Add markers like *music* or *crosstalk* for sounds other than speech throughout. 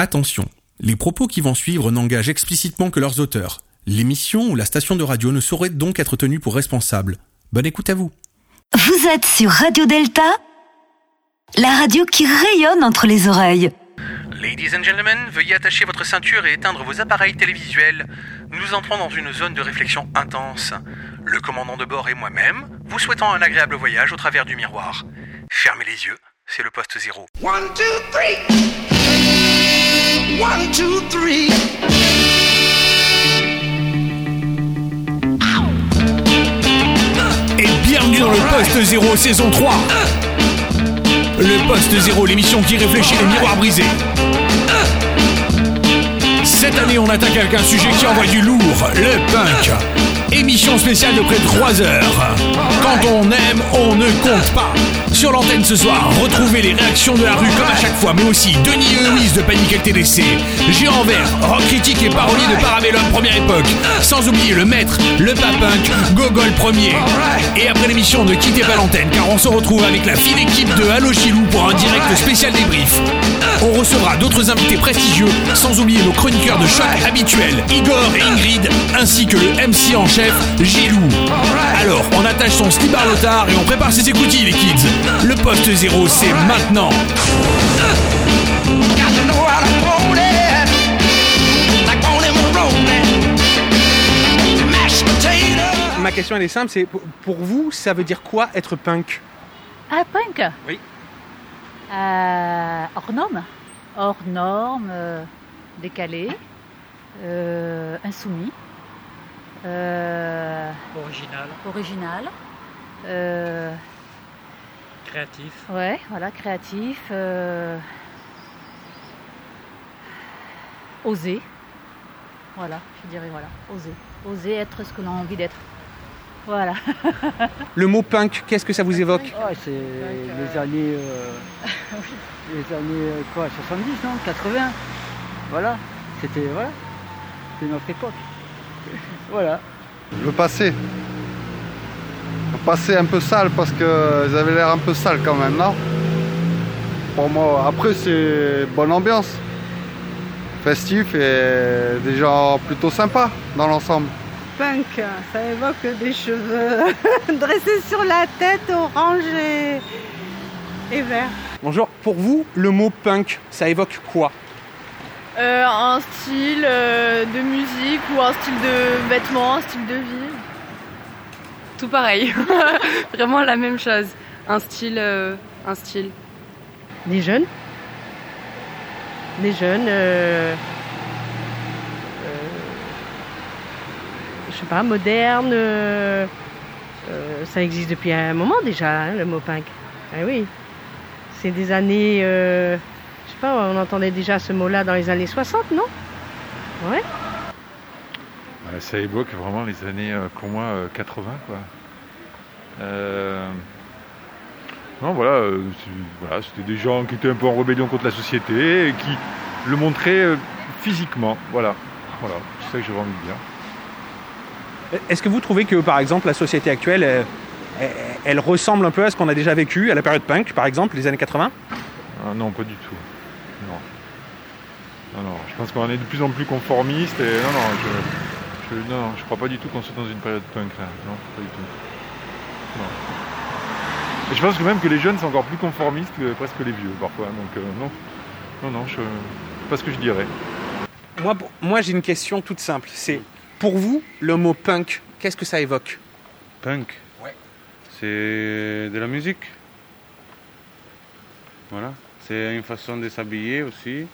Attention, les propos qui vont suivre n'engagent explicitement que leurs auteurs. L'émission ou la station de radio ne saurait donc être tenue pour responsable. Bonne écoute à vous. Vous êtes sur Radio Delta, la radio qui rayonne entre les oreilles. Ladies and gentlemen, veuillez attacher votre ceinture et éteindre vos appareils télévisuels. Nous entrons dans une zone de réflexion intense. Le commandant de bord et moi-même, vous souhaitons un agréable voyage au travers du miroir. Fermez les yeux, c'est le poste zéro. One, two, three. One, two, three. Et bienvenue dans le Poste Zéro saison 3 Le Poste Zéro, l'émission qui réfléchit les miroirs brisés. Cette année on attaque avec un sujet qui envoie du lourd, le punk. Émission spéciale de près de 3 heures. Quand on aime, on ne compte pas Sur l'antenne ce soir, retrouvez les réactions de la rue comme à chaque fois Mais aussi Denis Lewis de Panic LTDC Géant Vert, rock critique et parolier de Parabellum première époque Sans oublier le maître, le papunk, Gogol premier. Et après l'émission ne quittez pas l'antenne Car on se retrouve avec la fine équipe de Allo Chilou pour un direct spécial débrief. On recevra d'autres invités prestigieux Sans oublier nos chroniqueurs de choc habituels Igor et Ingrid Ainsi que le MC en chef, Gilou. Alors on attache son slibard lotard et on prépare ses écoutilles les kids Le poste zéro c'est maintenant. Ma question elle est simple, c'est pour- vous, ça veut dire quoi être punk? Ah, punk? Oui. Euh, hors norme. Hors norme, euh, décalé, euh, insoumis, euh, Original, original. Euh, créatif. ouais, voilà, créatif. euh, oser. Voilà, je dirais voilà, oser. Oser être ce que l'on a envie d'être. Voilà. *laughs* Le mot punk, qu'est-ce que ça vous évoque Ouais, c'est les années. euh, *laughs* les années euh, quoi, 70, non 80 Voilà. C'était. Voilà. C'était notre époque. *laughs* voilà. Le passé. Passé un peu sale parce qu'ils avaient l'air un peu sales quand même, non? Pour moi, après c'est bonne ambiance. Festif et des gens plutôt sympas dans l'ensemble. Punk, ça évoque des cheveux *laughs* dressés sur la tête, orange et, et vert. Bonjour, pour vous, le mot punk, ça évoque quoi? Euh, un style euh, de musique ou un style de vêtements, un style de vie. Tout pareil. *laughs* Vraiment la même chose. Un style, euh, un style. Des jeunes. Des jeunes. euh, euh, je sais pas, modernes. ça existe depuis un moment déjà, hein, le mot punk. Ah oui. C'est des années. je sais pas, on entendait déjà ce mot-là dans les années 60, non? Ouais. Euh, Ça évoque vraiment les années, euh, pour moi, euh, 80, quoi. Euh, Non, voilà, euh, voilà, c'était des gens qui étaient un peu en rébellion contre la société et qui le montraient euh, physiquement. Voilà, voilà, c'est ça que j'ai envie de dire. Est-ce que vous trouvez que, par exemple, la société actuelle, euh, elle, elle ressemble un peu à ce qu'on a déjà vécu à la période punk, par exemple, les années 80 Ah, non, pas du tout. Non. Non, non, je pense qu'on est de plus en plus conformiste et non, non, je, non, je crois pas du tout qu'on soit dans une période punk là. Non, pas du tout. Non. Et je pense que même que les jeunes sont encore plus conformistes que presque les vieux parfois. Donc euh, non, non, non, je pas ce que je dirais. Moi, moi j'ai une question toute simple. C'est, pour vous, le mot punk, qu'est-ce que ça évoque? Punk? Ouais. C'est de la musique? Voilà. C'est une façon de s'habiller aussi.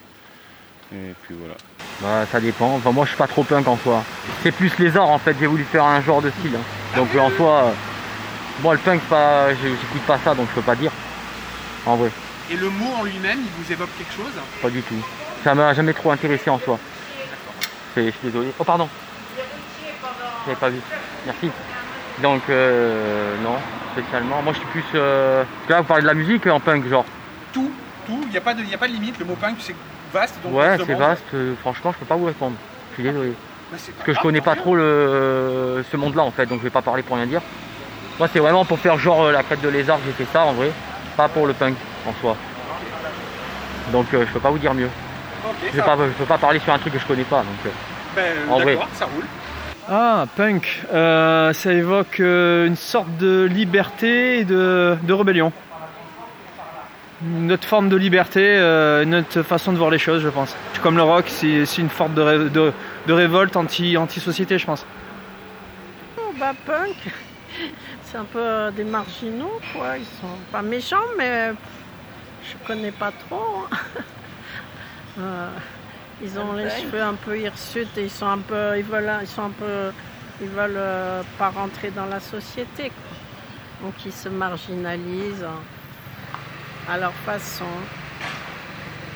Et puis voilà. Bah, ça dépend. Enfin, moi, je suis pas trop punk en soi. C'est plus les arts en fait. J'ai voulu faire un genre de style. hein. Donc, en soi, euh, moi, le punk, pas, j'écoute pas ça, donc je peux pas dire. En vrai, Et le mot en lui-même, il vous évoque quelque chose? Pas du tout. Ça m'a jamais trop intéressé en soi. Je suis désolé. Oh, pardon. J'avais pas vu. Merci. Donc, euh, non, spécialement. Moi, je suis plus. euh, là, vous parlez de la musique en punk, genre. Tout, tout, il n'y a, pas de- y a pas de limite. Le mot punk, c'est vaste. Donc on Ouais, c'est vaste. euh, franchement, je peux pas vous répondre. Je suis désolé. Bah, Parce que je connais pas trop le, ce monde-là en fait, donc je vais pas parler pour rien dire. Moi, c'est vraiment pour faire genre euh, la crête de lézard, j'ai fait ça en vrai, pas pour le punk en soi. Donc euh, je peux pas vous dire mieux. je ne peux, pas- je peux pas parler sur un truc que je connais pas. Donc, euh, Ben, En vrai. d'accord, ça roule. Ah, punk, euh, ça évoque euh, une sorte de liberté et de, de rébellion. Une autre forme de liberté, euh, une autre façon de voir les choses, je pense. Comme le rock, c'est une forme de, de, révolte anti- anti-société, je pense. Oh, bah, punk, *laughs* c'est un peu des marginaux, quoi. Ils sont pas méchants, mais je connais pas trop. hein. *laughs* Euh, ils ont les cheveux un peu hirsutes et ils sont un peu, ils veulent, ils sont un peu, ils veulent euh, pas rentrer dans la société, quoi. Donc ils se marginalisent hein, à leur façon.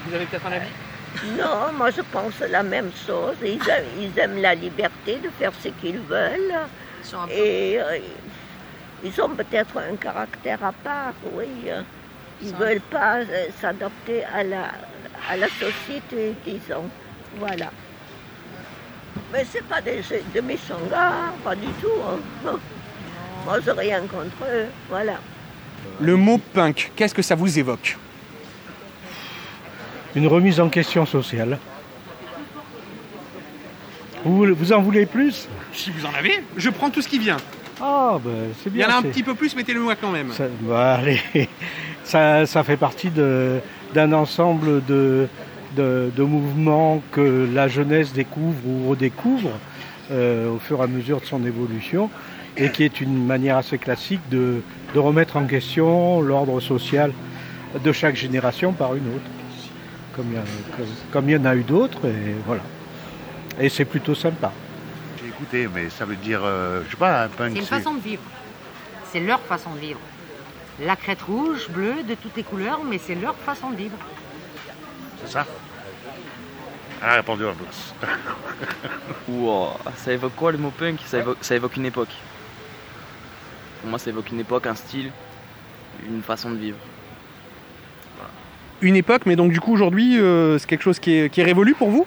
Vous avez peut-être un avis Non, moi je pense la même chose. Ils aiment, ils aiment la liberté de faire ce qu'ils veulent. Et euh, ils ont peut-être un caractère à part, oui. Ils ne veulent pas euh, s'adapter à la, à la société, disons. Voilà. Mais c'est pas des, des méchants gars, pas du tout. hein. *laughs* Moi, j'ai rien contre eux. Voilà. Le mot punk, qu'est-ce que ça vous évoque Une remise en question sociale. Vous, vous en voulez plus Si vous en avez, je prends tout ce qui vient. Ah, ben c'est Il y bien. en a un petit peu plus, mettez-le moi quand même. Ça, bah, allez, *laughs* ça, ça fait partie d'un ensemble de, de, de mouvements que la jeunesse découvre ou redécouvre euh, au fur et à mesure de son évolution et qui est une manière assez classique de, de remettre en question l'ordre social de chaque génération par une autre, comme il y, a- comme- comme il y en a eu d'autres, et voilà. Et c'est plutôt sympa. J'ai écouté, mais ça veut dire, euh, je sais pas, un punk. C'est une façon de vivre. C'est leur façon de vivre. La crête rouge, bleue, de toutes les couleurs, mais c'est leur façon de vivre. C'est ça? Ah, répondu en bourse. Ouah, ça évoque quoi le mot punk? Ça évoque, ça évoque une époque. Pour moi, ça évoque une époque, un style, une façon de vivre. Une époque, mais donc du coup aujourd'hui, euh, c'est quelque chose qui est, qui est révolu pour vous?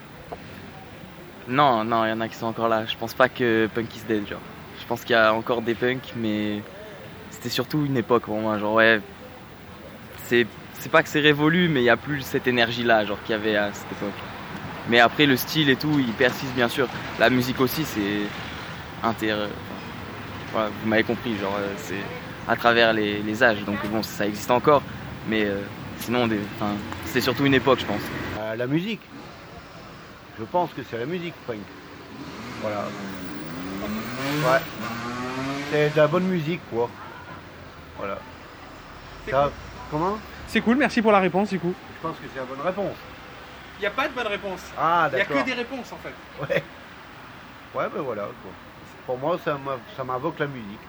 Non, non, il y en a qui sont encore là. Je pense pas que punk is dead, genre. Je pense qu'il y a encore des punks, mais c'était surtout une époque pour moi. Genre, ouais, c'est, c'est pas que c'est révolu, mais il y a plus cette énergie-là, genre, qu'il y avait à cette époque. Mais après, le style et tout, il persiste bien sûr. La musique aussi, c'est inter... voilà, vous m'avez compris, genre, euh, c'est à travers les, les âges. Donc bon, ça existe encore, mais euh, sinon, c'est surtout une époque, je pense. Euh, la musique. Je pense que c'est la musique, punk. Voilà. Ouais. C'est de la bonne musique, quoi. Voilà. Ça- Comment? C'est cool, merci pour la réponse du coup. Je pense que c'est la bonne réponse. Il n'y a pas de bonne réponse. Ah, Il n'y a d'accord. que des réponses en fait. Ouais. Ouais, ben voilà. quoi. Pour moi, ça m'invoque la musique.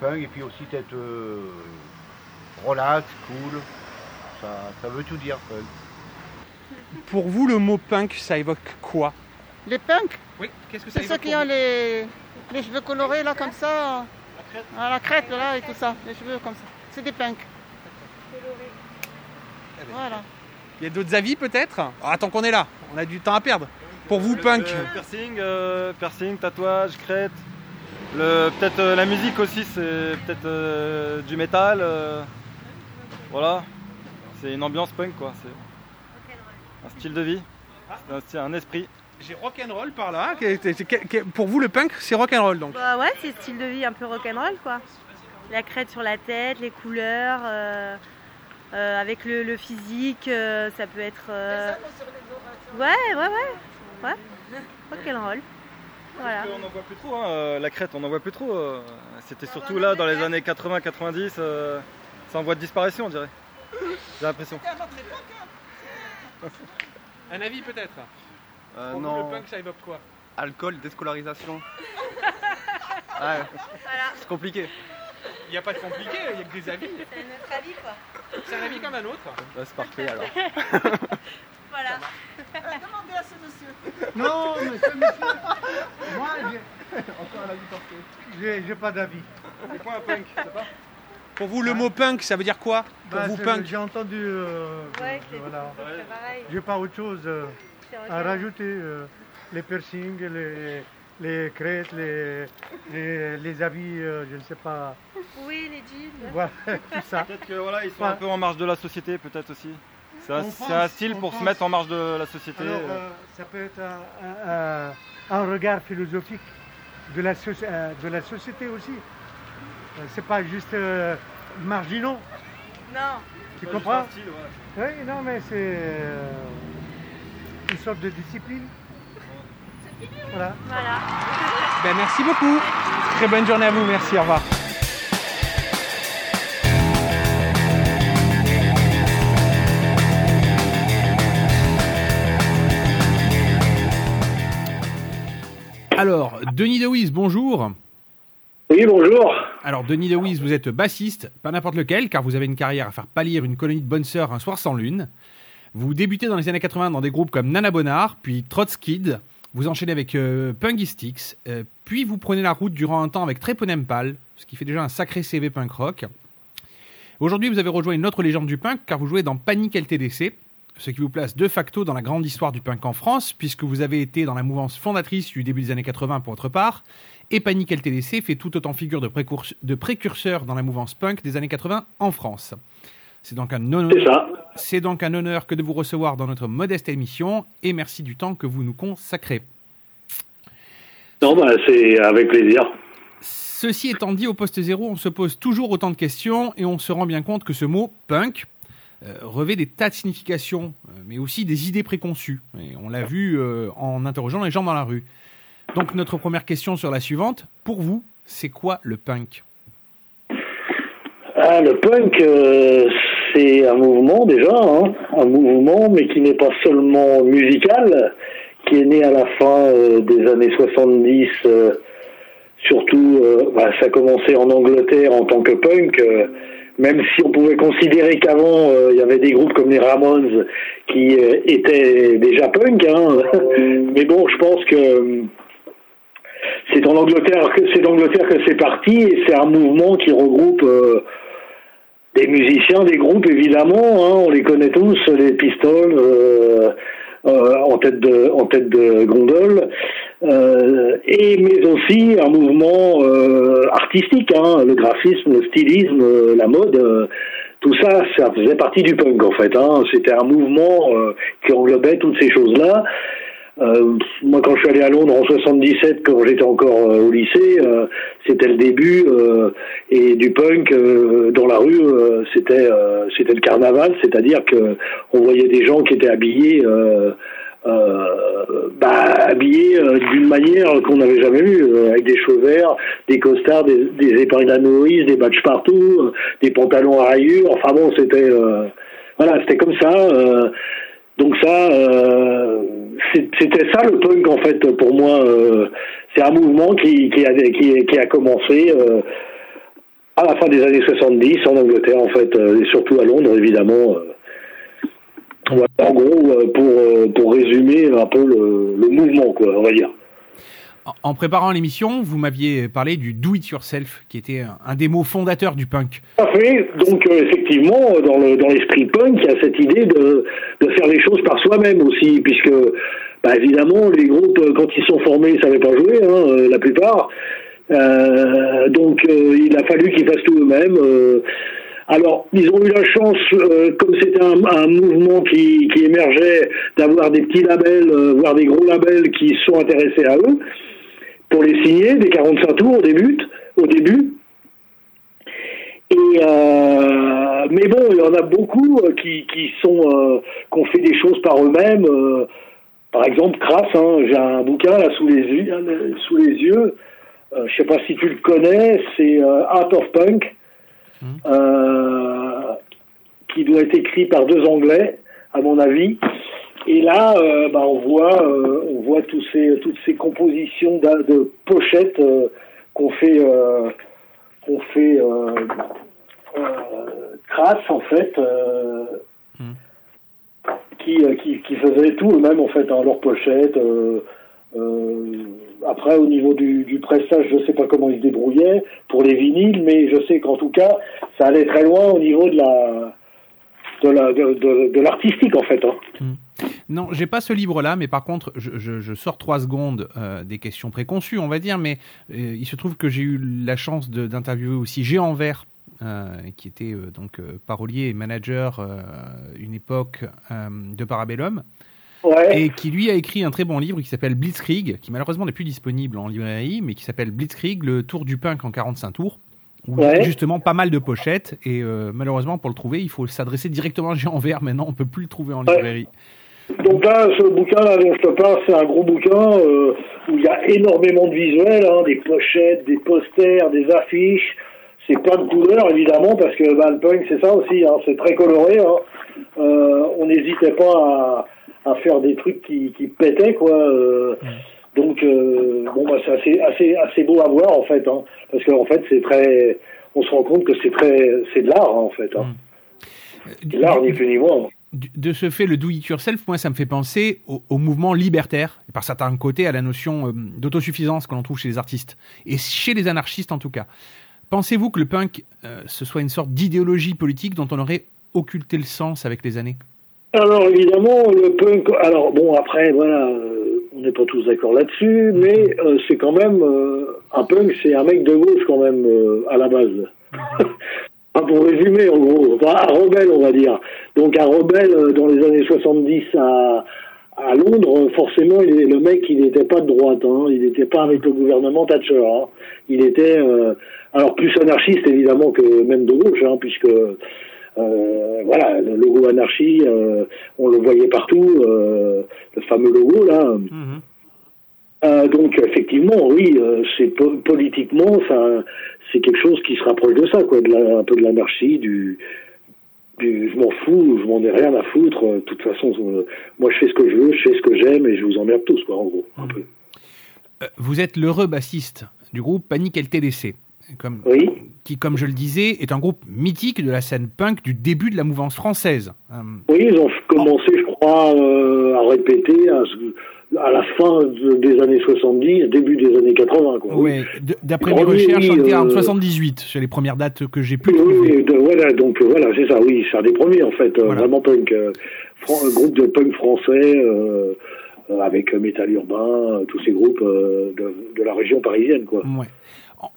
Punk, et puis aussi peut-être euh, relax, cool. Ça, ça veut tout dire, punk. Pour vous, le mot punk, ça évoque quoi? Les punks? Oui, qu'est-ce que ça C'est ceux qui ont les, les cheveux colorés là comme ça. À la crête là et tout ça. Les cheveux comme ça. C'est des punks. Voilà. Il y a d'autres avis peut-être? Ah, Tant qu'on est là, on a du temps à perdre. Pour vous, punk piercing, euh, piercing, tatouage, crête. Le, peut-être euh, la musique aussi, c'est peut-être euh, du métal. euh, voilà. C'est une ambiance punk quoi. C'est un style de vie. C'est un, style- un esprit. J'ai rock'n'roll par là. Pour vous, le punk, c'est rock'n'roll donc Bah ouais, c'est style de vie un peu rock'n'roll quoi. La crête sur la tête, les couleurs, euh, euh, avec le, le physique, euh, ça peut être. euh, Ouais, ouais, ouais, ouais. Rock'n'roll. Voilà. On n'en voit plus trop, hein, euh, la crête, on n'en voit plus trop. euh, C'était surtout là dans les années 80-90, euh, c'est en voie de disparition, on dirait. J'ai l'impression. *laughs* Un avis peut-être? Euh, non. le punk, ça évoque quoi? Alcool, déscolarisation. *laughs* Ouais. C'est compliqué. Il n'y a pas de compliqué, il n'y a que des avis. C'est notre avis quoi. C'est un avis comme un autre. Bah, c'est parfait alors. *laughs* Voilà. *laughs* Demandez à ce monsieur. Non, *laughs* mais ce monsieur. Moi, j'ai. *laughs* Encore un avis porté. J'ai j'ai pas d'avis. C'est quoi un punk Pour vous, le mot punk, ça veut dire quoi? Pour Bah, vous, c'est- punk J'ai entendu. euh, Ouais, c'est voilà. c'est pareil. J'ai pas autre chose euh, C'est à rajouter. euh, les piercings, les, les crêtes, les, les, les habits, euh, je ne sais pas. Oui, les jeans. Voilà, tout ça. Peut-être que voilà, ils sont Ouais. un peu en marge de la société, peut-être aussi. C'est un, style pour se mettre en marge de la société. Alors, euh. euh, ça peut être un, un- un- un regard philosophique de la, euh, de la société aussi. C'est pas juste euh, marginaux. Non. Tu comprends? Juste un style, Oui, non, mais c'est euh, une sorte de discipline. Voilà. Voilà. Ben, merci beaucoup. Très bonne journée à vous. Merci. Au revoir. Alors, Denis DeWiz, bonjour. Oui, bonjour. Alors, Denis DeWiz, vous êtes bassiste, pas n'importe lequel, car vous avez une carrière à faire pâlir une colonie de bonnes sœurs un soir sans lune. Vous débutez dans les années 80 dans des groupes comme Nana Bonnard, puis Trotskid. Vous enchaînez avec euh, Sticks, euh, puis vous prenez la route durant un temps avec Tréponempal, ce qui fait déjà un sacré CV punk rock. Aujourd'hui, vous avez rejoint une autre légende du punk, car vous jouez dans Panic LTDC, ce qui vous place de facto dans la grande histoire du punk en France, puisque vous avez été dans la mouvance fondatrice du début des années 80 pour votre part, et Panic LTDC fait tout autant figure de, précurseur dans la mouvance punk des années 80 en France. C'est donc, un honneur, c'est donc un honneur que de vous recevoir dans notre modeste émission, et merci du temps que vous nous consacrez. Non, bah, c'est avec plaisir. Ceci étant dit, au poste zéro, on se pose toujours autant de questions et on se rend bien compte que ce mot punk revêt des tas de significations, euh, mais aussi des idées préconçues. On l'a vu euh, en interrogeant les gens dans la rue. Donc notre première question sur la suivante. Pour vous, c'est quoi le punk? Ah, le punk, euh, c'est un mouvement déjà, hein, un mouvement, mais qui n'est pas seulement musical, qui est né à la fin euh, des années 70. euh, surtout, euh, bah, ça a commencé en Angleterre en tant que punk. Même si on pouvait considérer qu'avant euh, il y avait des groupes comme les Ramones qui euh, étaient déjà punk, hein. *laughs* mais bon, je pense que euh, c'est en Angleterre que c'est d'Angleterre que c'est parti et c'est un mouvement qui regroupe des musiciens, des groupes évidemment, hein, on les connaît tous, les Pistols en tête de en tête de gondole, euh, et mais aussi un mouvement euh, artistique, hein, le graphisme, le stylisme, euh, la mode. euh, tout ça, ça faisait partie du punk en fait. Hein. C'était un mouvement euh, qui englobait toutes ces choses-là. Euh, moi, quand je suis allé à Londres en 77, quand j'étais encore euh, au lycée, euh, c'était le début euh, et du punk euh, dans la rue, c'était c'était le carnaval, c'est-à-dire que on voyait des gens qui étaient habillés. Bah, habillés d'une manière qu'on n'avait jamais vue, avec des cheveux verts, des costards, des, des épingles à nourrice, des badges partout, des pantalons à rayures. Enfin bon, c'était voilà, c'était comme ça. donc ça, c'était ça le punk en fait pour moi. euh, c'est un mouvement qui, a, commencé euh, à la fin des années 70 en Angleterre en fait, euh, et surtout à Londres évidemment. en gros, pour, pour résumer un peu le mouvement, quoi, on va dire. En- préparant l'émission, vous m'aviez parlé du do it yourself, qui était un- des mots fondateurs du punk. Tout à fait. Donc euh, effectivement, dans le dans l'esprit punk, il y a cette idée de, faire les choses par soi-même aussi, puisque bah, évidemment les groupes euh, quand ils sont formés, ils savaient pas jouer, hein, euh, la plupart. Euh, donc euh, il a fallu qu'ils fassent tout eux-mêmes. euh. alors ils ont eu la chance, euh, comme c'était un, mouvement qui, émergeait, d'avoir des petits labels, euh, voire des gros labels qui sont intéressés à eux pour les signer, des 45 tours au début. Au début. Et euh, mais bon, il y en a beaucoup euh, qui, qui sont euh, fait des choses par eux-mêmes. euh, par exemple, Crass, hein, j'ai un bouquin là sous les yeux, sous les yeux. Je sais pas si tu le connais, c'est Art of Punk, euh, qui doit être écrit par deux Anglais, à mon avis. Et là, euh, bah, on voit, euh, on voit tous ces, toutes ces compositions de pochettes euh, qu'on fait, euh, qu'on fait euh, euh, Crass en fait, euh, qui, euh, qui, qui faisaient tout eux-mêmes en fait, hein, leurs pochettes. euh, euh, après, au niveau du, du pressage, je sais pas comment ils se débrouillaient pour les vinyles, mais je sais qu'en tout cas, ça allait très loin au niveau de la de la de, de- de l'artistique en fait. hein. Non, j'ai pas ce livre-là, mais par contre, je, je- je sors trois secondes euh, des questions préconçues, on va dire, mais euh, il se trouve que j'ai eu la chance d'interviewer aussi Géant Vert euh, qui était donc parolier et manager une époque de Parabellum. Ouais. Et qui lui a écrit un très bon livre qui s'appelle Blitzkrieg, qui malheureusement n'est plus disponible en librairie, mais qui s'appelle Blitzkrieg, le tour du punk en 45 tours. Où Ouais. justement pas mal de pochettes et euh, malheureusement pour le trouver il faut s'adresser directement à Géant Vert maintenant on peut plus le trouver en librairie. Donc là, ce bouquin-là dont je te parle, c'est un gros bouquin euh, où il y a énormément de visuels, hein, des pochettes, des posters, des affiches. C'est plein de couleurs, évidemment, parce que bah, le punk, c'est ça aussi, hein, c'est très coloré. Hein. Euh, on n'hésitait pas à, à faire des trucs qui, qui pétaient, quoi. euh, donc, euh, bon, bah, c'est assez, assez, assez beau à voir, en fait, hein, parce qu'en fait, c'est très... On se rend compte que c'est très... C'est de l'art, hein, en fait. Hein. De l'art, ni plus ni moins. De ce fait, le do it yourself, moi, ça me fait penser au, au mouvement libertaire, et par certains côtés à la notion euh, d'autosuffisance que l'on trouve chez les artistes, et chez les anarchistes en tout cas. Pensez-vous que le punk, euh, ce soit une sorte d'idéologie politique dont on aurait occulté le sens avec les années? Alors évidemment, le punk. Alors bon, après, voilà, euh, on n'est pas tous d'accord là-dessus, mais euh, c'est quand même euh, un punk, c'est un mec de gauche quand même euh, à la base. *laughs* Pour résumer, en gros, enfin, un rebelle, on va dire. Donc un rebelle euh, dans les années 70 à, à Londres, forcément, il le mec, il n'était pas de droite, hein, il n'était pas avec le gouvernement Thatcher. hein. Il était, euh, alors plus anarchiste évidemment que même de gauche, hein, puisque voilà, le logo anarchie, euh, on le voyait partout, euh, le fameux logo là. Euh, donc effectivement, oui, euh, c'est po- politiquement, ça, c'est quelque chose qui se rapproche de ça, quoi, de la- un peu de l'anarchie, du, du, je m'en fous, je m'en ai rien à foutre. euh, De toute façon, euh, moi je fais ce que je veux, je fais ce que j'aime et je vous emmerde tous, quoi, en gros. un peu. Euh, Vous êtes l'heureux bassiste du groupe Panic LTDC, comme, qui, comme je le disais, est un groupe mythique de la scène punk du début de la mouvance française. Euh, Oui, ils ont commencé, je crois, euh, à répéter à, à la fin de- des années 70, début des années 80, quoi. ouais, d- D'après mes recherches, oui, on était en euh, 78, sur les premières dates que j'ai pu Oui, oui, de- voilà, donc voilà, c'est ça, oui, c'est un des premiers en fait, euh, vraiment punk, euh, un groupe de punk français euh, avec Metal Urbain, tous ces groupes de, de la région parisienne, quoi. Ouais.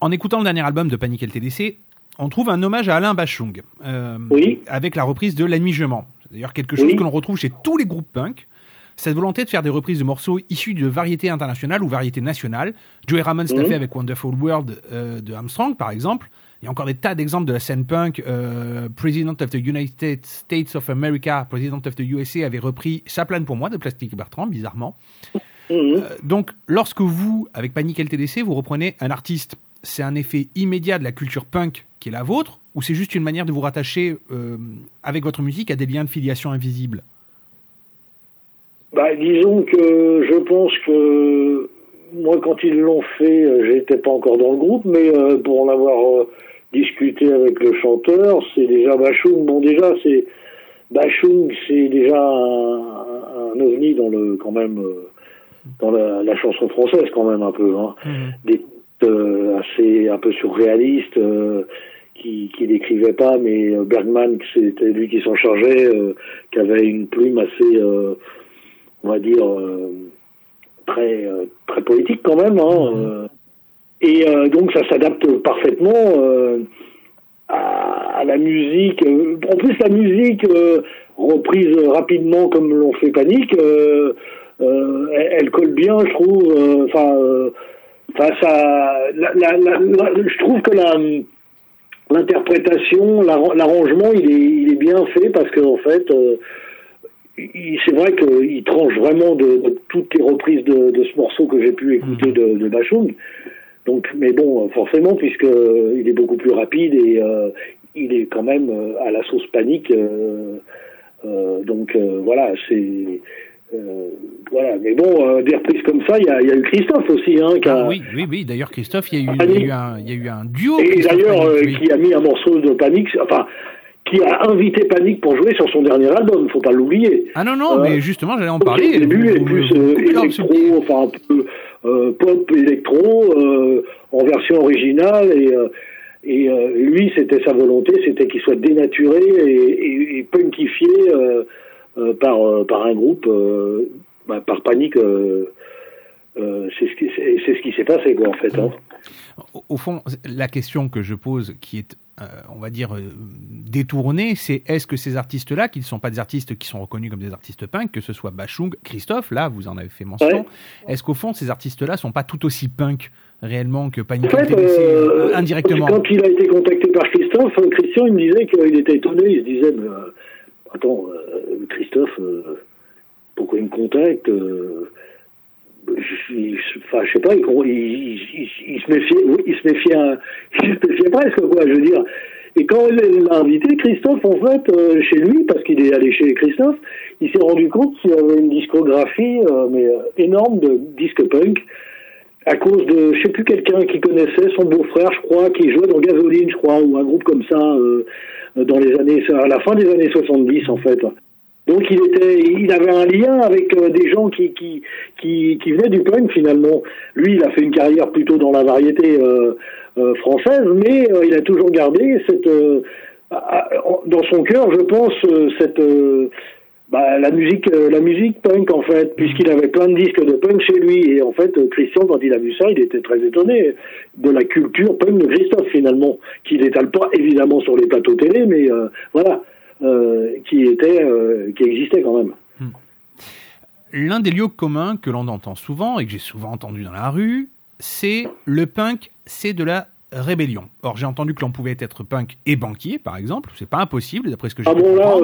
En, écoutant le dernier album de Panic LTDC, on trouve un hommage à Alain Bachung, euh, avec la reprise de La Nuit Je mens. C'est d'ailleurs quelque chose Oui. que l'on retrouve chez tous les groupes punk. Cette volonté de faire des reprises de morceaux issus de variétés internationales ou variétés nationales. Joey Ramone l'a Mhm. fait avec Wonderful World euh, de Armstrong, par exemple. Il y a encore des tas d'exemples de la scène punk. Euh, President of the United States of America, President of the USA avait repris plane pour moi de Plastic Bertrand, bizarrement. Euh, donc, lorsque vous, avec Panic LTDC, vous reprenez un artiste, c'est un effet immédiat de la culture punk qui est la vôtre, ou c'est juste une manière de vous rattacher euh, avec votre musique à des liens de filiation invisibles? Bah, disons que je pense que moi, quand ils l'ont fait, euh, j'étais pas encore dans le groupe, mais euh, pour en avoir euh, discuté avec le chanteur, c'est déjà Bachung. Bon, déjà, c'est Bachung, c'est déjà un, un ovni dans le, quand même, dans la, la chanson française, quand même un peu. Hein. Des euh, assez un peu surréalistes. euh, qui, qui décrivait pas, mais euh, Bergman, c'était lui qui s'en chargeait, euh, qui avait une plume assez, euh, on va dire, euh, très euh, très poétique quand même. Hein, euh. et euh, donc ça s'adapte parfaitement euh, à, à la musique. Euh, En plus, la musique euh, reprise rapidement comme l'ont fait Panique, euh, euh, elle, elle colle bien, je trouve. euh, Enfin, la- la- la- la- je trouve que la l'interprétation, l'arra- l'arrangement, il est, il est bien fait parce que en fait, euh, c'est vrai qu'il tranche vraiment de, de toutes les reprises de, de ce morceau que j'ai pu écouter de, de Bachung. Donc, mais bon, forcément, puisque euh, il est beaucoup plus rapide et euh, il est quand même à la sauce panique. euh, donc voilà, c'est euh, voilà. Mais bon, euh, des reprises comme ça, il y a, il y a eu Christophe aussi, hein, qui a, Ah Oui, oui, oui. D'ailleurs, Christophe, il y, a eu, il y il y a eu un duo. et d'ailleurs, euh, qui a mis un morceau de Panique, enfin, qui a invité Panique pour jouer sur son dernier album, faut pas l'oublier. Ah non, non, Euh, mais justement, j'allais en Au parler. début, Vous- et plus euh, électro, enfin un peu euh, pop électro, euh, en version originale, et, euh, et euh, lui, c'était sa volonté, c'était qu'il soit dénaturé et, et, et punkifié par, euh, par un groupe, euh, bah, par Panique. euh, euh, c'est ce qui c'est ce qui s'est passé quoi en fait. hein. Au- fond, la question que je pose, qui est euh, on va dire, euh, détourné, c'est est-ce que ces artistes-là, qui ne sont pas des artistes qui sont reconnus comme des artistes punk, que ce soit Bachung, Christophe, là, vous en avez fait mention, Ouais. est-ce qu'au fond, ces artistes-là sont pas tout aussi punk réellement que Panic! En fait, euh, euh, indirectement Quand il a été contacté par Christophe, euh, Christian, il me disait qu'il était étonné. Il se disait, euh, attends, euh, Christophe, euh, pourquoi il me contacte euh, je, Enfin, sais pas, il, se méfiait, il se méfiait, il se *laughs* presque, quoi, je veux dire. Et quand il l'a invité, Christophe, en fait, chez lui, parce qu'il est allé chez Christophe, il s'est rendu compte qu'il y avait une discographie mais énorme de disque punk à cause de, je sais plus, quelqu'un qui connaissait son beau-frère, je crois, qui jouait dans Gasoline, je crois, ou un groupe comme ça, dans les années, à la fin des années 70, en fait. Donc il était, il avait un lien avec euh, des gens qui, qui, qui, qui venaient du punk finalement. Lui, il a fait une carrière plutôt dans la variété euh, euh, française, mais euh, il a toujours gardé cette, euh, dans son cœur, je pense, cette, bah, la musique, euh, la musique punk en fait, puisqu'il avait plein de disques de punk chez lui. Et en fait, euh, Christian, quand il a vu ça, il était très étonné de la culture punk de Christophe finalement, qu'il n'étale pas évidemment sur les plateaux télé, mais euh, voilà, qui était, qui existait quand même. L'un des lieux communs que l'on entend souvent et que j'ai souvent entendu dans la rue, c'est le punk, c'est de la rébellion. Or, j'ai entendu que l'on pouvait être punk et banquier, par exemple. C'est pas impossible, d'après ce que j'ai Ah bon là,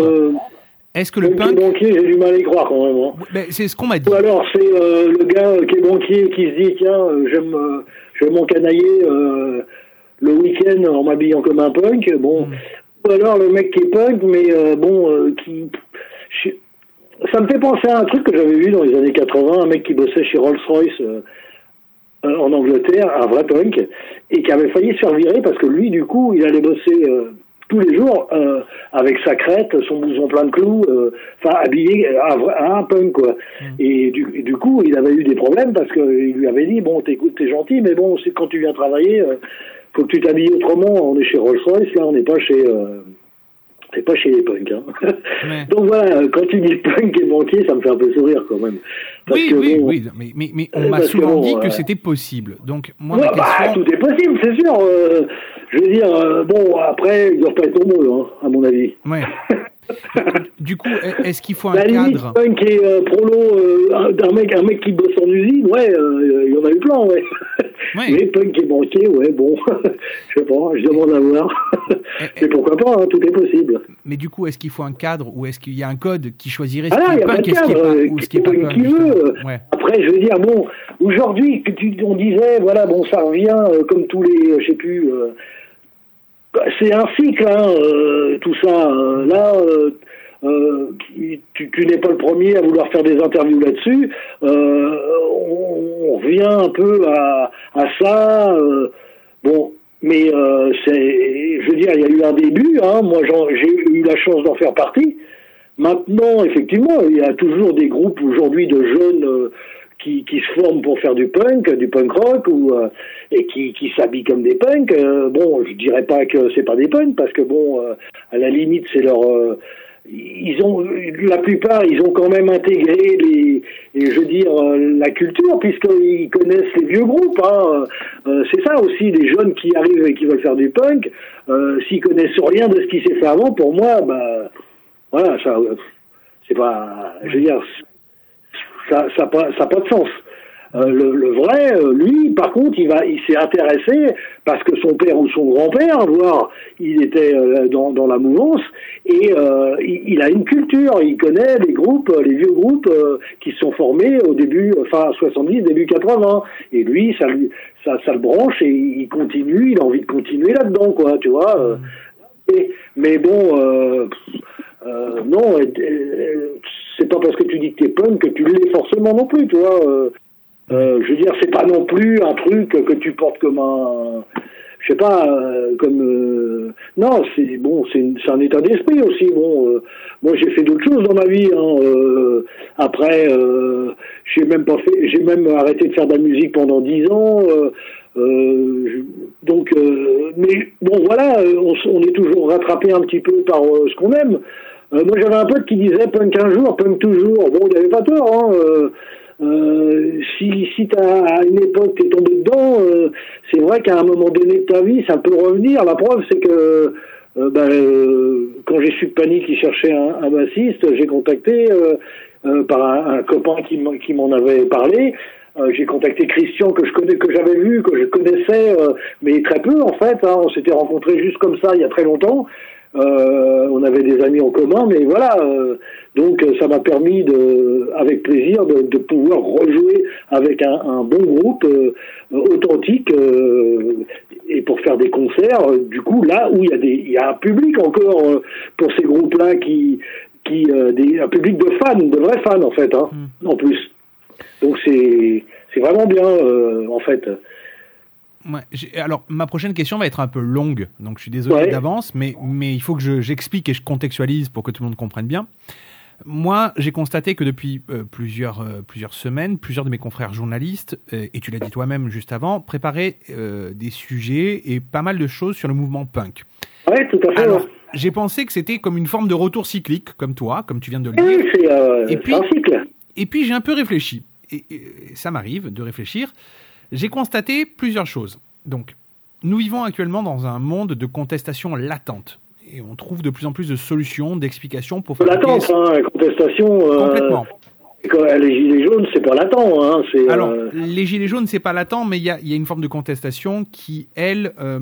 Est-ce que le punk banquier, j'ai du mal à y croire quand même. hein. Ben, c'est ce qu'on m'a dit. Ou alors c'est euh, le gars euh, qui est banquier qui se dit tiens euh, j'aime euh, j'aime m'encanailler le week-end en m'habillant comme un punk bon ou alors le mec qui est punk mais bon qui je- ça me fait penser à un truc que j'avais vu dans les années 80 un mec qui bossait chez Rolls-Royce en Angleterre un vrai punk et qui avait failli se faire virer parce que lui du coup il allait bosser tous les jours euh, avec sa crête, son blouson plein de clous, euh, enfin habillé à, un vrai- à un punk quoi. Et du, et du coup, il avait eu des problèmes parce qu'il lui avait dit bon, t'écoutes, t'es gentil, mais bon, c'est quand tu viens travailler, euh, faut que tu t'habilles autrement. On est chez Rolls-Royce, là, on n'est pas chez, euh, c'est pas chez les punks. Hein. *laughs* Donc voilà, quand tu dis punk et banquier, ça me fait un peu sourire quand même. Parce Oui, que, oui, bon, oui, mais, mais, mais on Euh, m'a souvent bon, dit que euh, c'était possible. Donc, moi, Ouais, ma bah, tout est possible, c'est sûr. euh, je veux dire, euh, bon, après, ils doivent pas être nombreux, hein, à mon avis. Ouais. *laughs* du coup, est-ce *laughs* qu'il faut un La cadre punk et euh, prolo euh, d'un mec, un mec qui bosse en usine, ouais, euh, il y en a eu plein, ouais. Mais punk et banquier, ouais, bon, *laughs* je sais pas, je demande à voir. Mais pourquoi pas, hein, tout est possible. Mais du coup, est-ce qu'il faut un cadre ou est-ce qu'il y a un code qui choisirait Ah ce là, qui est punk et ce qui est pas, euh, ou ce qui est pas punk. Ouais. Après, je veux dire, bon, aujourd'hui, on disait, voilà, bon, ça revient euh, comme tous les, euh, je sais plus, euh, c'est un cycle, hein, euh, tout ça. euh, là, euh, tu, tu n'es pas le premier à vouloir faire des interviews là-dessus. On, revient un peu à, ça. bon, mais euh, c'est, je veux dire, il y a eu un début. Hein, moi, j'ai eu la chance d'en faire partie. Maintenant, effectivement, il y a toujours des groupes aujourd'hui de jeunes qui, qui se forment pour faire du punk, du punk rock, ou euh, et qui, qui s'habillent comme des punks. Euh, bon, je dirais pas que c'est pas des punks parce que bon, euh, à la limite, c'est leur euh, ils ont la plupart, ils ont quand même intégré les, et je veux dire euh, la culture puisqu'ils connaissent les vieux groupes. Hein. Euh, c'est ça aussi, les jeunes qui arrivent et qui veulent faire du punk, euh, s'ils connaissent rien de ce qui s'est fait avant, pour moi, bah voilà, ça, euh, c'est pas, je veux dire, ça, ça, a pas, ça pas de sens. Euh, le, le vrai, euh, lui, par contre, il va, il s'est intéressé parce que son père ou son grand-père, voire, il était euh, dans, dans la mouvance et euh, il, il a une culture. Il connaît les groupes, les vieux groupes euh, qui se sont formés au début, fin 70, début 80. Et lui, ça, ça, ça le branche et il continue. Il a envie de continuer là-dedans, quoi. Tu vois. Et- mais bon. Non, c'est pas parce que tu dis que t'es punk que tu l'es forcément non plus, tu vois. euh, euh, je veux dire, c'est pas non plus un truc que tu portes comme un, je sais pas, euh, comme non, c'est bon, c'est un état d'esprit aussi. Bon, moi j'ai fait d'autres choses dans ma vie. Hein, après, j'ai même pas fait, j'ai même arrêté de faire de la musique pendant dix ans. donc, mais bon, voilà, on, on est toujours rattrapé un petit peu par ce qu'on aime. Euh, moi, j'avais un pote qui disait punk un jour, punk toujours. Bon, il avait pas tort. Hein, euh, euh, si, si à une époque t'es tombé dedans, euh, c'est vrai qu'à un moment donné de ta vie, ça peut revenir. La preuve, c'est que euh, ben, euh, quand j'ai su que Panique qui cherchait un, un bassiste, j'ai contacté par un, un copain qui m'en avait parlé. Euh, j'ai contacté Christian que je connais, que j'avais vu, que je connaissais, euh, mais très peu en fait. hein. on s'était rencontrés juste comme ça il y a très longtemps. Euh, on avait des amis en commun, mais voilà. euh, donc euh, ça m'a permis de, avec plaisir, de, de pouvoir rejouer avec un, un bon groupe euh, authentique euh, et pour faire des concerts. du coup, là où il y a des, il y a un public encore euh, pour ces groupes-là qui, qui, euh, des, un public de fans, de vrais fans en fait, hein, en plus. Donc c'est, c'est vraiment bien euh, en fait. Ouais, alors, ma prochaine question va être un peu longue, donc je suis désolé Ouais. d'avance, mais, mais il faut que je- j'explique et je contextualise pour que tout le monde comprenne bien. Moi, j'ai constaté que depuis euh, plusieurs, euh, plusieurs semaines, plusieurs de mes confrères journalistes, euh, et tu l'as dit toi-même juste avant, préparaient des sujets et pas mal de choses sur le mouvement punk. Ouais, tout à fait. Alors, ouais. j'ai pensé que c'était comme une forme de retour cyclique, comme toi, comme tu viens de le Oui, dire. et c'est puis, un cycle. et puis j'ai un peu réfléchi. Et, et ça m'arrive de réfléchir. J'ai constaté plusieurs choses. Donc, nous vivons actuellement dans un monde de contestation latente. Et on trouve de plus en plus de solutions, d'explications pour fabriquer- L'attente, hein, la contestation. euh, Complètement. les gilets jaunes, c'est pas latent, hein. C'est, Alors, euh, les gilets jaunes, c'est pas latent, mais il y a, il y a une forme de contestation qui, elle, euh,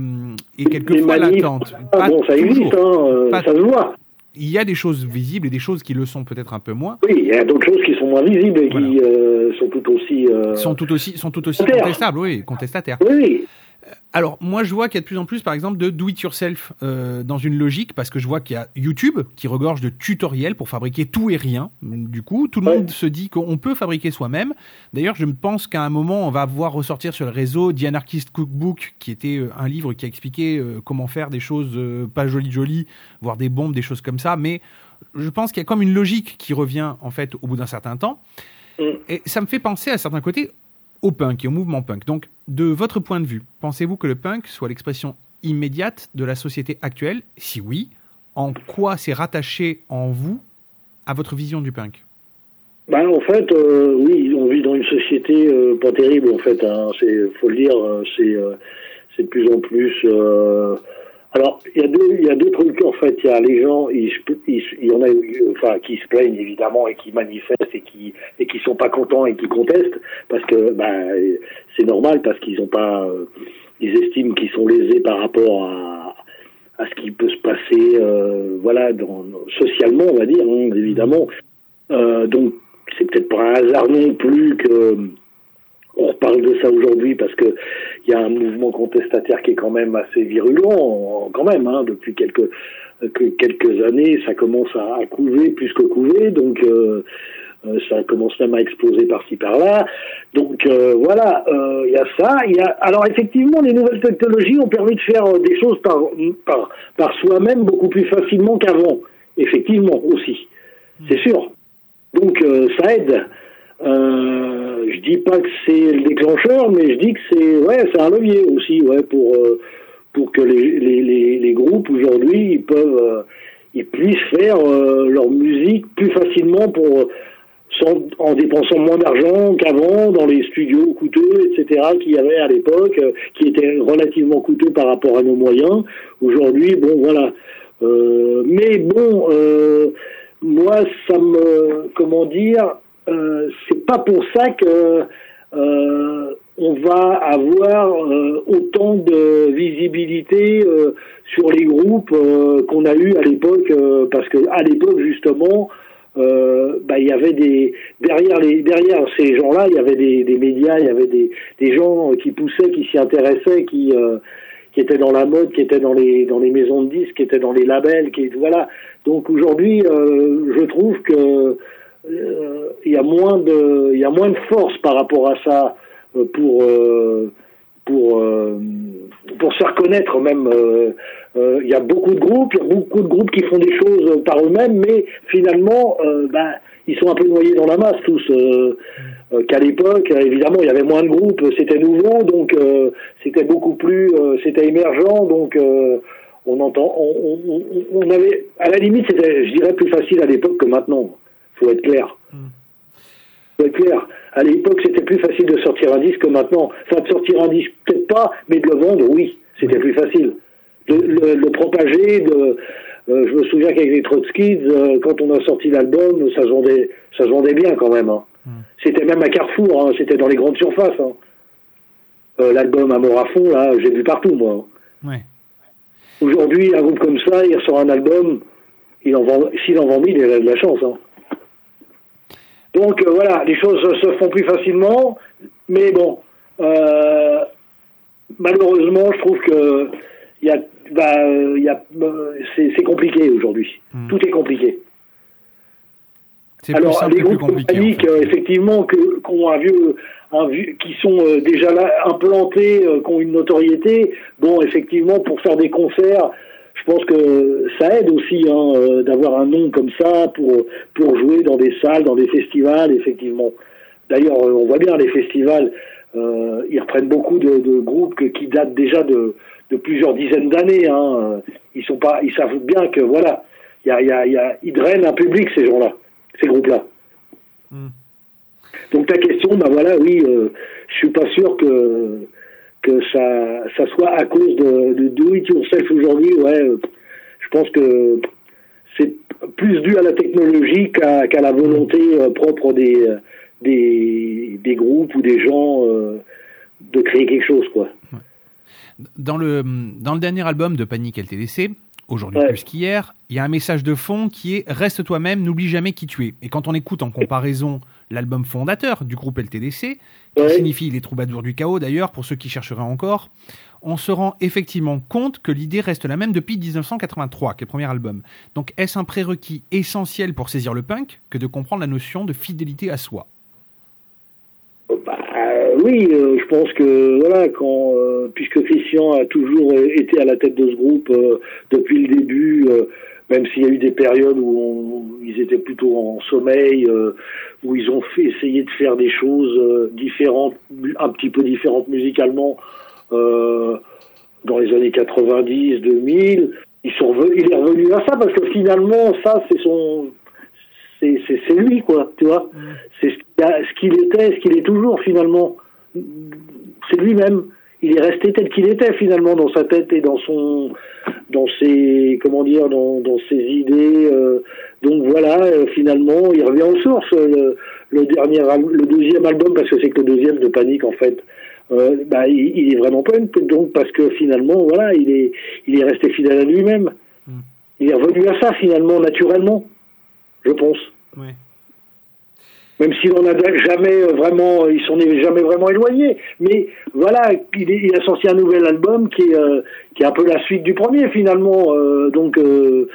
est quelquefois manifs, latente. ah, Pas bon, ça existe, hein, euh, Pas- ça se voit. Il y a des choses visibles et des choses qui le sont peut-être un peu moins. Oui, il y a d'autres choses qui sont moins visibles et qui euh, sont tout aussi. euh, sont tout aussi, sont tout aussi contestables, oui, contestataires. Oui, oui. Alors, moi, je vois qu'il y a de plus en plus, par exemple, de do-it-yourself euh, dans une logique, parce que je vois qu'il y a YouTube qui regorge de tutoriels pour fabriquer tout et rien. Du coup, tout le monde se dit qu'on peut fabriquer soi-même. D'ailleurs, je me pense qu'à un moment, on va voir ressortir sur le réseau The Anarchist Cookbook, qui était euh, un livre qui a expliqué euh, comment faire des choses euh, pas jolies jolies, voire des bombes, des choses comme ça. Mais je pense qu'il y a comme une logique qui revient, en fait, au bout d'un certain temps. Et ça me fait penser à certains côtés au punk et au mouvement punk. Donc, de votre point de vue, pensez-vous que le punk soit l'expression immédiate de la société actuelle? Si oui, en quoi c'est rattaché en vous à votre vision du punk? Ben, en fait, euh, oui, on vit dans une société euh, pas terrible, en fait. Hein, faut le dire, euh, c'est, c'est de plus en plus. Alors, il y a deux, trucs en fait. Il y a les gens, il y en a, enfin, qui se plaignent évidemment et qui manifestent et qui et qui sont pas contents et qui contestent parce que, ben, c'est normal parce qu'ils ont pas, euh, ils estiment qu'ils sont lésés par rapport à à ce qui peut se passer, euh, voilà, dans, socialement, on va dire, hein, évidemment. Euh, donc, c'est peut-être pas un hasard non plus que on reparle de ça aujourd'hui parce que il y a un mouvement contestataire qui est quand même assez virulent, quand même, hein, depuis quelques que quelques années, ça commence à, couver plus que couver, donc euh, euh, ça commence même à exploser par-ci par-là. Donc euh, voilà, euh, il y a ça. Y a alors effectivement, les nouvelles technologies ont permis de faire euh, des choses par par, par soi-même beaucoup plus facilement qu'avant. Effectivement aussi, c'est sûr. Donc euh, ça aide. Euh, je dis pas que c'est le déclencheur, mais je dis que c'est ouais, c'est un levier aussi, ouais, pour euh, pour que les, les, les, les groupes aujourd'hui ils peuvent euh, ils puissent faire euh, leur musique plus facilement pour sans, en dépensant moins d'argent qu'avant dans les studios coûteux, etc. qu'il y avait à l'époque, qui étaient relativement coûteux par rapport à nos moyens. Aujourd'hui, bon, voilà. Mais bon, moi, ça me, comment dire, euh, c'est pas pour ça que euh, on va avoir euh, autant de visibilité euh, sur les groupes euh, qu'on a eu à l'époque, euh, parce que à l'époque justement, bah, il y avait des derrière les derrière ces gens-là, il y avait des, des médias, il y avait des, des gens qui poussaient, qui s'y intéressaient, qui qui étaient dans la mode, qui étaient dans les dans les maisons de disques, qui étaient dans les labels, qui voilà. Donc aujourd'hui, je trouve que il y a moins de il y a moins de force par rapport à ça euh, pour euh, pour euh, pour se faire connaître même euh, euh, il y a beaucoup de groupes il y a beaucoup de groupes qui font des choses par eux-mêmes mais finalement euh, ben ils sont un peu noyés dans la masse tous euh, euh, qu'à l'époque euh, évidemment il y avait moins de groupes c'était nouveau donc euh, c'était beaucoup plus euh, c'était émergent donc euh, on entend on- on avait à la limite c'était je dirais plus facile à l'époque que maintenant faut être clair Faut être clair. À l'époque, c'était plus facile de sortir un disque que maintenant. Enfin, de sortir un disque, peut-être pas, mais de le vendre, oui, c'était plus facile. De le, le propager, de, euh, je me souviens qu'avec les Trotskys, euh, quand on a sorti l'album, ça se vendait, ça se vendait bien quand même. hein. C'était même à Carrefour, hein, c'était dans les grandes surfaces. hein. Euh, l'album Amour à fond, là, j'ai vu partout, moi. Ouais. Aujourd'hui, un groupe comme ça, il ressort un album, il en vend, s'il en vend mille, il a de la chance. hein. Donc euh, voilà, les choses se font plus facilement, mais bon, euh, malheureusement, je trouve que y a, bah, euh, y a, c'est compliqué aujourd'hui. Tout est compliqué. C'est plus Alors simple les groupes compagniques, euh, effectivement, que, qu'on un vieux, un vieux, qui sont déjà là implantés, qui ont une notoriété, bon, effectivement, pour faire des concerts, je pense que ça aide aussi hein, euh, d'avoir un nom comme ça pour pour jouer dans des salles, dans des festivals, effectivement. D'ailleurs, euh, on voit bien les festivals, euh, ils reprennent beaucoup de, de groupes que- qui datent déjà de, de plusieurs dizaines d'années. Hein. Ils sont pas, ils savent bien que voilà, il y a, y a, y a, ils drainent un public ces gens-là, ces groupes-là. Donc ta question, ben voilà, oui, euh, je suis pas sûr que que ça soit à cause de, de do it yourself aujourd'hui. Ouais, euh, je pense que c'est plus dû à la technologie qu'à la volonté euh, propre des des groupes ou des gens euh, de créer quelque chose, quoi. Dans le, dans le dernier album de Panic LTDC, aujourd'hui plus qu'hier, il y a un message de fond qui est Reste toi-même, n'oublie jamais qui tu es. Et quand on écoute en comparaison l'album fondateur du groupe LTDC, qui signifie Les Troubadours du Chaos d'ailleurs, pour ceux qui chercheraient encore, on se rend effectivement compte que l'idée reste la même depuis 1983, qui est le premier album. Donc est-ce un prérequis essentiel pour saisir le punk que de comprendre la notion de fidélité à soi? Oui, euh, je pense que voilà, quand euh, puisque Christian a toujours été à la tête de ce groupe euh, depuis le début, même s'il y a eu des périodes où on- ils étaient plutôt en sommeil, où ils ont fait, essayé de faire des choses différentes, un petit peu différentes musicalement dans les années 90, 2000. Ils sont revenus, il est revenu à ça parce que finalement, ça, c'est son, c'est c'est- c'est lui quoi, tu vois. C'est ce qu'il a- ce qu'il était, ce qu'il est toujours finalement. C'est lui-même. Il est resté tel qu'il était finalement dans sa tête et dans son, dans ses, comment dire, dans, dans ses idées. euh. donc voilà, euh, finalement, il revient aux sources. Le, le dernier, le deuxième album, parce que c'est que le deuxième de Panique en fait. euh, bah, il, il est vraiment punk, donc parce que finalement, voilà, il est, il est resté fidèle à lui-même. Il est revenu à ça finalement, naturellement, je pense. Ouais. Même s'il en a jamais euh, vraiment, il s'en est jamais vraiment éloigné. Mais voilà, il, a sorti un nouvel album qui est, euh, qui est un peu la suite du premier finalement. Euh, donc euh,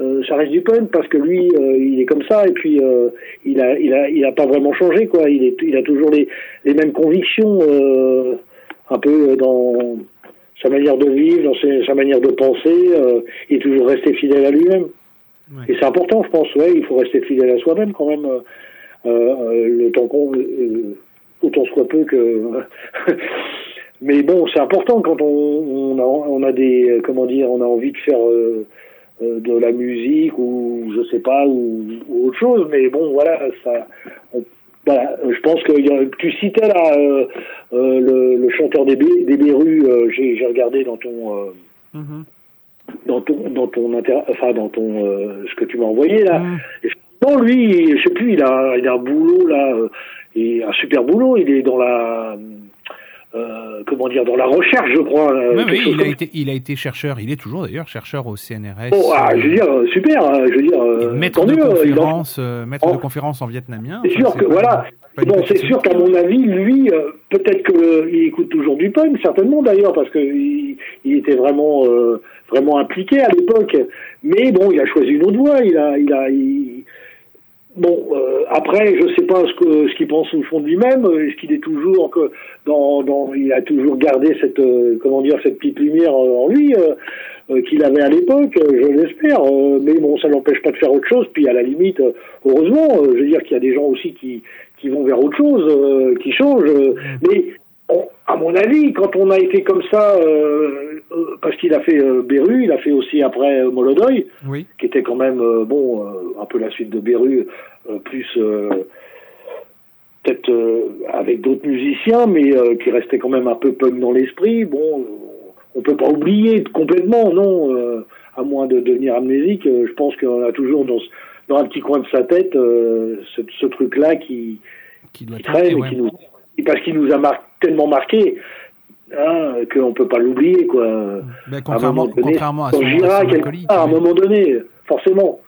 euh, ça reste du punk parce que lui, euh, il est comme ça et puis euh, il a, il a, il a pas vraiment changé quoi. Il est, il a toujours les, les mêmes convictions, euh, un peu dans sa manière de vivre, dans ses- sa manière de penser. euh, il est toujours resté fidèle à lui-même. Et c'est important, je pense. Ouais, il faut rester fidèle à soi-même quand même. Euh, le temps qu'on, euh, autant soit peu que. *laughs* Mais bon, c'est important quand on, on, a, on a des, comment dire, on a envie de faire euh, de la musique ou je sais pas ou, ou autre chose. Mais bon, voilà, ça. on- voilà, je pense que tu citais là euh, euh, le, le chanteur des, Bé- des Berus. euh, j'ai, j'ai regardé dans ton. euh, dans ton dans ton inter- enfin dans ton euh, ce que tu m'as envoyé là Effectivement, lui je sais plus il a il a un boulot là euh, et un super boulot il est dans la euh, comment dire dans la recherche je crois euh, oui, chose il a, comme été, il a été chercheur, il est toujours d'ailleurs chercheur au CNRS. Bon, ah, je veux dire, euh, super, hein, je veux dire, euh, maître de mieux, euh, en- conférence, euh, maître de conférence en vietnamien. C'est sûr que voilà. Bon, c'est sûr qu'à mon avis, lui, euh, peut-être qu'il écoute toujours du punk, certainement d'ailleurs, parce qu'il il était vraiment, euh, vraiment impliqué à l'époque. Mais bon, il a choisi une autre voie. Il a, il a, il- Bon, euh, après, je sais pas ce que ce qu'il pense au fond de lui-même. Est-ce qu'il est toujours que dans, dans, il a toujours gardé cette, euh, comment dire, cette petite lumière euh, en lui euh, euh, qu'il avait à l'époque, je l'espère. euh, mais bon, ça n'empêche pas de faire autre chose. Puis à la limite, heureusement, je veux dire qu'il y a des gens aussi qui qui vont vers autre chose, euh, qui changent. euh, Mais on- à mon avis, quand on a été comme ça, euh, euh, parce qu'il a fait euh, Beru, il a fait aussi après euh, Molodoy, Oui. qui était quand même euh, bon, un peu la suite de Beru, plus peut-être avec d'autres musiciens, mais qui restaient quand même un peu punk dans l'esprit. Bon, on peut pas oublier complètement, non, à moins de devenir amnésique. je pense qu'on a toujours dans, un petit coin de sa tête ce, ce truc-là qui, qui, doit traîne et qui nous, parce qu'il nous a mar- tellement marqué. Hein, qu'on peut pas l'oublier quoi. Ben, À un contrairement, moment donné, contrairement à son, à son acolyte, part, à un moment donné, forcément.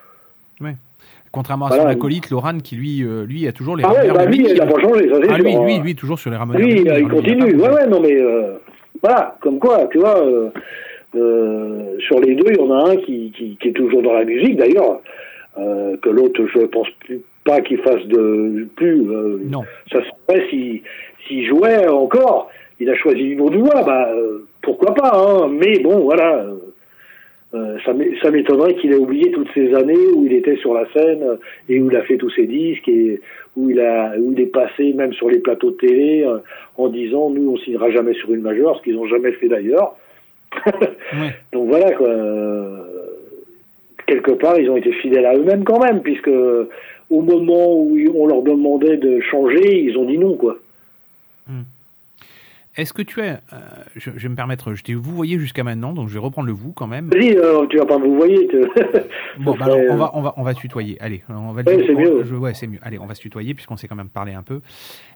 Contrairement à Voilà. son acolyte, Loran, qui lui, euh, lui a toujours les Ah ouais, bah lui, il a pas changé, ça Ah, sûr, lui, hein. lui, lui, toujours sur les rameurs Lui, il lui, continue. Ouais, ouais, non, mais euh, voilà, comme quoi, tu vois, euh, euh, sur les deux, il y en a un qui, qui, qui est toujours dans la musique, d'ailleurs, que l'autre, je pense plus, pas qu'il fasse de plus. non. Ça serait s'il s'il jouait encore. Il a choisi une autre voie, bah euh, pourquoi pas, hein. Mais bon, voilà. euh, euh, ça m'é- ça m'étonnerait qu'il ait oublié toutes ces années où il était sur la scène euh, et où il a fait tous ses disques et où il a où il est passé même sur les plateaux de télé euh, en disant nous on signera jamais sur une majeure, ce qu'ils ont jamais fait d'ailleurs. *laughs* Donc voilà quoi. Quelque part ils ont été fidèles à eux-mêmes quand même puisque au moment où on leur demandait de changer ils ont dit non quoi. Est-ce que tu es, euh, je, je vais me permettre, je t'ai vous voyez jusqu'à maintenant, donc je vais reprendre le vous quand même. Vas-y, euh, tu vas pas vous voyez. *laughs* Bon, bah alors, on euh, va, on va, on va tutoyer. Allez, on va. Ouais, c'est mieux. je- ouais, c'est mieux. Allez, on va se tutoyer puisqu'on s'est quand même parlé un peu.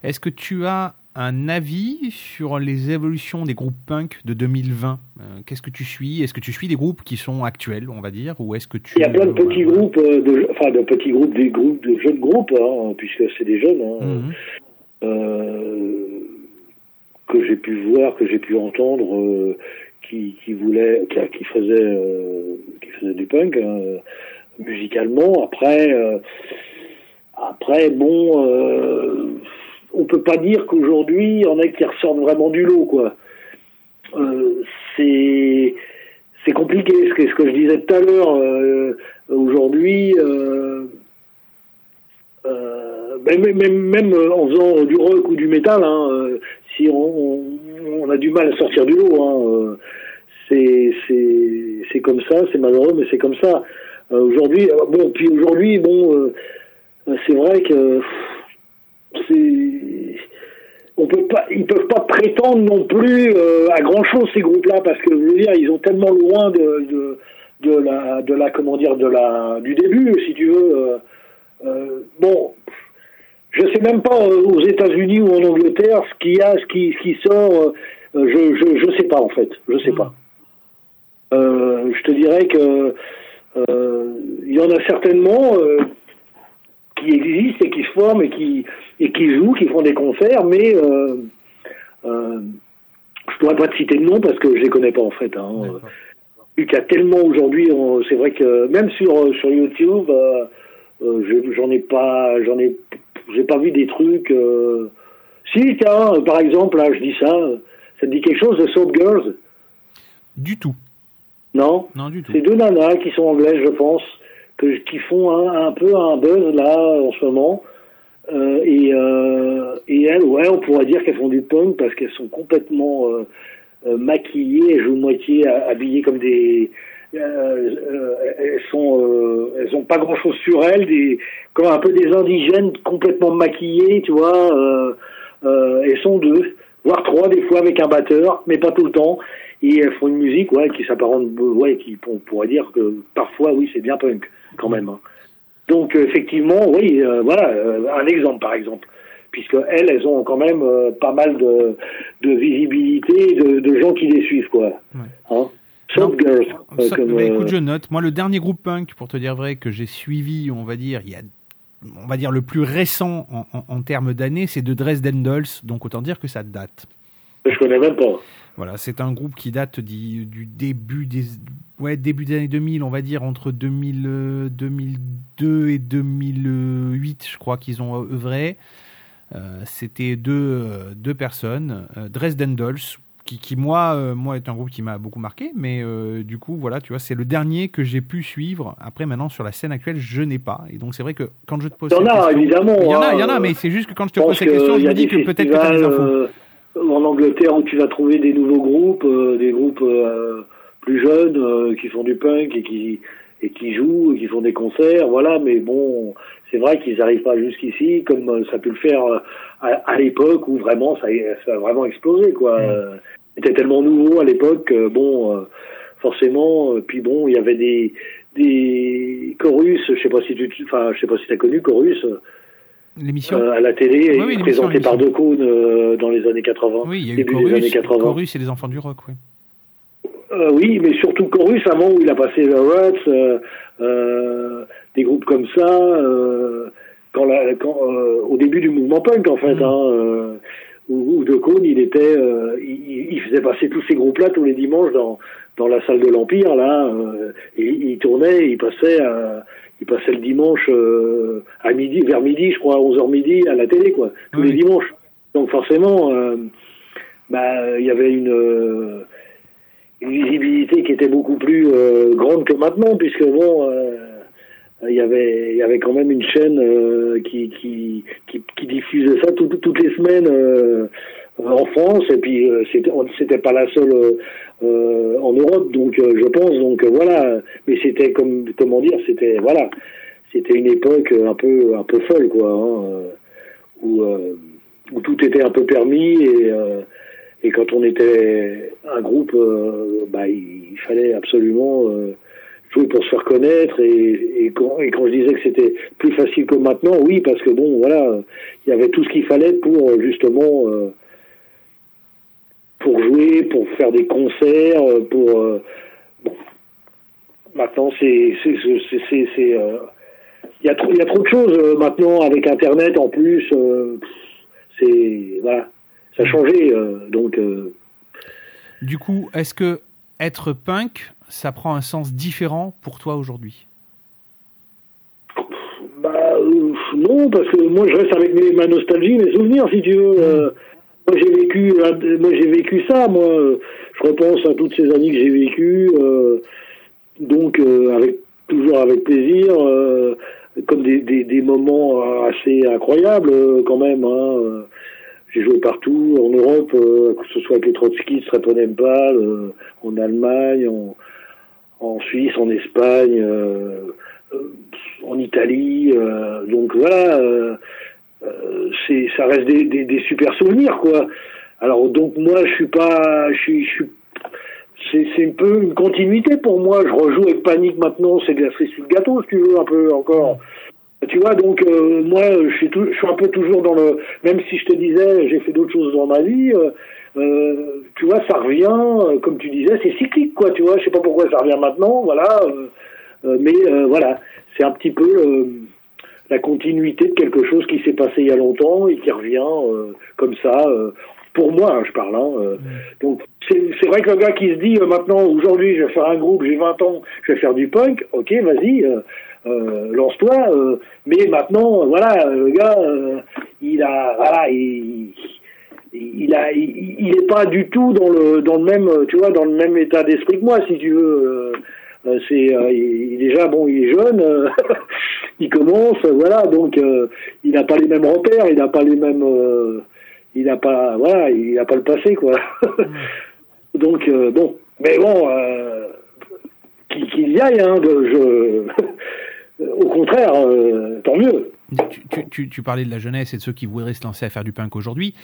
Est-ce que tu as un avis sur les évolutions des groupes punk de 2020 Euh, Qu'est-ce que tu suis? Est-ce que tu suis des groupes qui sont actuels, on va dire, ou est-ce que tu Il y a plein de petits groupes, de, enfin de petits groupes, des groupes de jeunes groupes, hein, puisque c'est des jeunes, hein, Mhm. Que j'ai pu voir, que j'ai pu entendre, euh, qui, qui voulaient, qui, qui faisaient, euh, qui faisaient du punk hein, musicalement. Après, euh, après bon, euh, on peut pas dire qu'aujourd'hui, il y en a qui ressortent vraiment du lot, quoi. Euh, c'est c'est compliqué. Ce que, ce que je disais tout à l'heure, euh, aujourd'hui, même, même, même euh, en faisant du rock ou du métal, hein, on, a du mal à sortir du lot, hein, euh, c'est comme ça, c'est malheureux, mais c'est comme ça. Euh, aujourd'hui, euh, bon, puis aujourd'hui, bon, c'est vrai que c'est on peut pas, ils peuvent pas prétendre non plus à grand chose ces groupes-là parce que je veux dire, ils ont tellement loin de, de, la, de la, comment dire, de la, du début, si tu veux. bon, je sais même pas euh, aux États-Unis ou en Angleterre ce qu'il y a, ce qui, ce qui sort. euh, je, je, je sais pas en fait, je sais pas. Euh, je te dirais que euh, il y en a certainement euh, qui existent et qui se forment et qui et qui jouent, qui font des concerts, mais je pourrais pas te citer de nom parce que je les connais pas en fait. Hein. Vu qu'il y a tellement aujourd'hui, c'est vrai que même sur sur YouTube, je- j'en ai pas, j'en ai, j'ai pas vu des trucs. euh, Si, tiens, par exemple, là, je dis ça, ça te dit quelque chose de Soap Girls Du tout. Non Non, du tout. C'est deux nanas qui sont anglaises, je pense, que, qui font un, un peu un buzz là en ce moment. Euh, et, euh, et elles, ouais, on pourrait dire qu'elles font du punk parce qu'elles sont complètement maquillées, elles jouent moitié ha- habillées comme des. Euh, euh, elles sont, euh, elles ont pas grand chose sur elles, des, comme un peu des indigènes complètement maquillés, tu vois. Euh, euh, elles sont deux, voire trois des fois avec un batteur, mais pas tout le temps. Et elles font une musique, ouais, qui s'apparente, ouais, qui on pourrait dire que parfois, oui, c'est bien punk, quand même. hein. Donc effectivement, oui, euh, voilà, un exemple par exemple, puisque elles, elles ont quand même euh, pas mal de, de visibilité, de, de gens qui les suivent, quoi. Hein Girls, euh, Ça- comme, bah, euh, écoute, je note. Moi, le dernier groupe punk, pour te dire vrai, que j'ai suivi, on va dire, il y a, on va dire le plus récent en, en- en termes d'années, c'est de Dresden Dolls. Donc autant dire que ça date. Je connais même pas. Voilà, c'est un groupe qui date du, du début des, ouais, début des années 2000, on va dire entre 2000, euh, 2002 et 2008, je crois qu'ils ont œuvré. Euh, C'était deux, euh, deux personnes, Dresden Dolls, qui, qui moi, euh, moi est un groupe qui m'a beaucoup marqué, mais euh, du coup, voilà, tu vois, c'est le dernier que j'ai pu suivre. Après, maintenant, sur la scène actuelle, je n'ai pas. Et donc, c'est vrai que quand je te pose Il y en a, question- évidemment, Il y en a, hein, il y en a, mais c'est juste que quand je te pose cette question, je me dis que peut-être que tu as des infos. euh, en Angleterre où tu vas trouver des nouveaux groupes, euh, des groupes plus jeunes qui font du punk et qui et qui jouent, et qui font des concerts, voilà. Mais bon, c'est vrai qu'ils n'arrivent pas jusqu'ici comme ça a pu le faire à, à l'époque où vraiment ça, a- ça a vraiment explosé quoi. Euh, C'était tellement nouveau à l'époque, que, bon, euh, forcément. euh, puis bon, il y avait des des chorus. Je sais pas si tu, enfin, je sais pas si t'as connu chorus. euh, L'émission euh, à la télé, Oui, oui, l'émission, présenté par De euh, dans les années 80, Oui, il y a eu début des années Chorus, 80. Chorus et les enfants du rock, oui. Euh, oui, mais surtout Chorus avant où il a passé le Ruts, euh, euh, des groupes comme ça, euh, quand la, quand, euh, au début du mouvement punk en fait, hein, euh, où, où De Caunes il était, euh, il, il faisait passer tous ces groupes-là tous les dimanches dans dans la salle de l'Empire là, euh, et il tournait, il passait, à, il passait le dimanche euh, à midi, vers midi, je crois, à 11h midi à la télé quoi, tous les dimanches. Donc forcément, euh, bah il y avait une euh, une visibilité qui était beaucoup plus euh, grande que maintenant, puisque bon, euh, il y avait il y avait quand même une chaîne euh, qui, qui, qui qui diffusait ça tout- toutes les semaines euh, en France, et puis euh, c'était c'était pas la seule euh, euh, en Europe, donc euh, je pense. Donc euh, voilà, mais c'était comme comment dire, c'était voilà, c'était une époque un peu un peu folle quoi, hein, euh, où euh, où tout était un peu permis. Et euh, et quand on était un groupe, euh, bah, il, fallait absolument euh, pour se faire connaître. Et, quand, je disais que c'était plus facile que maintenant, oui, parce que bon, voilà, il y avait tout ce qu'il fallait pour justement euh, pour jouer, pour faire des concerts, euh, pour euh, bon. Maintenant, c'est il y a trop de choses maintenant avec Internet en plus. c'est voilà, ça a changé. donc Du coup, est-ce que être punk, ça prend un sens différent pour toi aujourd'hui Bah euh, non, parce que moi je reste avec mes- ma nostalgie, mes souvenirs, si tu veux. Euh, moi j'ai vécu, euh, moi j'ai vécu ça. Moi, je repense à toutes ces années que j'ai vécues, euh, donc avec toujours avec plaisir, comme des, des, des moments assez incroyables quand même. Hein. J'ai joué partout en Europe, euh, que ce soit avec les trotskistes, Raponempal, euh, en Allemagne, en, Suisse, en Espagne. euh, euh, en Italie. donc voilà, ça reste des, des, super souvenirs quoi. Alors donc moi je suis pas, c'est un peu une continuité pour moi. Je rejoue avec Panique maintenant, c'est de la cerise le gâteau si tu veux un peu encore. Tu vois, donc euh, moi, je suis, tou- je suis un peu toujours dans le. Même si je te disais, j'ai fait d'autres choses dans ma vie. euh, euh, tu vois, ça revient, comme tu disais, c'est cyclique, quoi. Tu vois, je sais pas pourquoi ça revient maintenant, voilà. mais voilà, c'est un petit peu la continuité de quelque chose qui s'est passé il y a longtemps et qui revient comme ça. pour moi, hein, je parle. Hein, euh, Donc, c'est c'est vrai que le gars qui se dit euh, maintenant, aujourd'hui, je vais faire un groupe, j'ai 20 ans, je vais faire du punk. Ok, vas-y, euh, euh, lance-toi. euh, mais maintenant, euh, voilà, le gars, euh, il a, voilà, il, il a, il, il est pas du tout dans le, dans le même, tu vois, dans le même état d'esprit que moi, si tu veux. euh, euh, c'est il- déjà bon, il est jeune, *laughs* il commence, voilà, donc il n'a pas les mêmes repères, il n'a pas les mêmes, il n'a pas, voilà, il n'a pas le passé quoi. *laughs* donc bon, mais bon, qu'il qu'il y aille, hein, de, je, au contraire, euh, tant mieux. tu, tu, tu parlais de la jeunesse et de ceux qui voudraient se lancer à faire du punk aujourd'hui.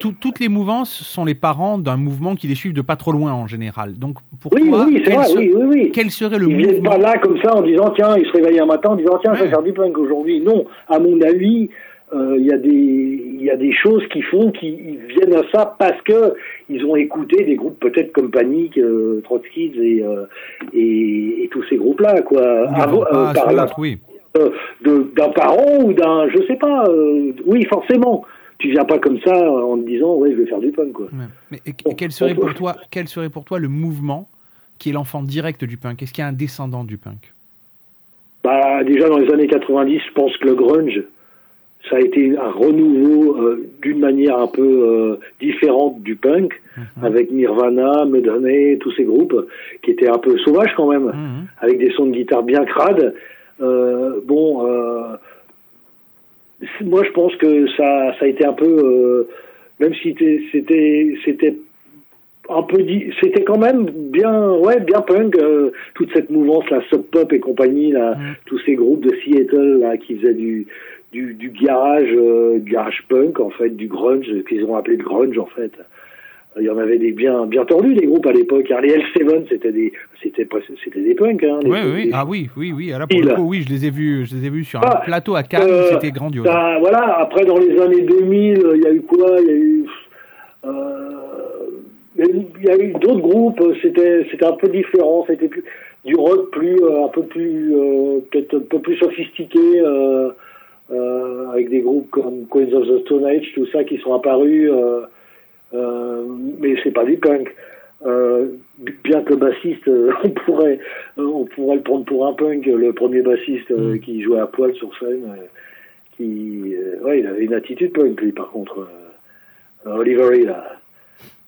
Tout- toutes les mouvances sont les parents d'un mouvement qui les suivent de pas trop loin en général. Donc pour Oui, toi, oui, quel, vrai, se- oui, oui, oui. quel serait le Ils mouvement pas là comme ça en disant tiens, ils se réveillent un matin en disant tiens, je vais faire du punk aujourd'hui. Non, à mon avis, euh, il y a des il y a des choses qui font qu'ils viennent à ça parce que ils ont écouté des groupes peut-être comme Panic, euh, Trotsky et, euh, et et tous ces groupes là quoi. Avant- les Rapaces, par là- oui. euh, d'un parent ou d'un je sais pas. euh, oui, forcément. Tu viens pas comme ça en te disant ouais, je vais faire du punk quoi. Mais et- et quel serait pour toi, quel serait pour toi le mouvement qui est l'enfant direct du punk? Est-ce qu'il y a un descendant du punk? Bah, déjà dans les années 90, je pense que le grunge, ça a été un renouveau euh, d'une manière un peu euh, différente du punk, avec Nirvana, Mudhoney, tous ces groupes qui étaient un peu sauvages quand même, avec des sons de guitare bien crades. Euh, bon, moi je pense que ça, ça a été un peu, même si c'était, un peu dit, c'était quand même bien, ouais, bien punk, euh, toute cette mouvance, la Sub Pop et compagnie, là, tous ces groupes de Seattle, là, qui faisaient du, du, du garage, euh, garage punk, en fait, du grunge, qu'ils ont appelé de grunge, en fait. Il y en avait des bien, bien tordus, des groupes à l'époque. hein. Les L7, c'était des, c'était c'était des punks, hein. les- Oui, oui, ah oui, oui, oui. Alors pour le coup, oui, je les ai vus, je les ai vus sur Ah, un plateau à Cannes, euh, c'était grandiose. bah, voilà, après dans les années 2000, il y a eu quoi? Il y a eu, euh, il y a eu- il y a eu d'autres groupes. C'était, c'était un peu différent. C'était plus du rock, plus euh, un peu plus, euh, peut-être un peu plus sophistiqué, euh, euh, avec des groupes comme Queens of the Stone Age, tout ça qui sont apparus. euh, euh, mais c'est pas du punk. Euh, bien que bassiste, euh, *laughs* on pourrait, euh, on pourrait le prendre pour un punk, le premier bassiste euh, qui jouait à poil sur scène, qui, ouais, il avait une attitude punk lui par contre, Oliver Hill, là.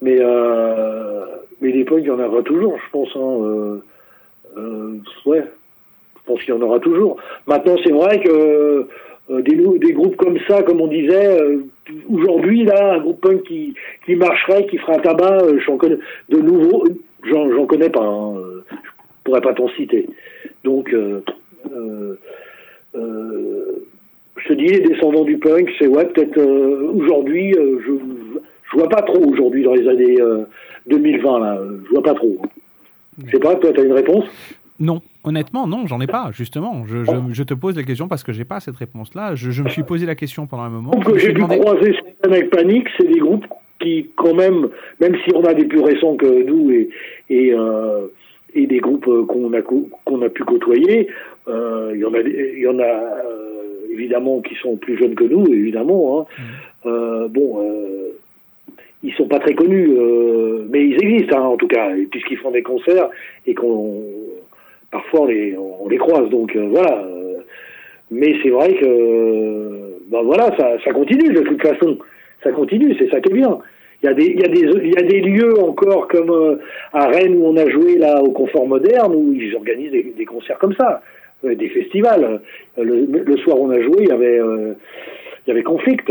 Mais euh, mais les punks, il y en aura toujours, je pense. Hein, euh, euh, ouais, je pense qu'il y en aura toujours. Maintenant, c'est vrai que euh, des, nou- des groupes comme ça, comme on disait, euh, aujourd'hui, là, un groupe punk qui, qui marcherait, qui fera un tabac, euh, j'en connais de nouveau, j'en, connais pas, hein, euh, je pourrais pas t'en citer. Donc, euh, euh, euh, je te dis, les descendants du punk, c'est ouais, peut-être euh, aujourd'hui, euh, je, je vois pas trop aujourd'hui dans les années euh, 2020, là, euh, je vois pas trop. Je sais pas, toi, t'as une réponse? Non, honnêtement, non, j'en ai pas, justement. Je, je, je te pose la question parce que j'ai pas cette réponse-là. Je, je me suis posé la question pendant un moment. que j'ai pu demandé- croiser avec Panic, c'est des groupes qui, quand même, même si on a des plus récents que nous et, et, euh, et des groupes euh, qu'on a, qu'on a pu côtoyer, euh, il y en a, y en a euh, évidemment qui sont plus jeunes que nous, évidemment. Hein. Euh, bon, ils sont pas très connus, euh, mais ils existent hein, en tout cas, puisqu'ils font des concerts et qu'on parfois on les, on les croise. Donc euh, voilà. mais c'est vrai que ben voilà, ça, ça continue de toute façon. Ça continue, c'est ça qui est bien. Il y a des, il y a des, il y a des lieux encore comme euh, à Rennes où on a joué là au Confort Moderne où ils organisent des, des concerts comme ça, euh, des festivals. Euh, Le, le soir où on a joué, il y avait, euh, il y avait Conflict.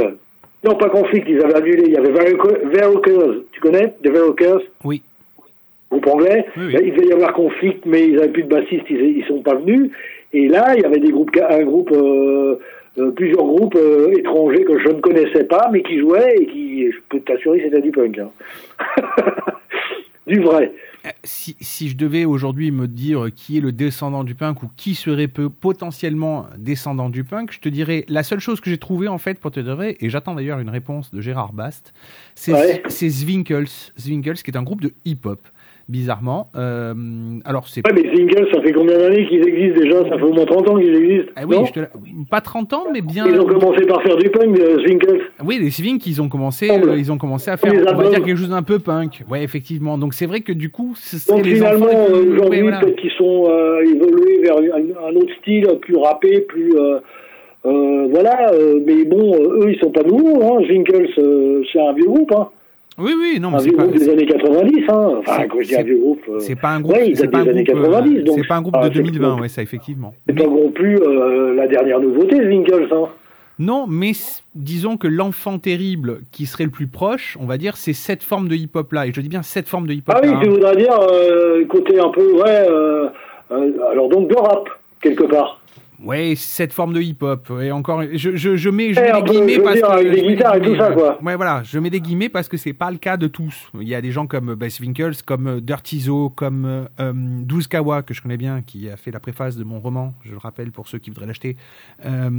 Non, pas Conflict, ils avaient annulé. Il y avait Verrucas. Tu connais? The Verrucas Oui. Groupe anglais. Il devait y avoir Conflict, mais ils n'avaient plus de bassistes, ils, ils sont pas venus. Et là, il y avait des groupes, un groupe, euh, euh, plusieurs groupes euh, étrangers que je ne connaissais pas, mais qui jouaient et qui, je peux t'assurer, c'était du punk. hein. *laughs* du vrai. Si, si je devais aujourd'hui me dire qui est le descendant du punk ou qui serait peu, potentiellement descendant du punk, je te dirais la seule chose que j'ai trouvée en fait pour te dire et j'attends d'ailleurs une réponse de Gérard Bast, c'est Ouais. Zwinkels, Zwinkels qui est un groupe de hip-hop. Bizarrement, Euh, alors c'est Ouais, mais Singles, ça fait combien d'années qu'ils existent déjà? Ça fait au moins 30 ans qu'ils existent. Ah oui, non? je te la- pas 30 ans, mais bien. Ils ont commencé par faire du punk, euh. Oui, les Swings, ils ont commencé, euh, ils ont commencé à faire, on va dire quelque chose d'un peu punk. Ouais, effectivement. Donc c'est vrai que du coup, ce serait Donc les finalement, qui- euh, aujourd'hui, voilà. peut-être qu'ils sont euh, évolués vers un, autre style, plus rappé, plus... voilà, mais bon, eux, ils sont pas nouveaux. Hein. Euh, c'est un vieux groupe. Hein. Oui, oui, non, mais un c'est pas. groupe des années 90. Hein. Enfin, c'est- quand je dis un vieux groupe... euh, C'est pas un groupe, ouais, c'est pas un des années groupe, euh, 90. donc c'est pas un groupe ah, de c'est- 2020, ouais, ça effectivement. C'est pas non plus euh, la dernière nouveauté, Singles. Hein. Non, mais disons que l'enfant terrible qui serait le plus proche, on va dire, c'est cette forme de hip-hop là. Et je dis bien cette forme de hip-hop Ah oui, tu voudrais dire euh, côté un peu, ouais, euh, euh, alors donc de rap, quelque part. Ouais, cette forme de hip-hop. Et encore, je, je, je mets, je Eh, mets un des peu, guillemets je parce dire, que. avec des guitares et tout ça, quoi. Ouais, voilà, je mets des guillemets parce que c'est pas le cas de tous. Il y a des gens comme Bess Winkles, comme euh, Dirty Zo, comme euh, euh, 12 Kawa, que je connais bien, qui a fait la préface de mon roman, je le rappelle pour ceux qui voudraient l'acheter. Euh,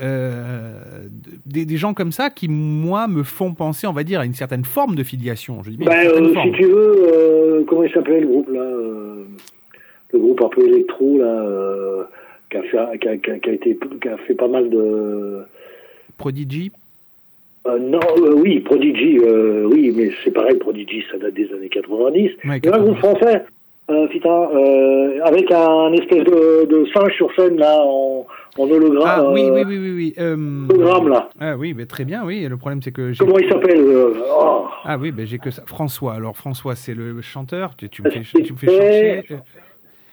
euh, des, des gens comme ça qui, moi, me font penser, on va dire, à une certaine forme de filiation. Je dis euh, forme. si tu veux, euh, comment il s'appelait le groupe là euh, Le groupe un peu électro là, euh, qui, a fait, qui, a, qui a- qui a été, qui a fait pas mal de. Prodigy Euh, non, euh, oui, Prodigy, euh, oui, mais c'est pareil, Prodigy, ça date des années 90. Ouais, a un groupe français, putain, avec un espèce de, de singe sur scène là, en, en hologramme. Ah oui, oui, oui, oui, oui. hologramme, là. Ah oui, mais très bien, oui. Et le problème, c'est que. j'ai- Comment il s'appelle oh. Ah oui, ben j'ai que ça. François. Alors François, c'est le chanteur. Tu, tu me fais, tu me fais chercher.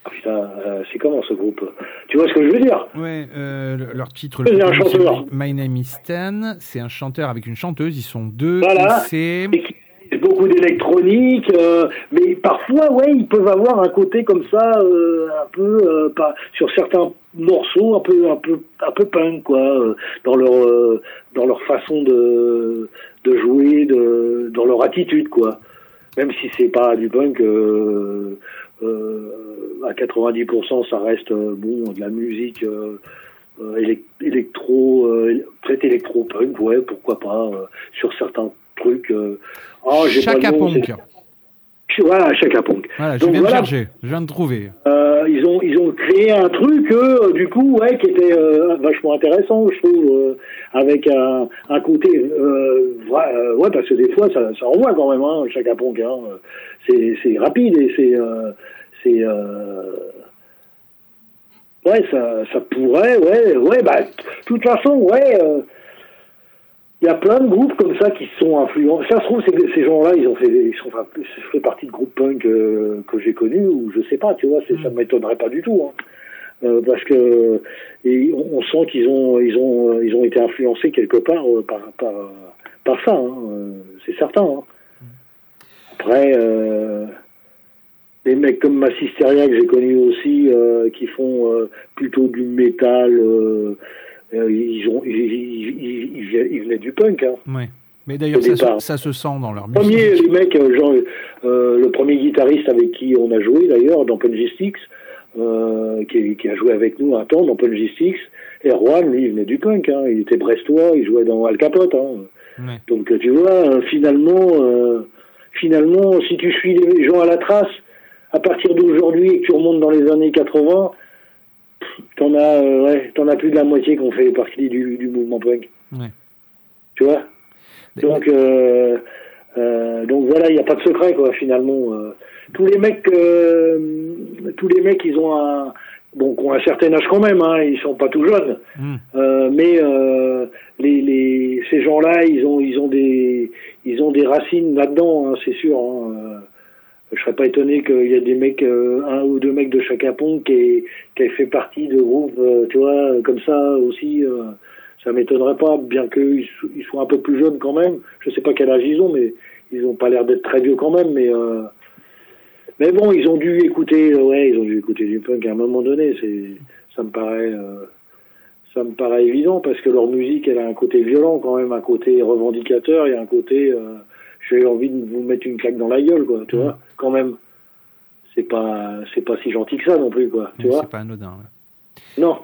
Ah, putain, euh, c'est comment ce groupe? Tu vois ce que je veux dire? Ouais, euh, le- leur titre. C'est le un chanteur. My Name is Stan. C'est un chanteur avec une chanteuse. Ils sont deux. Voilà. et beaucoup d'électronique, euh, mais parfois, ouais, ils peuvent avoir un côté comme ça, euh, un peu, euh, pas, sur certains morceaux, un peu, un peu, un peu punk, quoi, euh, dans leur, euh, dans leur façon de, de jouer, de, dans leur attitude, quoi. Même si c'est pas du punk, à 90%, ça reste euh, bon de la musique. euh, euh, élec- électro, euh, peut-être électro-punk, ouais, pourquoi pas, euh, sur certains trucs. Euh, ah, j'ai pas le nom, Punk. Voilà, Chaka Punk. Voilà, je Donc viens voilà. de chercher, je viens de trouver. Euh, ils ont ils ont créé un truc euh, du coup ouais qui était euh, vachement intéressant je trouve euh, avec un, un côté ouais, parce que des fois ça ça envoie quand même hein Chaka Punk hein. c'est c'est rapide et c'est c'est ouais ça ça pourrait ouais ouais bah de toute façon ouais il y a plein de groupes comme ça qui sont influents. Ça se trouve, ces gens-là, ils ont fait, ils sont enfin, partie de groupes punk euh, que j'ai connus ou je sais pas, tu vois, ça m'étonnerait pas du tout, hein. Euh, parce que et on, on sent qu'ils ont, ils ont, ils ont été influencés quelque part euh, par, par, par ça, hein, c'est certain. hein. Après, euh, des mecs comme Massisteria que j'ai connus aussi, qui font plutôt du métal. Euh, euh, ils, ont, ils, ils, ils- ils- ils venaient du punk. Hein. Ouais. Mais d'ailleurs, ça, se- départ. ça se sent dans leur musique. Premier, les mecs, euh, genre, euh, le premier guitariste avec qui on a joué d'ailleurs dans Punji Sticks, euh, qui, qui a joué avec nous un temps dans Punji Sticks, Erwan, lui, il venait du punk, hein, il était brestois, il jouait dans Al Capote. Hein. Donc euh, tu vois, euh, finalement, euh, finalement, si tu suis les gens à la trace, à partir d'aujourd'hui et que tu remontes dans les années 80, pff, t'en as, euh, ouais, t'en as plus de la moitié qui ont fait partie du, du mouvement punk. Ouais. Tu vois? Donc, euh, euh, donc voilà, il n'y a pas de secret quoi. Finalement, euh. tous les mecs, euh, tous les mecs, ils ont un, bon, ont un certain âge quand même. Hein, ils sont pas tout jeunes. Euh, mais euh, les, les, ces gens-là, ils ont, ils ont des, ils ont des racines là-dedans, hein, c'est sûr. Hein. Je serais pas étonné qu'il y ait des mecs, euh, un ou deux mecs de Chaka Pong qui aient, qui fait partie de groupes, euh, tu vois, comme ça aussi. euh, ça m'étonnerait pas, bien qu'ils so- ils soient un peu plus jeunes quand même. Je sais pas quel âge ils ont, mais ils ont pas l'air d'être très vieux quand même. Mais mais bon, ils ont dû écouter, ouais, ils ont dû écouter du punk à un moment donné. C'est, ça me paraît, ça me paraît évident parce que leur musique, elle a un côté violent quand même, un côté revendicateur et un côté, euh, j'ai envie de vous mettre une claque dans la gueule, quoi. Tu vois, quand même. C'est pas, c'est pas si gentil que ça non plus, quoi. Tu vois. C'est pas anodin. ouais. Non.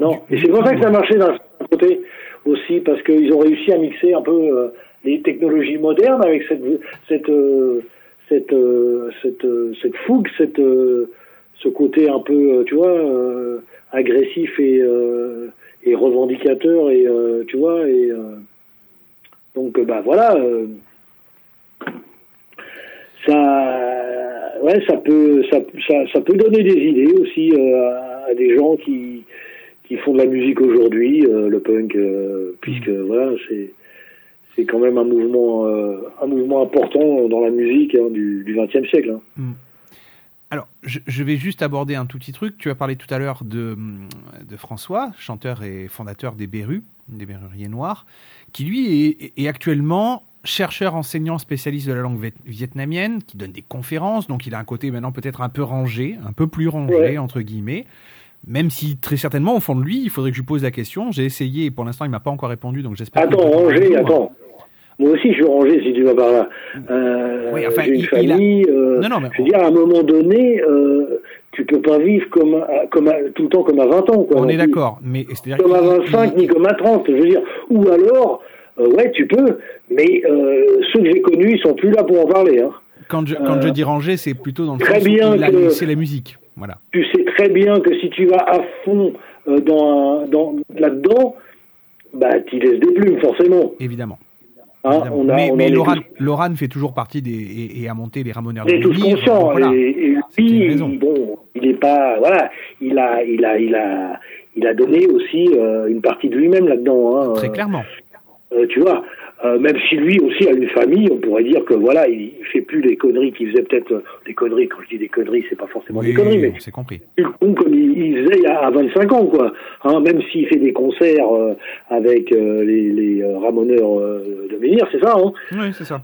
non. et c'est pour ça que ça marchait d'un certain côté aussi, parce qu'ils ont réussi à mixer un peu euh, les technologies modernes avec cette cette euh, cette euh, cette, euh, cette fougue, cette euh, ce côté un peu, euh, tu vois, euh, agressif et euh, et revendicateur et euh, tu vois et euh, donc bah voilà. Ça, ouais, ça peut, ça, ça, ça peut donner des idées aussi euh, à, à des gens qui, qui font de la musique aujourd'hui, euh, le punk, euh, puisque voilà, c'est, c'est quand même un mouvement, euh, un mouvement important dans la musique hein, du XXe siècle. hein. Hmm. Alors, je, je vais juste aborder un tout petit truc. Tu as parlé tout à l'heure de, de François, chanteur et fondateur des Berus, des Berruriers Noirs, qui lui est, est actuellement chercheur enseignant spécialiste de la langue viet- vietnamienne, qui donne des conférences, donc il a un côté maintenant peut-être un peu rangé, un peu plus rangé, Ouais. entre guillemets. Même si très certainement, au fond de lui, il faudrait que je lui pose la question. J'ai essayé et pour l'instant, il m'a pas encore répondu, donc j'espère. Attends, jour. attends. Moi aussi, je suis rangé si tu vas par là. Euh, Oui, enfin, une il- il a- famille. euh, Non, non, mais Je veux dire, à un moment donné, euh, tu peux pas vivre comme, à- comme à- tout le temps comme à 20 ans. Quoi, On est d'accord, mais c'est-à-dire Comme à qu'il- 25 ni comme à 30. Je veux dire, ou alors, euh, ouais, tu peux, mais euh, ceux que j'ai connus, ils sont plus là pour en parler. Hein. Quand je, quand Euh, je dis ranger, c'est plutôt dans le très sens où bien que- laissé la musique. Voilà. Tu sais très bien que si tu vas à fond euh, dans, là-dedans, bah, tu laisses des plumes, forcément. Évidemment. Hein, Évidemment. on a- mais on mais tous- Loran fait toujours partie des et, et a monté les ramoneurs On est de tous conscients. voilà. Et, et lui, il- bon, il est pas, voilà, il a, il a, il a, il a donné aussi euh, une partie de lui-même là-dedans. Hein, Très euh, clairement. Euh, tu vois, euh, même si lui aussi a une famille, on pourrait dire que voilà, il, il fait plus les conneries qu'il faisait peut-être euh, des conneries. Quand je dis des conneries, c'est pas forcément Oui, des conneries, mais c'est compris. con comme il, il faisait il y a à 25 ans, quoi. Hein, même s'il fait des concerts euh, avec les, les ramoneurs de Menhir, c'est ça, hein Oui, c'est ça.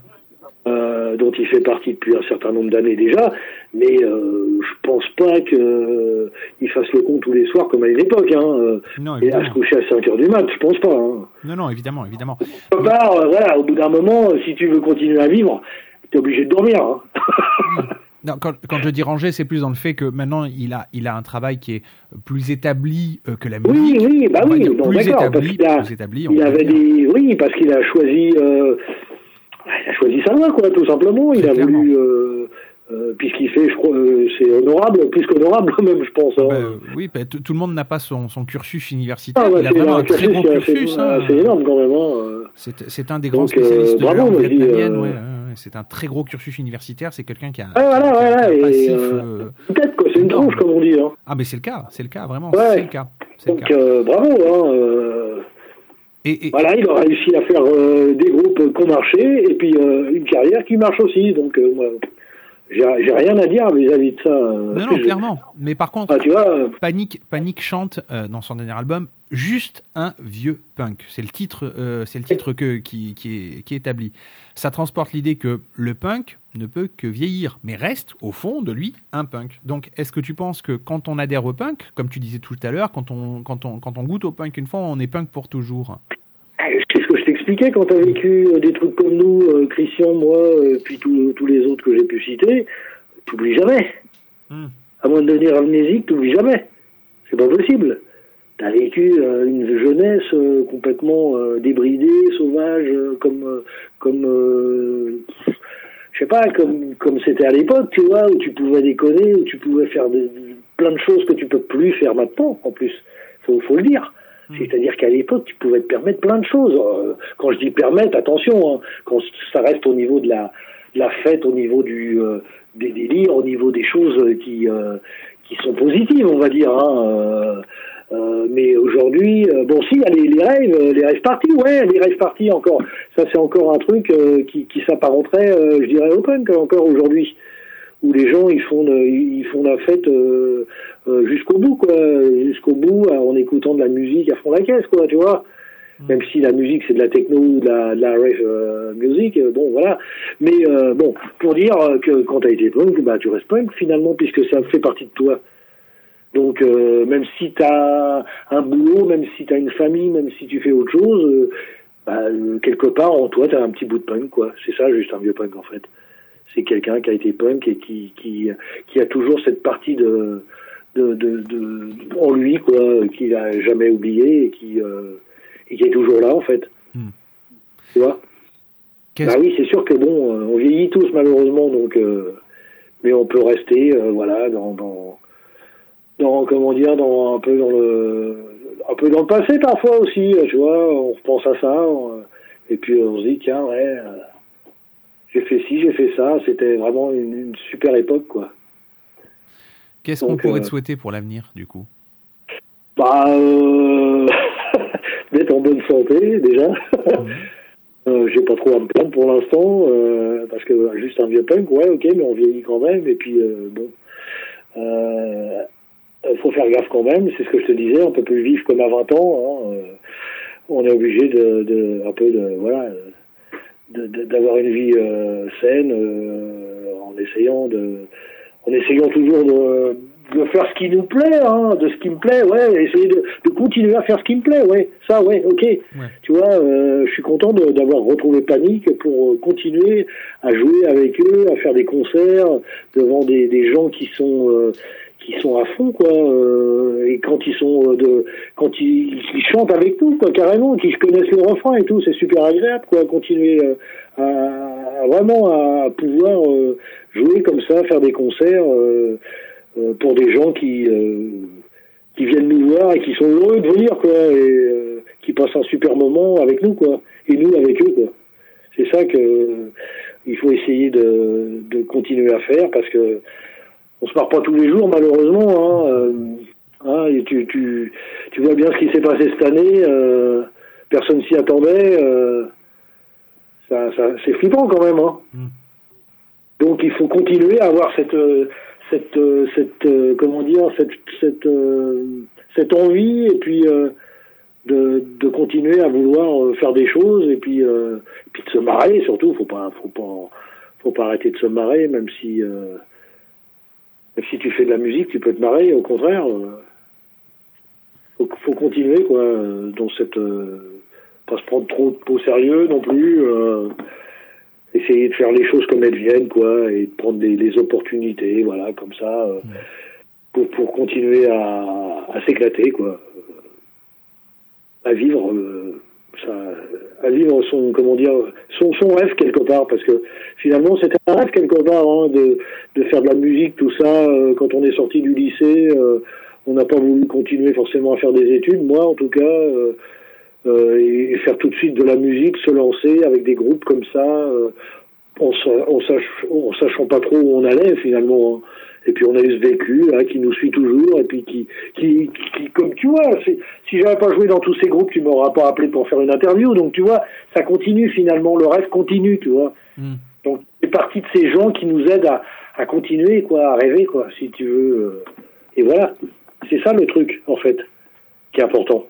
dont il fait partie depuis un certain nombre d'années déjà, mais euh, je pense pas que euh, il fasse le con tous les soirs comme à une époque, hein, Non, et à se coucher à 5 heures du mat, je pense pas. Hein. Non, non, évidemment, évidemment. Part, euh, voilà, au bout d'un moment, si tu veux continuer à vivre, t'es obligé de dormir. Hein. *laughs* Non, quand, quand je dis rangé, c'est plus dans le fait que maintenant il a, il a un travail qui est plus établi euh, que la Oui, musique. oui, bah On va oui, dire bon, plus parce établi, qu'il a, plus établi. il va avait des, oui, parce qu'il a choisi, euh, il a choisi sa voie, quoi, tout simplement. Il a voulu, euh, euh, puisqu'il fait, je crois, euh, c'est honorable, plus qu'honorable *laughs* même, je pense. hein. Euh, oui, bah, tout le monde n'a pas son, son cursus universitaire. Ah, bah, il a c'est vraiment un très cursus gros cursus. hein. assez énorme quand même. hein. C'est c'est un des grands Donc, euh, spécialistes de bravo, dis, vietnamienne. ouais. C'est un très gros cursus universitaire. C'est quelqu'un qui a, Ouais, voilà, voilà, et, Peut-être que c'est une tranche, comme on dit. Hein. Ah, mais c'est le cas, c'est le cas, vraiment, Ouais. c'est le cas. c'est le Donc, cas. bravo. Hein, euh, Voilà, il a réussi à faire des groupes qui ont marché et puis une carrière qui marche aussi. Donc, moi, j'ai rien à dire vis-à-vis de ça. euh, Non, non, je- clairement. Mais par contre, Ah, tu vois, Panic, Panic chante euh, dans son dernier album juste un vieux punk. C'est le titre, euh, c'est le titre que, qui, qui, est, qui est établi. Ça transporte l'idée que le punk ne peut que vieillir, mais reste au fond de lui un punk. Donc, est-ce que tu penses que quand on adhère au punk, comme tu disais tout à l'heure, quand on, quand on, quand on goûte au punk une fois, on est punk pour toujours? C'est ce que je t'expliquais quand tu as vécu euh, des trucs comme nous, euh, Christian, moi, euh, puis tous les autres que j'ai pu citer, t'oublies jamais. Hmm. À moins de devenir amnésique, t'oublies jamais. C'est pas possible. T'as vécu euh, une jeunesse euh, complètement euh, débridée, sauvage, comme, comme, je sais pas, comme, comme c'était à l'époque, tu vois, où tu pouvais déconner, où tu pouvais faire des- plein de choses que tu peux plus faire maintenant, en plus. Faut, faut le dire. C'est-à-dire qu'à l'époque, tu pouvais te permettre plein de choses. Euh, Quand je dis permettre, attention, hein, quand ça reste au niveau de la, de la fête, au niveau du, euh, des délires, au niveau des choses qui, euh, qui sont positives, on va dire. Hein, euh, euh, mais aujourd'hui, euh, bon, si, il y a les, rêves, les rêves parties, ouais, les rêves parties encore. Ça, c'est encore un truc qui, qui s'apparenterait, je dirais, au punk encore aujourd'hui où les gens ils font de- ils font la fête euh, euh, jusqu'au bout quoi. Jusqu'au bout euh, en écoutant de la musique à fond la caisse quoi tu vois. Même si la musique c'est de la techno ou de la, de la rave euh, music euh, bon voilà. Mais euh, bon pour dire euh, que quand t'as été punk bah tu restes punk finalement puisque ça fait partie de toi. Donc euh, même si t'as un boulot même si t'as une famille même si tu fais autre chose euh, bah, euh, quelque part en toi t'as un petit bout de punk quoi. C'est ça juste un vieux punk en fait c'est quelqu'un qui a été punk et qui, qui, qui a toujours cette partie de, de, de, de- en lui, quoi, qu'il a jamais oublié et qui, euh, et qui est toujours là, en fait. Tu vois? Bah oui, c'est sûr que bon, euh, on vieillit tous malheureusement, donc, euh, mais on peut rester, euh, voilà, dans, dans, dans, comment dire, dans un peu dans le, un peu dans le passé parfois aussi, tu vois, on repense à ça, on- et puis on se dit, tiens, ouais. Euh, j'ai fait ci, j'ai fait ça, c'était vraiment une, une super époque, quoi. Qu'est-ce qu'on pourrait euh, te souhaiter pour l'avenir, du coup? Bah, euh... *laughs* d'être en bonne santé, déjà. *laughs* Euh, j'ai pas trop à me plaindre pour l'instant, euh, parce que euh, juste un vieux punk, ouais, ok, mais on vieillit quand même, et puis, euh, bon, euh, euh, faut faire gaffe quand même, c'est ce que je te disais, on peut plus vivre comme à 20 ans, hein, euh, on est obligé de, de, un peu de, voilà, d'avoir une vie euh, saine, euh, en essayant de, en essayant toujours de, de faire ce qui nous plaît, hein, de ce qui me plaît, ouais, essayer de, de continuer à faire ce qui me plaît, ouais, ça, ouais, ok. Tu vois, euh, je suis content d'avoir retrouvé Panique pour euh, continuer à jouer avec eux, à faire des concerts devant des, des gens qui sont euh, qui sont à fond, quoi. euh, et quand ils sont euh, de, quand ils, ils chantent avec nous, quoi, carrément, qui connaissent le refrain et tout, c'est super agréable, quoi. Continuer euh, à, à vraiment à pouvoir euh, jouer comme ça, faire des concerts euh, pour des gens qui qui viennent nous voir et qui sont heureux de venir, quoi, et qui passent un super moment avec nous, quoi, et nous avec eux, quoi. C'est ça que il faut essayer de, de continuer à faire parce que on se marre pas tous les jours, malheureusement. Hein, euh, hein, et tu, tu, tu vois bien ce qui s'est passé cette année. euh, personne s'y attendait. euh, ça, ça, c'est flippant quand même. Hein. Donc il faut continuer à avoir cette, cette, cette comment dire, cette, cette, cette envie et puis euh, de, de continuer à vouloir faire des choses et puis, euh, puis de se marrer surtout. Faut pas, faut pas, faut pas arrêter de se marrer, même si, euh, même si tu fais de la musique, tu peux te marrer. Au contraire, euh, faut, faut continuer quoi, euh, dans cette, euh, pas se prendre trop au sérieux non plus. euh, essayer de faire les choses comme elles viennent, quoi, et de prendre des, opportunités, voilà, comme ça, euh, pour, pour continuer à, à s'éclater, quoi, à vivre, euh, à vivre son, comment dire, son, son rêve quelque part, parce que finalement c'était un rêve quelque part, hein, de, de faire de la musique, tout ça, euh, quand on est sorti du lycée, euh, on n'a pas voulu continuer forcément à faire des études, moi en tout cas. euh, euh, et faire tout de suite de la musique, se lancer avec des groupes comme ça, euh, en, en, sach- en sachant pas trop où on allait finalement. hein. Et puis on a eu ce vécu hein, qui nous suit toujours et puis qui, qui, qui comme tu vois, si j'avais pas joué dans tous ces groupes, tu m'auras pas appelé pour faire une interview. Donc tu vois, ça continue finalement, le rêve continue, tu vois. Donc c'est partie de ces gens qui nous aident à, à continuer, quoi, à rêver, quoi, si tu veux. euh. Et voilà, c'est ça le truc en fait, qui est important.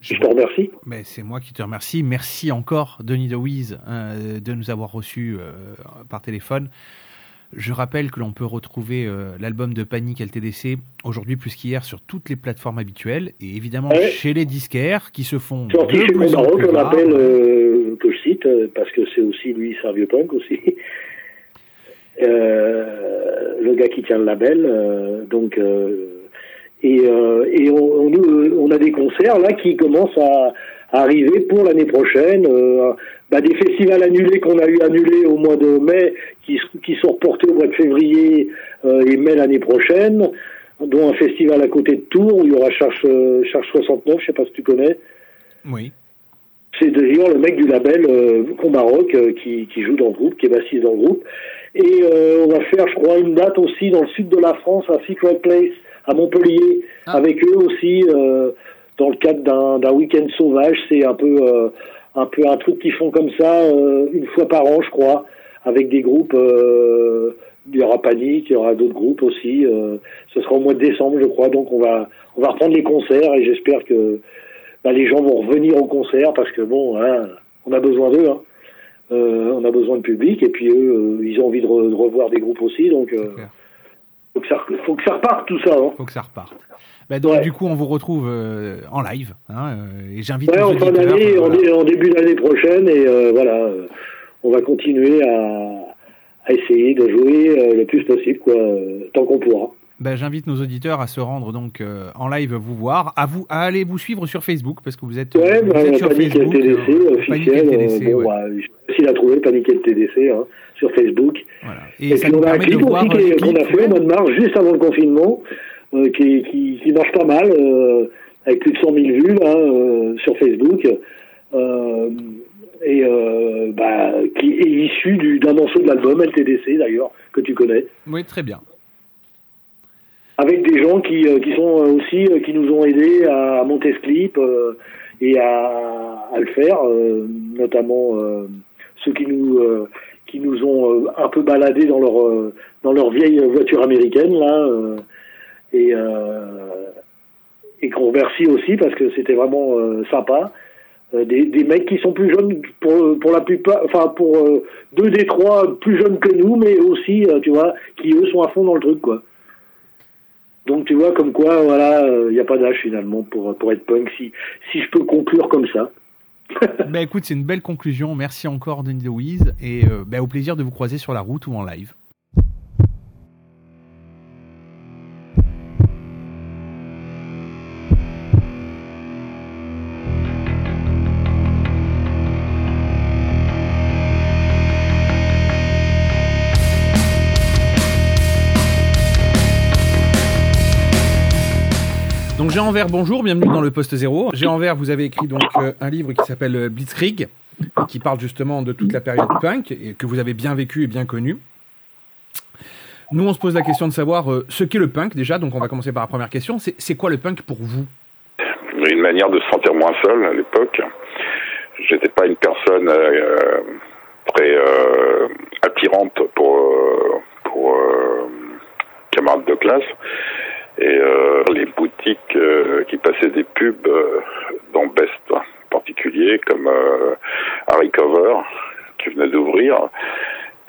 Je te remercie. Mais c'est moi qui te remercie. Merci encore, Denis DeWeese, euh, de nous avoir reçus euh, par téléphone. Je rappelle que l'on peut retrouver euh, l'album de Panic LTDC aujourd'hui plus qu'hier sur toutes les plateformes habituelles et évidemment Ouais. chez les disquaires qui se font Sorti chez plus qu'on appelle, euh, que je cite, euh, parce que c'est aussi, lui, c'est un vieux punk aussi. Euh, le gars qui tient le label, donc, et, et on, on, a des concerts là qui commencent à arriver pour l'année prochaine. euh, bah, des festivals annulés qu'on a eu annulés au mois de mai, qui, sont reportés au mois de février euh, et mai l'année prochaine, dont un festival à côté de Tours où il y aura Charge, euh, Charge 69, je sais pas si tu connais. Oui. C'est d'ailleurs le mec du label euh, Combaroc euh, qui, qui joue dans le groupe, qui est bassiste dans le groupe. Et euh, on va faire, je crois, une date aussi dans le sud de la France, à Secret Place, à Montpellier, avec eux aussi, euh, dans le cadre d'un week-end sauvage. C'est un peu, euh, un peu un truc qu'ils font comme ça euh, une fois par an, je crois, avec des groupes. Euh, il y aura Panic, il y aura d'autres groupes aussi. euh, ce sera au mois de décembre, je crois. Donc on va, on va reprendre les concerts et j'espère que bah, les gens vont revenir au concert parce que bon, hein, on a besoin d'eux. Hein. Euh, on a besoin de public et puis eux, euh, ils ont envie de, re- de revoir des groupes aussi. Donc, faut que ça, faut que ça reparte tout ça. Hein. Faut que ça reparte. Bah, donc du coup, on vous retrouve euh, en live. hein, euh, et j'invite Ouais, en fin d'année, en, voilà. dé- en début d'année prochaine et euh, voilà, euh, on va continuer à, à essayer de jouer euh, le plus possible, quoi, euh, tant qu'on pourra. Ben, j'invite nos auditeurs à se rendre donc euh, en live vous voir, à vous à aller vous suivre sur Facebook parce que vous êtes, Ouais, vous bah, êtes sur Panic Facebook. LTDC euh, officiel. Panic euh, LTDC, bon, ouais. bah, s'il a trouvé Panic LTDC hein, sur Facebook. Et Et, ça puis nous on a un clip aussi euh, qu'on a fait au mois de mars, juste avant le confinement, euh, qui, qui, qui marche pas mal, euh, avec plus de 100 000 vues là, euh, sur Facebook. Euh, et euh, bah, qui est issu du- d'un morceau de l'album LTDC d'ailleurs, que tu connais. Oui, très bien. Avec des gens qui, euh, qui sont aussi euh, qui nous ont aidés à monter ce clip euh, et à, le faire, notamment ceux qui nous qui nous ont un peu baladés dans leur dans leur vieille voiture américaine là et et qu'on remercie aussi parce que c'était vraiment sympa. Des, des mecs qui sont plus jeunes pour, pour la plupart, enfin pour deux des trois plus jeunes que nous, mais aussi, tu vois, qui eux sont à fond dans le truc, quoi. Donc tu vois comme quoi voilà il n'y a pas d'âge finalement pour pour être punk si si je peux conclure comme ça. *laughs* Ben, écoute, c'est une belle conclusion. Merci encore Denis Louise et euh, ben, au plaisir de vous croiser sur la route ou en live. Donc Jean Envers, bonjour, bienvenue dans le poste zéro. Jean Envers, vous avez écrit donc euh, un livre qui s'appelle euh, Blitzkrieg, qui parle justement de toute la période punk et que vous avez bien vécu et bien connu. Nous, on se pose la question de savoir euh, ce qu'est le punk déjà. Donc, on va commencer par la première question. C'est quoi le punk pour vous? Une manière de se sentir moins seul à l'époque. J'étais pas une personne très attirante pour pour camarades de classe et euh, les boutiques euh, qui passaient des pubs euh, dans Best en particulier comme euh, Harry Cover qui venait d'ouvrir.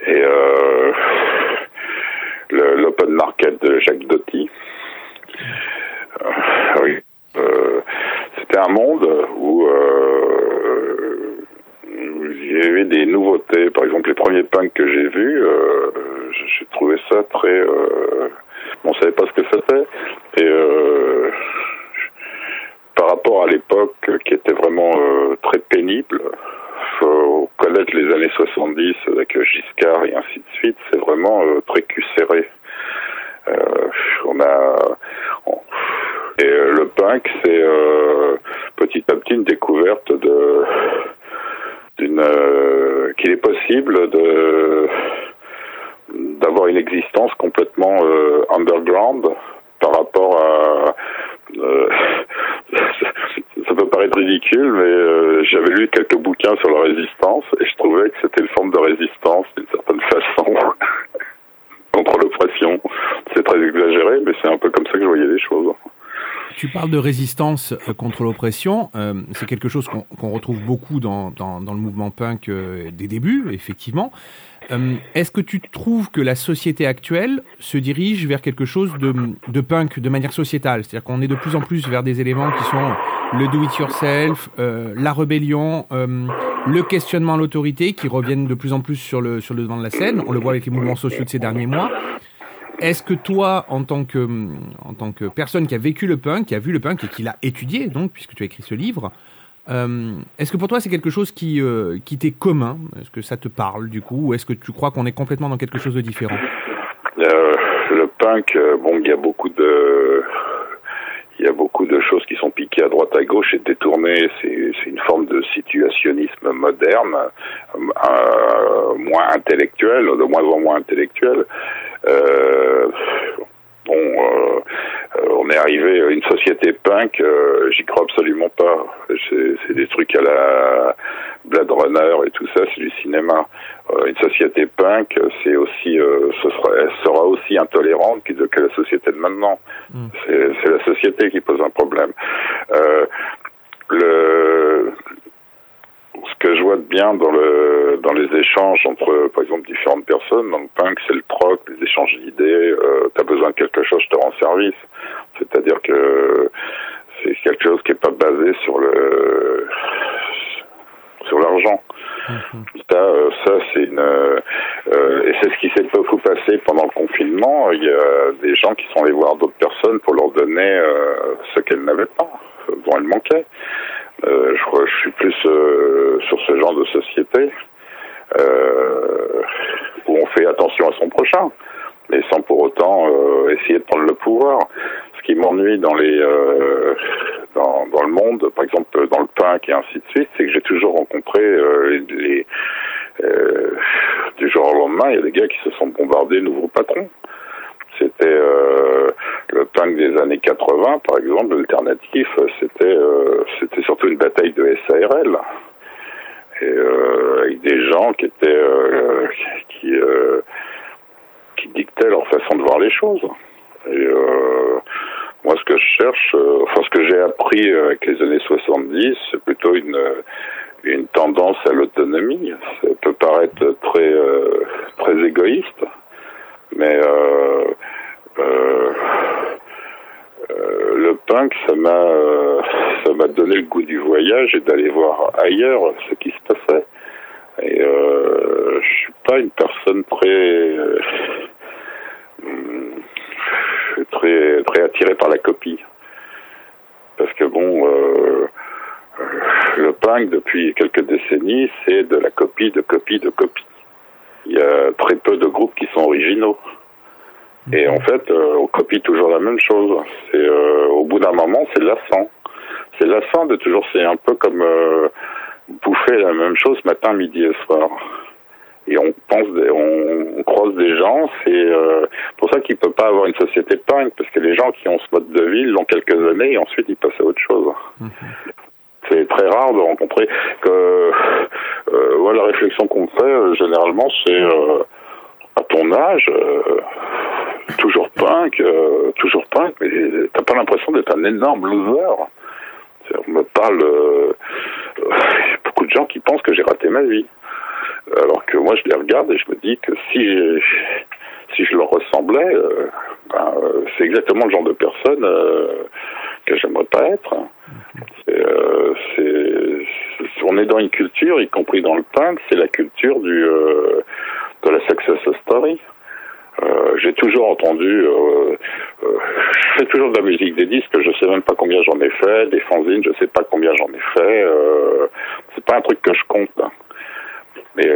Et euh, l'open market de Jacques Doty. Oui. C'était un monde où il y avait des nouveautés. Par exemple, les premiers punks que j'ai vus, euh, j'ai trouvé ça très... Euh, on savait pas ce que c'était. Et euh, par rapport à l'époque euh, qui était vraiment euh, très pénible, faut connaître les années 70 avec Giscard et ainsi de suite, c'est vraiment euh, très. Euh, on a et euh, le punk, c'est euh, petit à petit une découverte de d'une euh, qu'il est possible de d'avoir une existence complètement euh, underground par rapport à euh, *laughs* ça peut paraître ridicule, mais euh, j'avais lu quelques bouquins sur la résistance et je trouvais que c'était une forme de résistance d'une certaine *laughs* façon contre l'oppression. C'est très exagéré, mais c'est un peu comme ça que je voyais les choses. Tu parles de résistance contre l'oppression. c'est quelque chose qu'on retrouve beaucoup dans, dans, le mouvement punk des débuts, effectivement. Euh, Est-ce que tu trouves que la société actuelle se dirige vers quelque chose de, de punk de manière sociétale? C'est-à-dire qu'on est de plus en plus vers des éléments qui sont le do-it-yourself, euh, la rébellion, euh, le questionnement à l'autorité, qui reviennent de plus en plus sur le, sur le devant de la scène. On le voit avec les mouvements sociaux de ces derniers mois. Est-ce que toi, en tant que, en tant que personne qui a vécu le punk, qui a vu le punk et qui l'a étudié, donc, puisque tu as écrit ce livre, euh, est-ce que pour toi c'est quelque chose qui, euh, qui t'est commun? Est-ce que ça te parle du coup? Ou est-ce que tu crois qu'on est complètement dans quelque chose de différent? Euh, le punk, bon, il y a beaucoup de, il y a beaucoup de choses qui sont piquées à droite à gauche et détournées. C'est, c'est une forme de situationnisme moderne, moins intellectuel, de moins en moins intellectuel. Bon, euh, euh, on est arrivé à une société punk, euh, j'y crois absolument pas. C'est, des trucs à la Blade Runner et tout ça, c'est du cinéma. Euh, une société punk, c'est aussi, euh, ce sera, elle sera aussi intolérante que, que la société de maintenant. C'est, c'est la société qui pose un problème. Euh, le, ce que je vois de bien dans le dans les échanges entre par exemple différentes personnes dans le punk c'est le troc les échanges d'idées euh, t'as besoin de quelque chose je te rends service. C'est-à-dire que c'est quelque chose qui est pas basé sur le sur l'argent. Ça, euh, ça c'est une euh, euh, et c'est ce qui s'est beaucoup passé pendant le confinement. Il y a des gens qui sont allés voir d'autres personnes pour leur donner euh, ce qu'elles n'avaient pas dont elles manquaient euh, je crois que je suis plus euh, sur ce genre de société euh, où on fait attention à son prochain, mais sans pour autant essayer de prendre le pouvoir. Ce qui m'ennuie dans le monde, par exemple dans le punk et ainsi de suite, c'est que j'ai toujours rencontré du jour au lendemain, il y a des gars qui se sont bombardés nouveaux patrons. C'était le punk des années 80, par exemple, l'alternatif, c'était c'était surtout une bataille de SARL. Et euh, avec des gens qui étaient euh, qui euh, qui dictaient leur façon de voir les choses. Et moi, ce que je cherche, enfin ce que j'ai appris avec les années 70, c'est plutôt une une tendance à l'autonomie. Ça peut paraître très très égoïste, mais euh, le punk, ça m'a euh, ça m'a donné le goût du voyage et d'aller voir ailleurs ce qui se passait. Et euh, je suis pas une personne très euh, hum, très très attirée par la copie, parce que bon. Le punk, depuis quelques décennies, c'est de la copie, de copie, de copie. Il y a très peu de groupes qui sont originaux. Et en fait, euh, on copie toujours la même chose. C'est euh, au bout d'un moment, c'est lassant. C'est lassant de toujours. C'est un peu comme euh, bouffer la même chose matin, midi et soir. Et on pense, des- on, on croise des gens. C'est euh, pour ça qu'il peut pas avoir une société punk parce que les gens qui ont ce mode de vie l'ont quelques années et ensuite ils passent à autre chose. C'est très rare de rencontrer que euh, voilà, la réflexion qu'on fait euh, généralement c'est euh, à ton âge euh, toujours punk, euh, toujours punk, mais t'as pas l'impression d'être un énorme loser. On me parle, euh, beaucoup de gens qui pensent que j'ai raté ma vie. Alors que moi, je les regarde et je me dis que si si je leur ressemblais, euh, ben, euh, c'est exactement le genre de personne euh, que j'aimerais pas être. Euh, c'est- on est dans une culture, y compris dans le punk, c'est la culture du euh, de la success story. Euh, j'ai toujours entendu, euh, euh, *laughs* je fais toujours de la musique, des disques, je sais même pas combien j'en ai fait, des fanzines, je sais pas combien j'en ai fait. C'est pas un truc que je compte. hein. Mais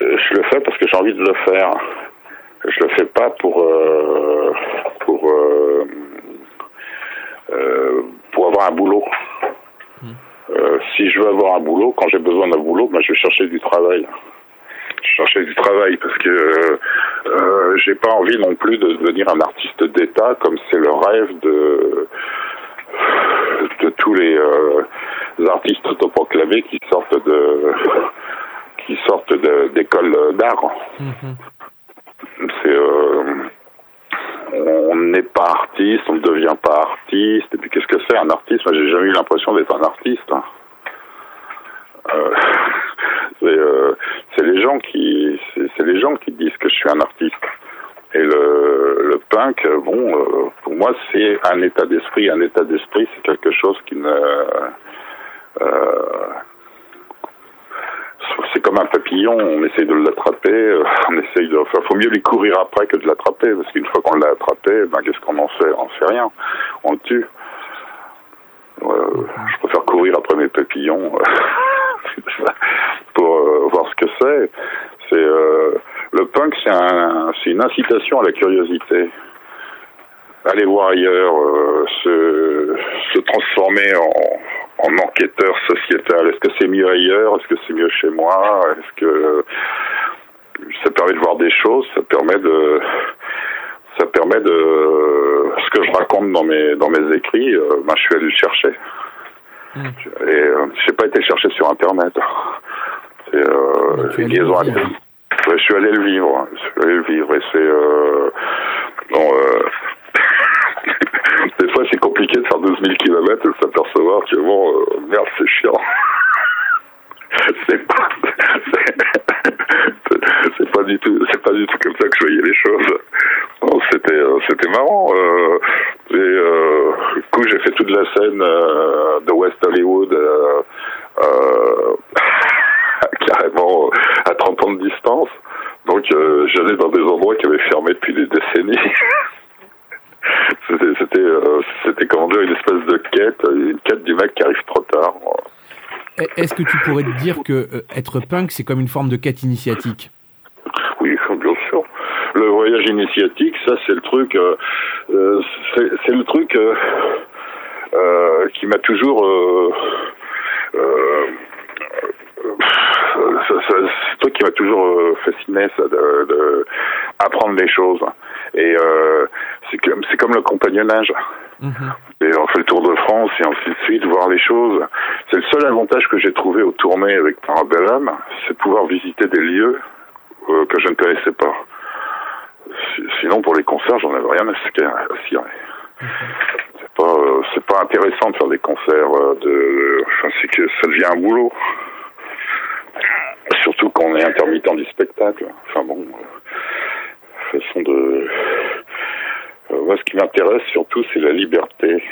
je le fais parce que j'ai envie de le faire. Je le fais pas pour pour pour avoir un boulot. Euh, si je veux avoir un boulot, quand j'ai besoin d'un boulot, ben, je vais chercher du travail. Je vais chercher du travail parce que euh, euh, j'ai pas envie non plus de devenir un artiste d'État comme c'est le rêve de de tous les artistes autoproclamés qui sortent de qui sortent d'écoles d'art. C'est euh, on n'est pas artiste, on ne devient pas artiste. Et puis qu'est-ce que c'est un artiste? Moi, j'ai jamais eu l'impression d'être un artiste. hein. Euh, *laughs* c'est euh, c'est les gens qui c'est les gens qui disent que je suis un artiste. Et le, le punk, euh, bon, euh, pour moi, c'est un état d'esprit. Un état d'esprit, c'est quelque chose qui ne euh, c'est comme un papillon, on essaye de l'attraper, euh, on essaye de, enfin, faut mieux lui courir après que de l'attraper, parce qu'une fois qu'on l'a attrapé, ben, qu'est-ce qu'on en fait? On fait rien. On le tue. Euh, je préfère courir après mes papillons, euh, *laughs* pour euh, voir ce que c'est. C'est, euh, le punk, c'est un, c'est une incitation à la curiosité. Aller voir ailleurs, euh, se, se transformer en, en enquêteur sociétal. Est-ce que c'est mieux ailleurs? Est-ce que c'est mieux chez moi? Est-ce que ça permet de voir des choses? Ça permet de ça permet de ce que je raconte dans mes dans mes écrits. euh, ben, je suis allé le chercher. Et euh, j'ai pas été chercher sur internet. C'est euh, une liaison Ouais, je suis allé le vivre. Je suis allé le vivre et c'est euh, bon. euh, *laughs* des fois, c'est compliqué de faire 12 000 km et de s'apercevoir que bon, euh, merde, c'est chiant. *laughs* c'est pas, c'est- pas du tout, c'est pas du tout comme ça que je voyais les choses. C'était, euh, c'était marrant. Euh, du coup, j'ai fait toute la scène de West Hollywood. *laughs* carrément à 30 ans de distance. Donc j'allais dans des endroits qui avaient fermé depuis des décennies. C'était c'était euh, c'était comment dire une espèce de quête, une quête du mec qui arrive trop tard. E- Est-ce que tu pourrais te dire que euh, être punk, c'est comme une forme de quête initiatique? Oui, bien sûr. Le voyage initiatique, ça c'est le truc, euh, c'est c'est le truc qui m'a toujours c'est le truc qui m'a toujours fasciné, ça, de, de apprendre les choses. Et euh, c'est comme c'est comme le compagnonnage. Et on fait le tour de France et ainsi de suite, voir les choses. C'est le seul avantage que j'ai trouvé aux tournées avec Parabellum, c'est de pouvoir visiter des lieux euh, que je ne connaissais pas. Si- Sinon, pour les concerts, j'en avais rien à cirer. cirer. C'est pas, euh, c'est pas intéressant de faire des concerts. euh, de, enfin, c'est que ça devient un boulot. Surtout quand on est intermittent du spectacle. Enfin bon, euh, façon de. Euh, moi, ce qui m'intéresse surtout, c'est la liberté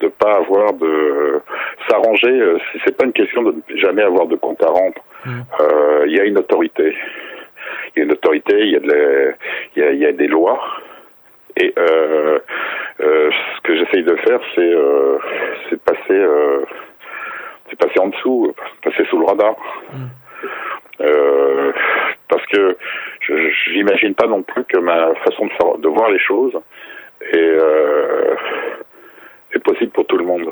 de pas avoir de s'arranger. euh, c'est- pas une question de ne jamais avoir de compte à rendre. Euh, Il y a une autorité. Il y a une autorité. Il y a de la- il y a, il y a des lois. Et euh, euh, ce que j'essaye de faire, c'est c'est passer, c'est passer en dessous, passer sous le radar. Euh, parce que je j'imagine pas non plus que ma façon de, faire, de voir les choses est, euh, est possible pour tout le monde.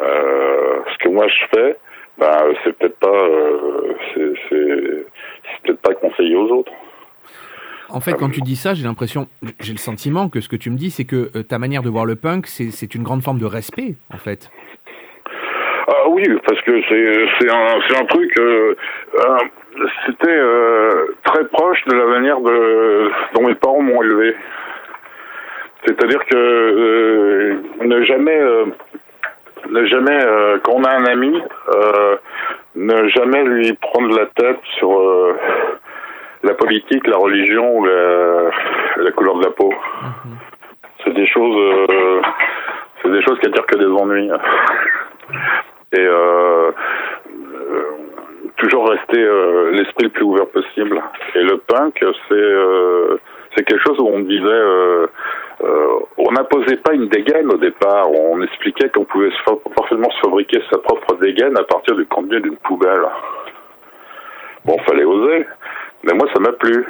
Euh, ce que moi je fais, ben, c'est peut-être pas, euh, c'est c'est- c'est peut-être pas conseillé aux autres. En fait, quand tu dis ça, j'ai l'impression, j'ai le sentiment que ce que tu me dis, c'est que euh, ta manière de voir le punk, c'est c'est une grande forme de respect, en fait. Ah oui, parce que c'est c'est un un truc. euh, euh, C'était euh, très proche de la manière de dont mes parents m'ont élevé. C'est-à-dire que euh, ne jamais euh, ne jamais, quand on a un ami, ne jamais lui prendre la tête sur la politique, la religion ou la, la couleur de la peau. C'est des choses, c'est des choses qui attirent que des ennuis. Et toujours rester euh, l'esprit le plus ouvert possible. Et le punk, c'est euh, c'est quelque chose où on disait, euh, euh, on n'imposait pas une dégaine au départ. On expliquait qu'on pouvait parfaitement se fabriquer sa propre dégaine à partir du contenu d'une poubelle. Bon, fallait oser. Mais moi, ça m'a plu.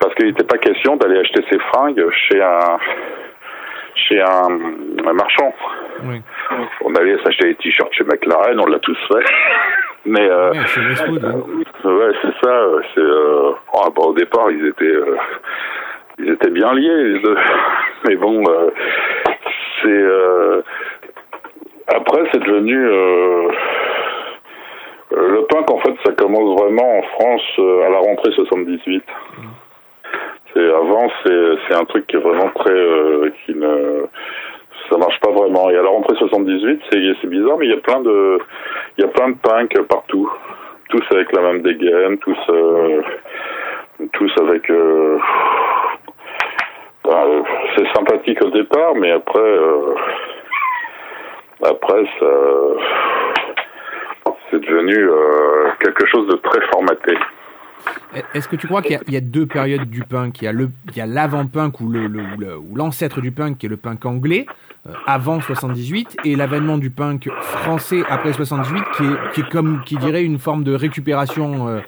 Parce qu'il n'était pas question d'aller acheter ses fringues chez un chez un, un marchand. On allait s'acheter des t-shirts chez McLaren, on l'a tous fait. *laughs* Mais euh, ouais, c'est ça. euh, C'est euh, ah, bah, au départ, ils étaient euh, ils étaient bien liés. les deux. *laughs* Mais bon, euh, c'est euh, après c'est devenu euh, euh, le punk. En fait, ça commence vraiment en France euh, à la rentrée 78. C'est avant, c'est c'est un truc qui est vraiment très euh, qui ne ça marche pas vraiment. Et à la rentrée 78, c'est bizarre, mais il y a plein de il y a plein de punk partout, tous avec la même dégaine, tous euh, tous avec euh, bah, c'est sympathique au départ, mais après euh, après ça c'est devenu quelque chose de très formaté. Est-ce que tu crois qu'il y y, a deux périodes du punk? Il y a le, il y a l'avant-punk ou le, l'ancêtre du punk qui est le punk anglais euh, avant 78 et l'avènement du punk français après 78 qui est, qui est comme qui dirait une forme de récupération euh,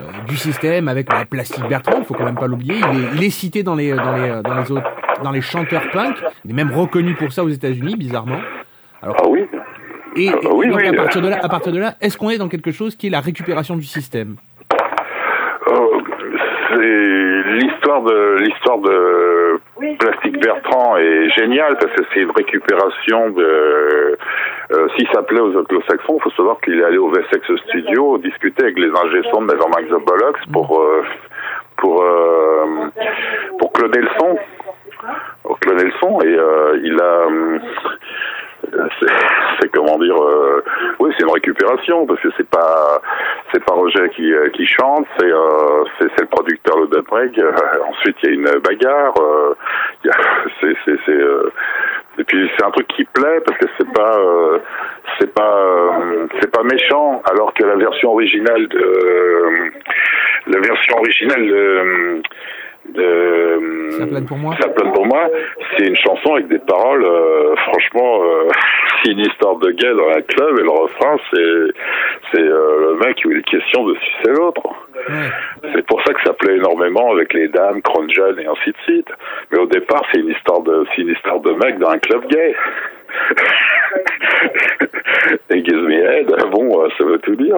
euh, du système avec la Plastique Bertrand. Il faut quand même pas l'oublier. Il est, il est cité dans les dans les dans les autres dans les chanteurs punk. Il est même reconnu pour ça aux États-Unis, bizarrement. Alors, ah oui. Et, et Ah oui, donc oui, à partir de là, à partir de là, est-ce qu'on est dans quelque chose qui est la récupération du système? L'histoire de l'histoire de Plastique Bertrand est géniale parce que c'est une récupération de euh, s'il s'appelait aux anglo-saxons, il faut savoir qu'il est allé au Vessex Studio discuter avec les ingé de Nevermind the Bollocks pour euh, pour euh, pour cloner le son pour cloner le son et euh, il a c'est comment dire euh, oui c'est une récupération parce que c'est pas c'est pas Roger qui euh, qui chante c'est euh, c'est le producteur le Euh, ensuite il y a une bagarre euh, *laughs* c'est c'est euh, et puis c'est un truc qui plaît parce que c'est pas c'est pas c'est pas méchant alors que la version originale de la version originale de de Ça plane pour moi ça plane pour moi, c'est une chanson avec des paroles, euh, franchement, euh, *laughs* c'est une histoire de gay dans un club et le refrain, c'est c'est euh, le mec où il est question de sucer l'autre. C'est pour ça que ça plaît énormément avec les dames, Cronjan et ainsi de suite. Mais au départ, c'est une histoire de c'est une histoire de mec dans un club gay. *laughs* et Gives Me Head, bon, euh, ça veut tout dire.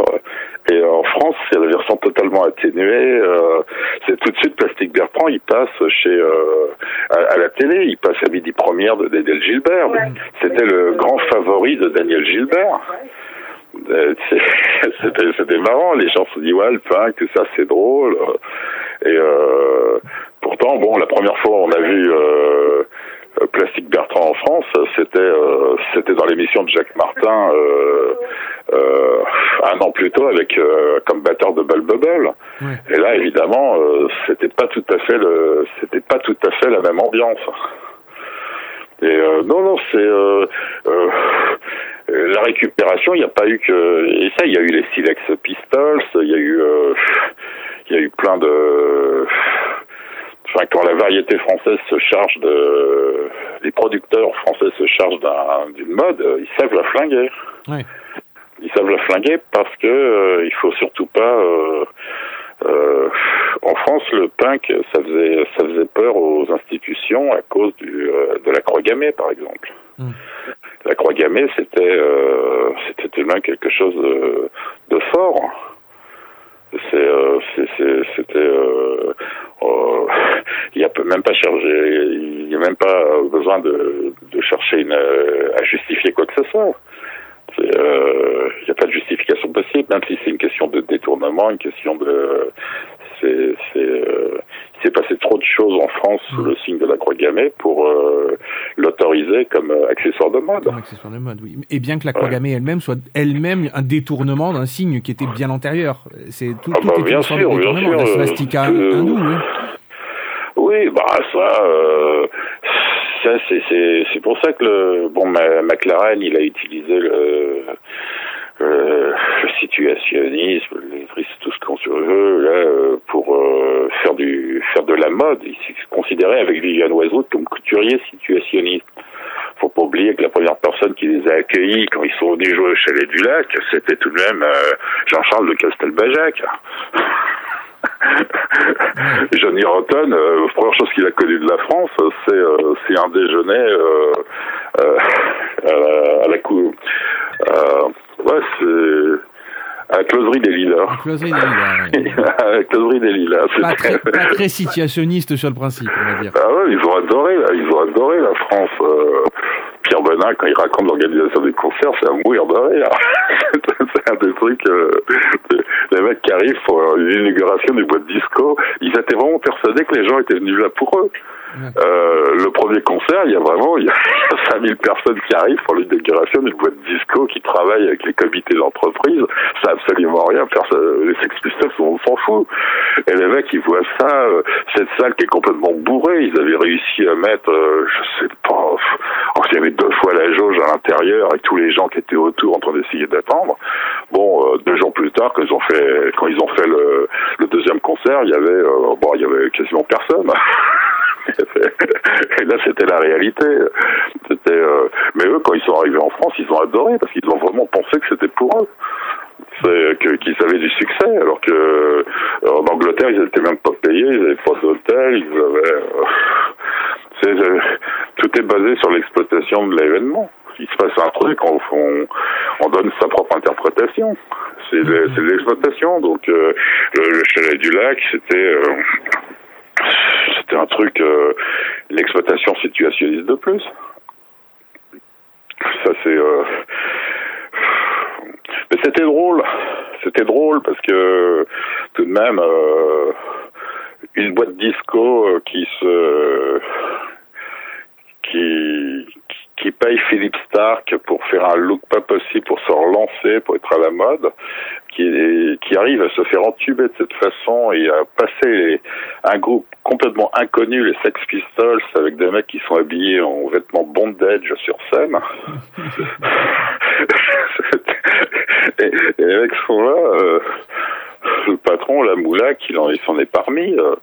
Et euh, en France, c'est la version totalement atténuée. euh, c'est tout de suite Plastique Bertrand, il passe chez euh, à, à la télé, il passe à midi première de Daniel Gilbert. C'était le grand favori de Daniel Gilbert. Euh, *laughs* C'était marrant, les gens se disent ouais le tout ça c'est drôle. Et euh, pourtant bon la première fois on a vu euh, Plastique Bertrand en France, c'était euh, c'était dans l'émission de Jacques Martin euh, euh, un an plus tôt avec euh, comme batteur de Bubble Bubble. Et là évidemment euh, c'était pas tout à fait le c'était pas tout à fait la même ambiance. Et euh, non, non, c'est euh, euh, euh, la récupération. Il n'y a pas eu que et ça. Il y a eu les Silex Pistols. Il y a eu, euh, il y a eu plein de. Enfin, quand la variété française se charge de, les producteurs français se chargent d'un- d'une mode, euh, ils savent la flinguer. Ils savent la flinguer parce que euh, il faut surtout pas. euh, euh, en France, le punk, ça faisait, ça faisait peur aux institutions à cause du, euh, de la croix gammée, par exemple. La croix gammée, c'était, euh, c'était même quelque chose de, de fort. C'est, euh, c'était, euh, euh, *laughs* il y a même pas cherché, il y a même pas besoin de, de chercher une, euh, à justifier quoi que ce soit. Euh, Il n'y a pas de justification possible, même si c'est une question de détournement, une question de... c'est, euh, il s'est passé trop de choses en France sous le signe de la croix gammée pour euh, l'autoriser comme euh, accessoire de mode. Comme accessoire de mode, oui. Et bien que la croix gammée elle-même soit elle-même un détournement d'un signe qui était bien antérieur. C'est tout, Ah tout bah, est bien sûr, de bien détournement. sûr, La swastika euh, hindoue, oui. Oui, bah ça, ça c'est c'est c'est pour ça que le bon McLaren il a utilisé le le, le situationnisme, les risques, tout ce qu'on se veut là euh, pour euh, faire du faire de la mode. Il s'est considéré avec Viviane Oiseau comme couturier situationniste. Faut pas oublier que la première personne qui les a accueillis quand ils sont venus jouer au Chalet du Lac, c'était tout de même euh, Jean-Charles de Castelbajac. *laughs* Johnny Rotten, euh, première chose qu'il a connue de la France, euh, c'est euh, c'est un déjeuner euh, euh, à la, à la cou... euh, ouais, c'est à closerie des Lilas. Closerie des Lilas, oui. *laughs* à closerie des Lilas. Pas très, pas très situationniste sur le principe, on va dire. ah ouais, ils ont adoré, là, ils ont adoré la France. euh, Pierre Benin, quand il raconte l'organisation des concerts, c'est à mourir de rire. c'est un des trucs, euh, les mecs qui arrivent pour l'inauguration du boîte disco, ils étaient vraiment persuadés que les gens étaient venus là pour eux. Euh, le premier concert, il y a vraiment il y a *laughs* 5000 personnes qui arrivent pour l'inauguration d'une boîte disco qui travaille avec les comités d'entreprise. Ça absolument rien. Les Sex Pistols, on s'en fout. Et les mecs, ils voient ça, euh, cette salle qui est complètement bourrée. Ils avaient réussi à mettre, euh, je sais pas, oh, il y avait deux fois la jauge à l'intérieur avec tous les gens qui étaient autour en train d'essayer d'attendre. Bon, euh, deux jours plus tard, quand ils ont fait, quand ils ont fait le, le deuxième concert, il y avait, bon, il y avait quasiment personne. *laughs* *laughs* Et là, c'était la réalité. C'était, euh, mais eux, quand ils sont arrivés en France, ils ont adoré parce qu'ils ont vraiment pensé que c'était pour eux. Qu'ils avaient du succès, alors que euh, en Angleterre, ils étaient même pas payés, ils avaient pas d'hôtel, ils avaient. euh, euh, tout est basé sur l'exploitation de l'événement. Il se passe un truc, on, on, on donne sa propre interprétation. C'est l'exploitation. Donc le, le chalet du lac, c'était c'était un truc, euh, l'exploitation situationniste de plus. Ça c'est. euh, Mais c'était drôle. C'était drôle parce que tout de même, euh, une boîte disco qui se qui qui paye Philippe Stark pour faire un look pas possible, pour se relancer, pour être à la mode, qui, qui arrive à se faire entuber de cette façon et à passer les- un groupe complètement inconnu, les Sex Pistols, avec des mecs qui sont habillés en vêtements bondage sur scène. *laughs* *laughs* et, et les mecs sont là, euh, *laughs* le patron, la moula, qui en- il s'en est parmi, euh,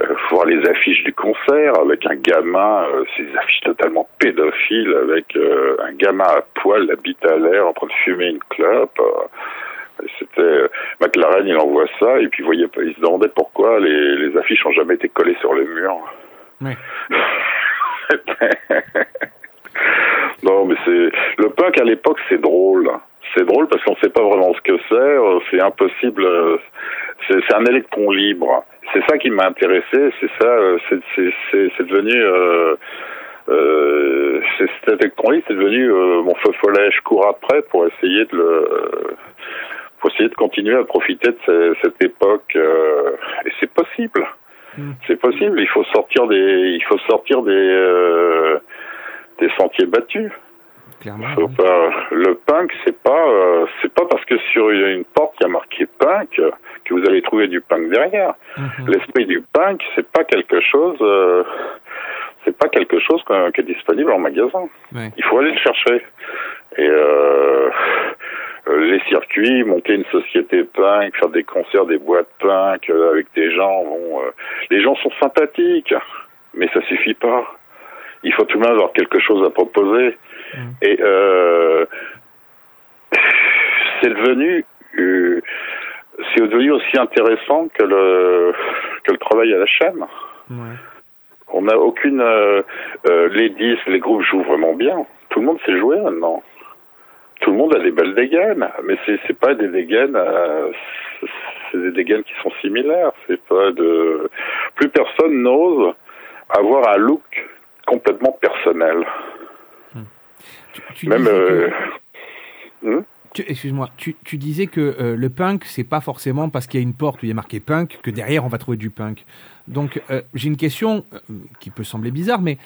euh, voir les affiches du concert avec un gamin, euh, ces affiches totalement pédophiles, avec euh, un gamin à poil, la bite à l'air, en train de fumer une clope. C'était McLaren, il envoie ça et puis il pas- il se demandait pourquoi les, les affiches ont jamais été collées sur le mur. *laughs* non, mais c'est le punk à l'époque, c'est drôle. C'est drôle parce qu'on sait pas vraiment ce que c'est. euh, C'est impossible. euh, C'est un électron libre. C'est ça qui m'a intéressé. C'est ça. euh, c'est- devenu. Euh, euh, cet électron libre, c'est devenu euh, mon feu follet. Je cours après pour essayer de le pour essayer de continuer à profiter de ce- cette époque. euh, et c'est possible. C'est possible. Il faut sortir des, il faut sortir des, euh, des sentiers battus. Faut pas, le punk, c'est pas, euh, c'est pas parce que sur une, une porte il y a marqué punk euh, que vous allez trouver du punk derrière. L'esprit du punk, c'est pas quelque chose, euh, c'est pas quelque chose qui est disponible en magasin. Il faut aller le chercher. Et euh, euh, les circuits, monter une société punk, faire des concerts, des boîtes punk euh, avec des gens. Bon, euh, les gens sont sympathiques, mais ça suffit pas. Il faut tout de même avoir quelque chose à proposer. Et euh, c'est devenu, euh, c'est devenu aussi intéressant que le que le travail à la chaîne. On n'a aucune. euh, les disques, les groupes jouent vraiment bien. Tout le monde sait jouer maintenant. Tout le monde a des belles dégaines, mais c'est c'est pas des dégaines. c'est des dégaines qui sont similaires. C'est pas de. Plus personne n'ose avoir un look complètement personnel. Même. euh, *laughs* hmm Excuse-moi, tu, tu disais que euh, le punk, c'est pas forcément parce qu'il y a une porte où il y a marqué punk que derrière on va trouver du punk. Donc euh, j'ai une question euh, qui peut sembler bizarre, mais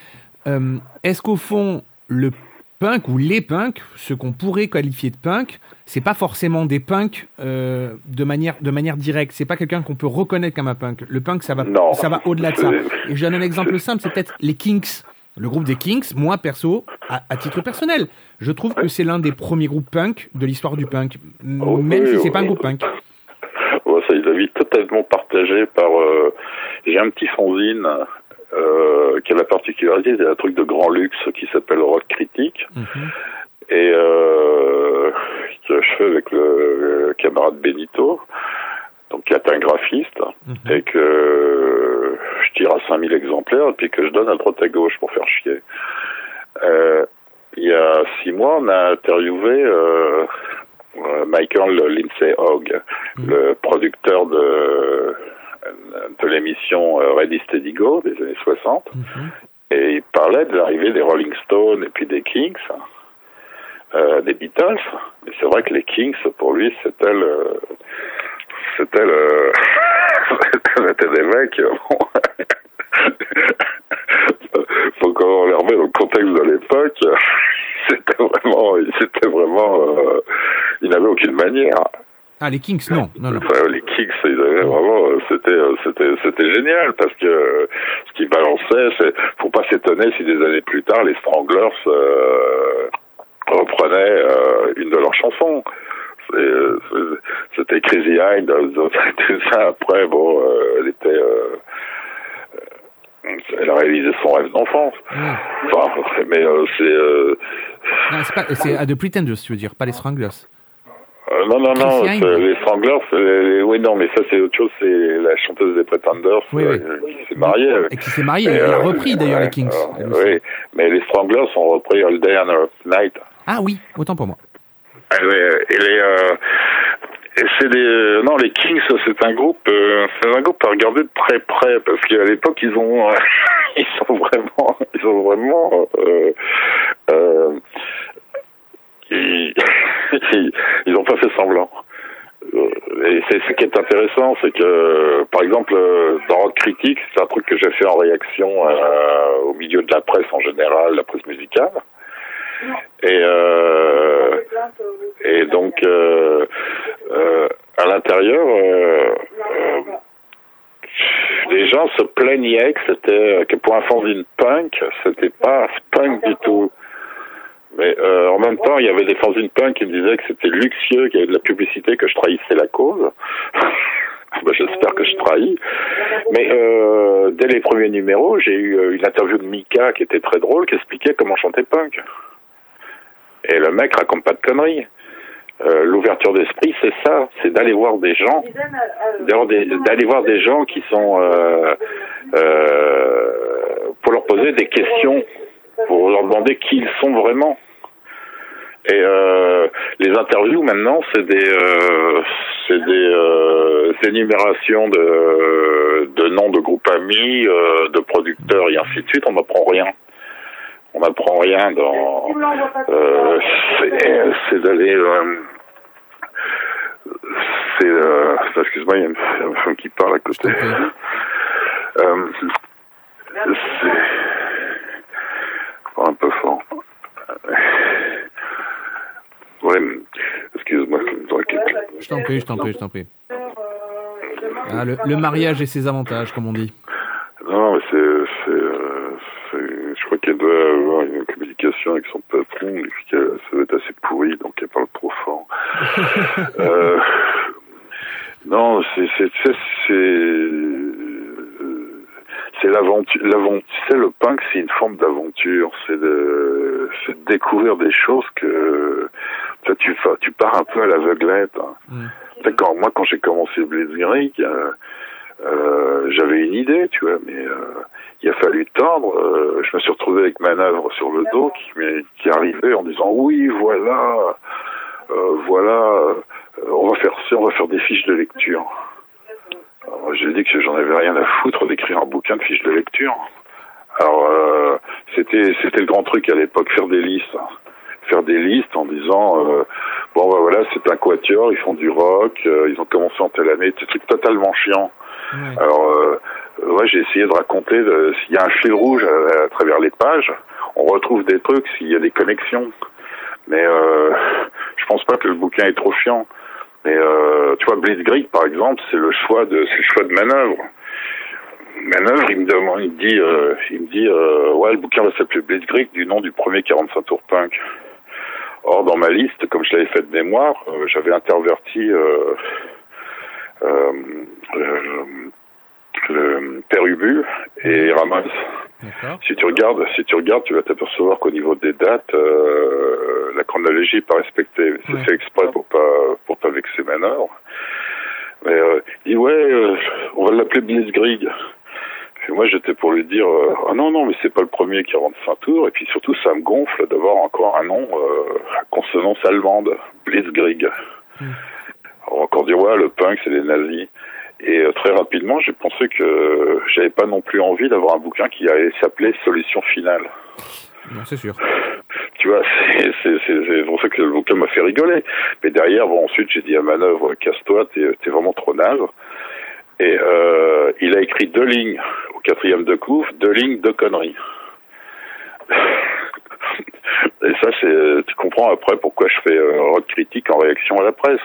est-ce qu'au fond le punk ou les punks, ce qu'on pourrait qualifier de punk, c'est pas forcément des punks de manière de manière directe? C'est pas quelqu'un qu'on peut reconnaître comme un punk. Le punk, ça va Non. ça va au-delà de ça. *laughs* Et je donne un exemple simple, c'est peut-être les Kinks. Le groupe des Kinks, moi perso, à, à titre personnel, je trouve que c'est l'un des premiers groupes punk de l'histoire du punk, m- même si c'est pas un groupe punk. *laughs* Ouais, ça, ils avaient totalement partagé par. euh, J'ai un petit fanzine euh, qui a la particularité, c'est un truc de grand luxe qui s'appelle Rock Critique et euh, que je fais avec le, le camarade Benito, donc qui est un graphiste, et que je tire à 5000 exemplaires et puis que je donne à droite à gauche pour faire chier. Euh, il y a six mois, on a interviewé euh, euh, Michael Lindsay Hogg, le producteur de, de l'émission euh, Ready Steady Go des années 60. Et il parlait de l'arrivée des Rolling Stones et puis des Kings, euh, des Beatles. Mais c'est vrai que les Kings, pour lui, c'était le... C'était le... *laughs* c'était des mecs... bon, *laughs* *laughs* faut qu'on les remet dans le contexte de l'époque. *laughs* C'était vraiment... C'était vraiment... euh, il n'avait aucune manière. Ah, les Kings, non. non, non. Enfin, les kicks, ils avaient vraiment, euh, c'était, euh, c'était, c'était génial parce que euh, ce qu'ils balançaient, c'est, faut pas s'étonner si des années plus tard, les Stranglers euh, reprenaient euh, une de leurs chansons. C'était Crazy tout ça. Après, bon, elle était, elle a réalisé son rêve d'enfance. Enfin, mais euh, c'est, euh, c'est à The Pretenders, tu veux dire, pas les Stranglers. Euh, non, non, non, les Stranglers, les- oui, non, mais ça c'est autre chose, c'est la chanteuse des Pretenders Oui, euh, oui. qui s'est mariée. Et qui s'est mariée, elle a repris d'ailleurs ouais, les Kings. oui, mais les Stranglers ont repris All Day and All Night. Ah oui, autant pour moi. Et les, c'est des, euh, non, les Kings, c'est un groupe, euh, c'est un groupe à regarder de très près parce qu'à l'époque ils ont, *laughs* ils sont vraiment, ils ont vraiment, euh, euh, ils, *laughs* ils, ont pas fait semblant. Euh, Et c'est ce qui est intéressant, c'est que, par exemple, dans Rock Critique, c'est un truc que j'ai fait en réaction euh, au milieu de la presse en général, la presse musicale. Et, euh, et donc, euh, euh, à l'intérieur, les gens se plaignaient que c'était que pour un fanzine punk, c'était pas punk du tout. Mais en même temps, il y avait des fanzines punk qui me disaient que c'était luxueux, qu'il y avait de la publicité, que je trahissais la cause. *laughs* Ben, J'espère que je trahis. Mais dès les premiers numéros, j'ai eu une interview de Mika qui était très drôle, qui expliquait comment chanter punk. Et le mec raconte pas de conneries. Euh, L'ouverture d'esprit, c'est ça, c'est d'aller voir des gens, d'aller voir des gens qui sont, euh, euh, pour leur poser des questions, pour leur demander qui ils sont vraiment. Et les interviews maintenant, c'est des, c'est des énumérations de, de noms de groupes amis, de producteurs et ainsi de suite. On n'apprend rien. On n'apprend rien dans. Euh, c'est d'aller. euh, c'est. Euh, Excuse-moi, il y a une, femme qui parle à côté. Euh, c'est un peu fort. Ouais, excuse-moi, je t'en prie, je t'en prie, je t'en prie. Ah, le, le mariage et ses avantages, comme on dit. Non, mais c'est- je crois qu'elle doit avoir une communication avec son patron, et puis ça doit être assez pourri, donc elle parle trop fort. *laughs* euh, non, c'est, c'est, c'est, c'est l'aventure, l'aventure, tu sais, le punk, c'est une forme d'aventure, c'est de, c'est de découvrir des choses que, tu, tu, pars un peu à l'aveuglette. hein. Sais, quand, moi, quand j'ai commencé le Blitzkrieg, euh, euh, j'avais une idée, tu vois, mais euh, il a fallu tendre. euh, je me suis retrouvé avec manœuvre sur le dos qui, qui arrivait en disant oui, voilà, euh, voilà, euh, on va faire ça, on va faire des fiches de lecture. Alors, j'ai dit que j'en avais rien à foutre d'écrire un bouquin de fiches de lecture. Alors c'était c'était le grand truc à l'époque, faire des listes, faire des listes en disant euh, bon bah voilà c'est un quatuor, ils font du rock, euh, ils ont commencé en telle année, des trucs totalement chiants. Alors, euh, ouais, j'ai essayé de raconter euh, s'il y a un fil rouge à, à travers les pages, on retrouve des trucs, s'il y a des connexions. Mais euh, je pense pas que le bouquin est trop chiant. Mais euh, tu vois, Blitzkrieg, par exemple, c'est le choix de, c'est le choix de manœuvre. Manœuvre, il me demande, il me dit, euh, il me dit, euh, ouais, le bouquin va s'appeler Blitzkrieg du nom du premier 45 tours punk. Or, dans ma liste, comme je l'avais fait de mémoire, euh, j'avais interverti euh, euh, le, le Père Ubu et Ramones. Si tu regardes, si tu regardes, tu vas t'apercevoir qu'au niveau des dates, euh, la chronologie n'est pas respectée. C'est fait exprès pour pas pour pas vexer Manor. Mais euh, il dit ouais, euh, on va l'appeler Blitzkrieg. Et moi j'étais pour lui dire euh, ah non non mais c'est pas le premier qui rentre fin tour et puis surtout ça me gonfle d'avoir encore un nom euh, à consonance allemande Blitzkrieg. On va encore dire ouais le punk c'est les nazis. Et euh, très rapidement, j'ai pensé que j'avais pas non plus envie d'avoir un bouquin qui allait s'appeler Solution finale. Non, c'est sûr. Tu vois, c'est pour ça que le bouquin m'a fait rigoler. Mais derrière, bon, ensuite, j'ai dit à Manœuvre, casse-toi, t'es t'es vraiment trop naze. Et euh, il a écrit deux lignes au quatrième de couvre, deux lignes de conneries. *laughs* Et ça, c'est, tu comprends après pourquoi je fais euh, rock critique en réaction à la presse.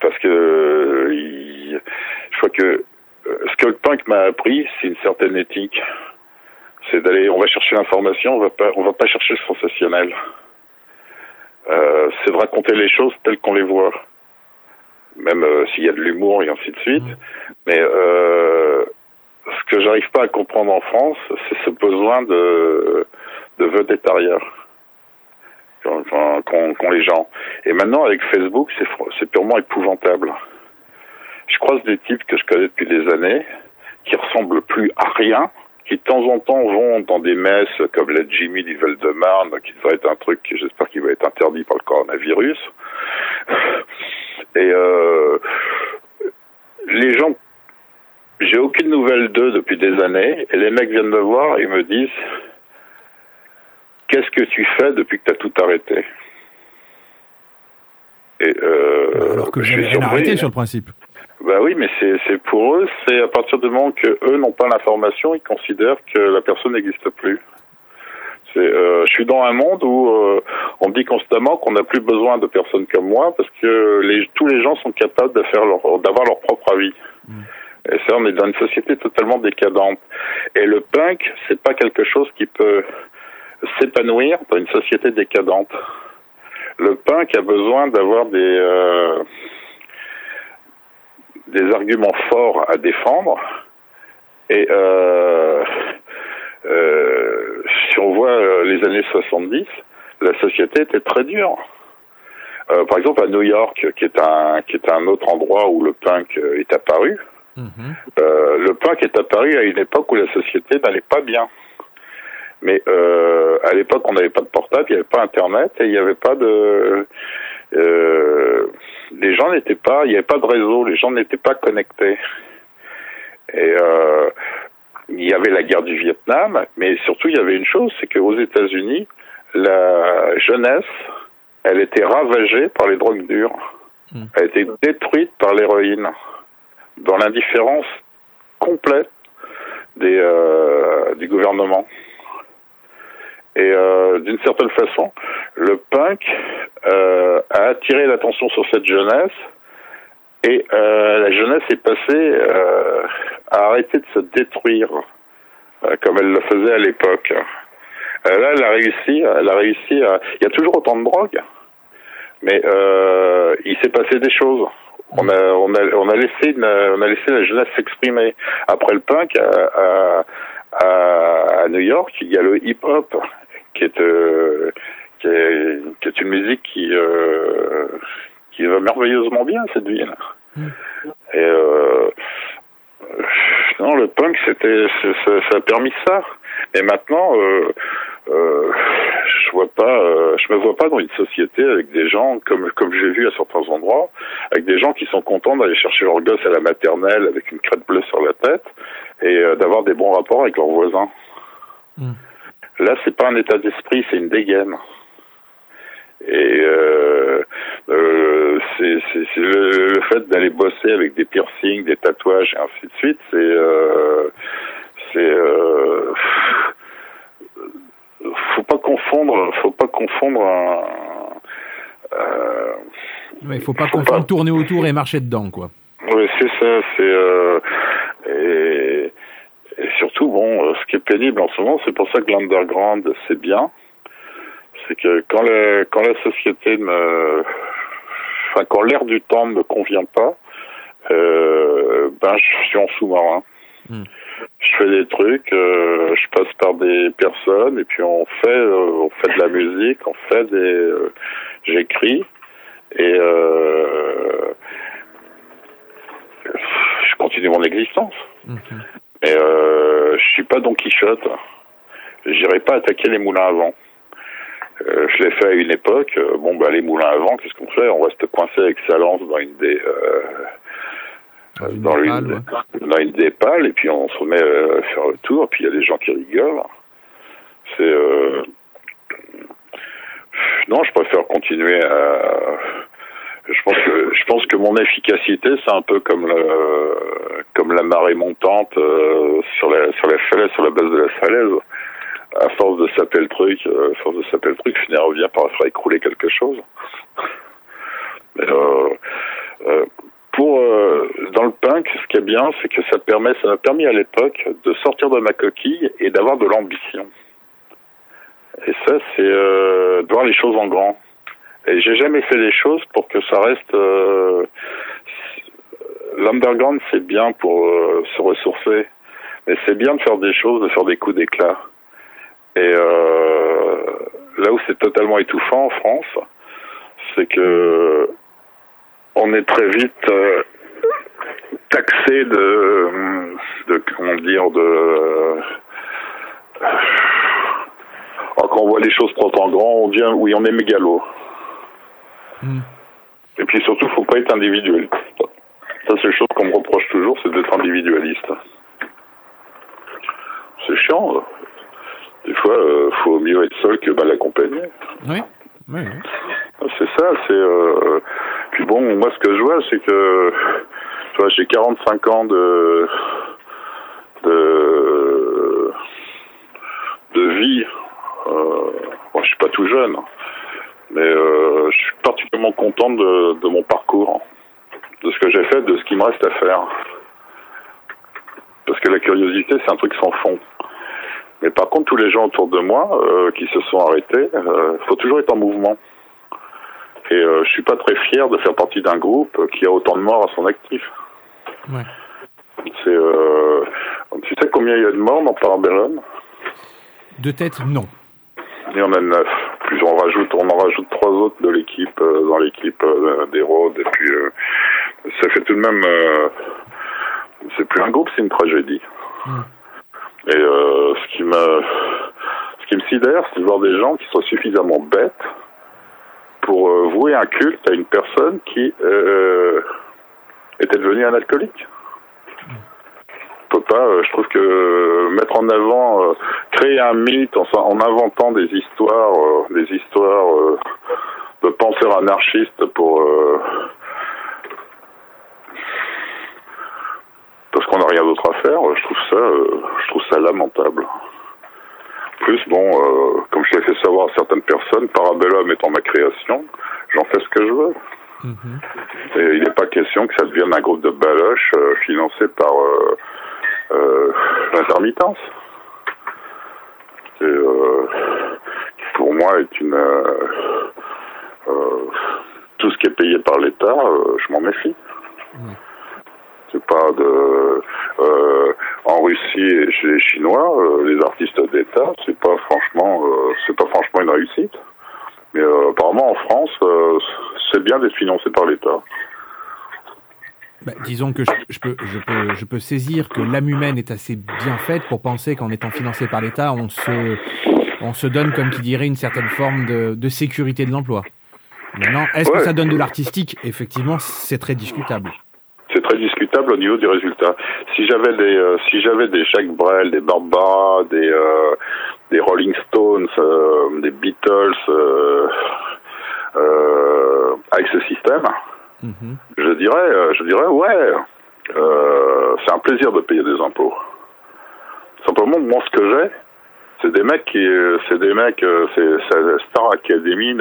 Parce que euh, il- je crois que euh, ce que le punk m'a appris, c'est une certaine éthique. C'est d'aller, on va chercher l'information, on va pas, on va pas chercher le sensationnel. Euh, c'est de raconter les choses telles qu'on les voit, même euh, s'il y a de l'humour et ainsi de suite. Mais euh, ce que j'arrive pas à comprendre en France, c'est ce besoin de de vedettariat qu'ont qu'ont- qu'ont les gens. Et maintenant, avec Facebook, c'est purement épouvantable. Je croise des types que je connais depuis des années, qui ressemblent plus à rien, qui de temps en temps vont dans des messes comme la Jimmy du Val-de-Marne, qui devrait être un truc, que j'espère qu'il va être interdit par le coronavirus. Et euh, les gens, j'ai aucune nouvelle d'eux depuis des années, et les mecs viennent me voir et me disent Qu'est-ce que tu fais depuis que tu as tout arrêté? Et euh, Alors que suis rien arrêté sur le principe. Bah oui, mais c'est c'est pour eux, c'est à partir du moment que eux n'ont pas l'information, ils considèrent que la personne n'existe plus. Euh, je suis dans un monde où euh, on me dit constamment qu'on n'a plus besoin de personnes comme moi parce que les, tous les gens sont capables de faire leur, d'avoir leur propre avis. Et ça, on est dans une société totalement décadente. Et le punk, c'est pas quelque chose qui peut s'épanouir dans une société décadente. Le punk a besoin d'avoir des euh, des arguments forts à défendre. Et euh, euh, si on voit euh, les années 70, la société était très dure. Euh, par exemple, à New York, qui est un qui est un autre endroit où le punk euh, est apparu, euh, le punk est apparu à une époque où la société n'allait pas bien. Mais euh, à l'époque, on n'avait pas de portable, il n'y avait pas Internet et il n'y avait pas de. Les gens n'étaient pas, il n'y avait pas de réseau, les gens n'étaient pas connectés. Et il y avait la guerre du Vietnam, mais surtout il y avait une chose, c'est qu'aux États-Unis, la jeunesse, elle était ravagée par les drogues dures. Elle était détruite par l'héroïne, dans l'indifférence complète des, euh, du gouvernement. Et euh, d'une certaine façon, le punk euh, a attiré l'attention sur cette jeunesse et euh, la jeunesse est passée euh, à arrêter de se détruire euh, comme elle le faisait à l'époque. Là, elle a réussi, elle a réussi à. Il y a toujours autant de drogue, mais il s'est passé des choses. On a, on a, on a laissé, on a laissé la jeunesse s'exprimer. Après le punk, à, à, New York, il y a le hip-hop, qui est, euh, qui est, une musique qui, qui va merveilleusement bien cette ville. Et euh, non, le punk, c'était, ça, a permis ça. Et maintenant, euh, euh, je vois pas, euh, je me vois pas dans une société avec des gens comme comme j'ai vu à certains endroits, avec des gens qui sont contents d'aller chercher leur gosse à la maternelle avec une crête bleue sur la tête et euh, d'avoir des bons rapports avec leurs voisins. Là, c'est pas un état d'esprit, c'est une dégaine. Et euh, euh, c'est le, le fait d'aller bosser avec des piercings, des tatouages et ainsi de suite, c'est euh, c'est euh, faut pas confondre, faut pas confondre un Il faut pas confondre tourner autour et marcher dedans, quoi. oui, c'est ça, c'est et, et surtout bon, ce qui est pénible en ce moment, c'est pour ça que l'underground c'est bien, c'est que quand la quand la société me, enfin quand l'air du temps ne me convient pas, euh, ben je suis en sous-marin. Je fais des trucs, euh, je passe par des personnes et puis on fait euh, on fait de la musique, on fait des j'écris et je continue mon existence. Mais euh, je suis pas Don Quichotte. J'irai pas attaquer les moulins à vent. Euh, je l'ai fait à une époque. Euh, Bon, bah, les moulins à vent, qu'est-ce qu'on fait? On reste coincé avec sa lance dans une des, euh, dans, une, dans une des pales, et puis on se remet à faire le tour, puis il y a des gens qui rigolent. C'est, euh, non, je préfère continuer à, je pense que je pense que mon efficacité c'est un peu comme le comme la marée montante sur la sur la falaise sur la base de la falaise à force de saper le truc euh, à force de saper le truc finir revient par faire écrouler quelque chose *laughs* Mais, euh, euh, pour euh, dans le punk ce qui est bien c'est que ça permet ça m'a permis à l'époque de sortir de ma coquille et d'avoir de l'ambition et ça c'est euh, de voir les choses en grand et j'ai jamais fait les choses pour que ça reste. Euh, L'underground, c'est bien pour se ressourcer, mais c'est bien de faire des choses, de faire des coups d'éclat. Et euh, là où c'est totalement étouffant en France, c'est que on est très vite euh, taxé de, de comment dire, de Oh, quand on voit les choses trop en grand, on dit oui, on est mégalo. Et puis surtout, faut pas être individuel. Ça, c'est une chose qu'on me reproche toujours, c'est d'être individualiste. C'est chiant. Des fois, euh, faut mieux être seul que mal accompagné. Oui. oui. C'est ça, c'est... Euh... Puis bon, moi, ce que je vois, c'est que... Tu vois, j'ai 45 ans de... de... de vie. Euh... Bon, je suis pas tout jeune. Mais euh, je suis particulièrement content de, de mon parcours, de ce que j'ai fait, de ce qu'il me reste à faire. Parce que la curiosité, c'est un truc sans fond. Mais par contre, tous les gens autour de moi euh, qui se sont arrêtés, euh, faut toujours être en mouvement. Et euh, je suis pas très fier de faire partie d'un groupe qui a autant de morts à son actif. Ouais. C'est, euh, tu sais combien il y a de morts dans Parabellum? De tête, non. Il y en a neuf. Plus on rajoute, on en rajoute trois autres de l'équipe euh, dans l'équipe des Rhodes. Et puis ça fait tout de même. c'est plus un groupe, c'est une tragédie. Et euh, ce qui me, ce qui me sidère, c'est de voir des gens qui sont suffisamment bêtes pour euh, vouer un culte à une personne qui euh, était devenue un alcoolique. Peut pas, euh, je trouve que mettre en avant, créer un mythe en, inventant des histoires, des histoires de penseurs anarchistes pour euh, parce qu'on n'a rien d'autre à faire, je trouve ça, euh, je trouve ça lamentable. Plus bon, euh, comme je l'ai fait savoir à certaines personnes, Parabellum étant ma création, j'en fais ce que je veux. Et il n'est pas question que ça devienne un groupe de baloches euh, financé par l'intermittence. Et, qui pour moi est une tout ce qui est payé par l'État, je m'en méfie. C'est pas de euh, en Russie et chez les Chinois, euh, les artistes d'État, c'est pas franchement euh, c'est pas franchement une réussite. Mais apparemment en France, c'est bien d'être financé par l'État. Bah, disons que je, je peux, je, peux, je peux saisir que l'âme humaine est assez bien faite pour penser qu'en étant financé par l'État, on se, on se donne, comme qui dirait, une certaine forme de, de sécurité de l'emploi. Maintenant, est-ce que ça donne de l'artistique? Effectivement, c'est très discutable. C'est très discutable au niveau du résultat. Si j'avais des, euh, si j'avais des Jacques Brel, des Barbara, des, euh, des Rolling Stones, euh, des Beatles, euh, avec ce système, je dirais, je dirais, ouais, c'est un plaisir de payer des impôts. Simplement, moi, ce que j'ai, c'est des mecs qui, c'est des mecs, c'est Star Academy,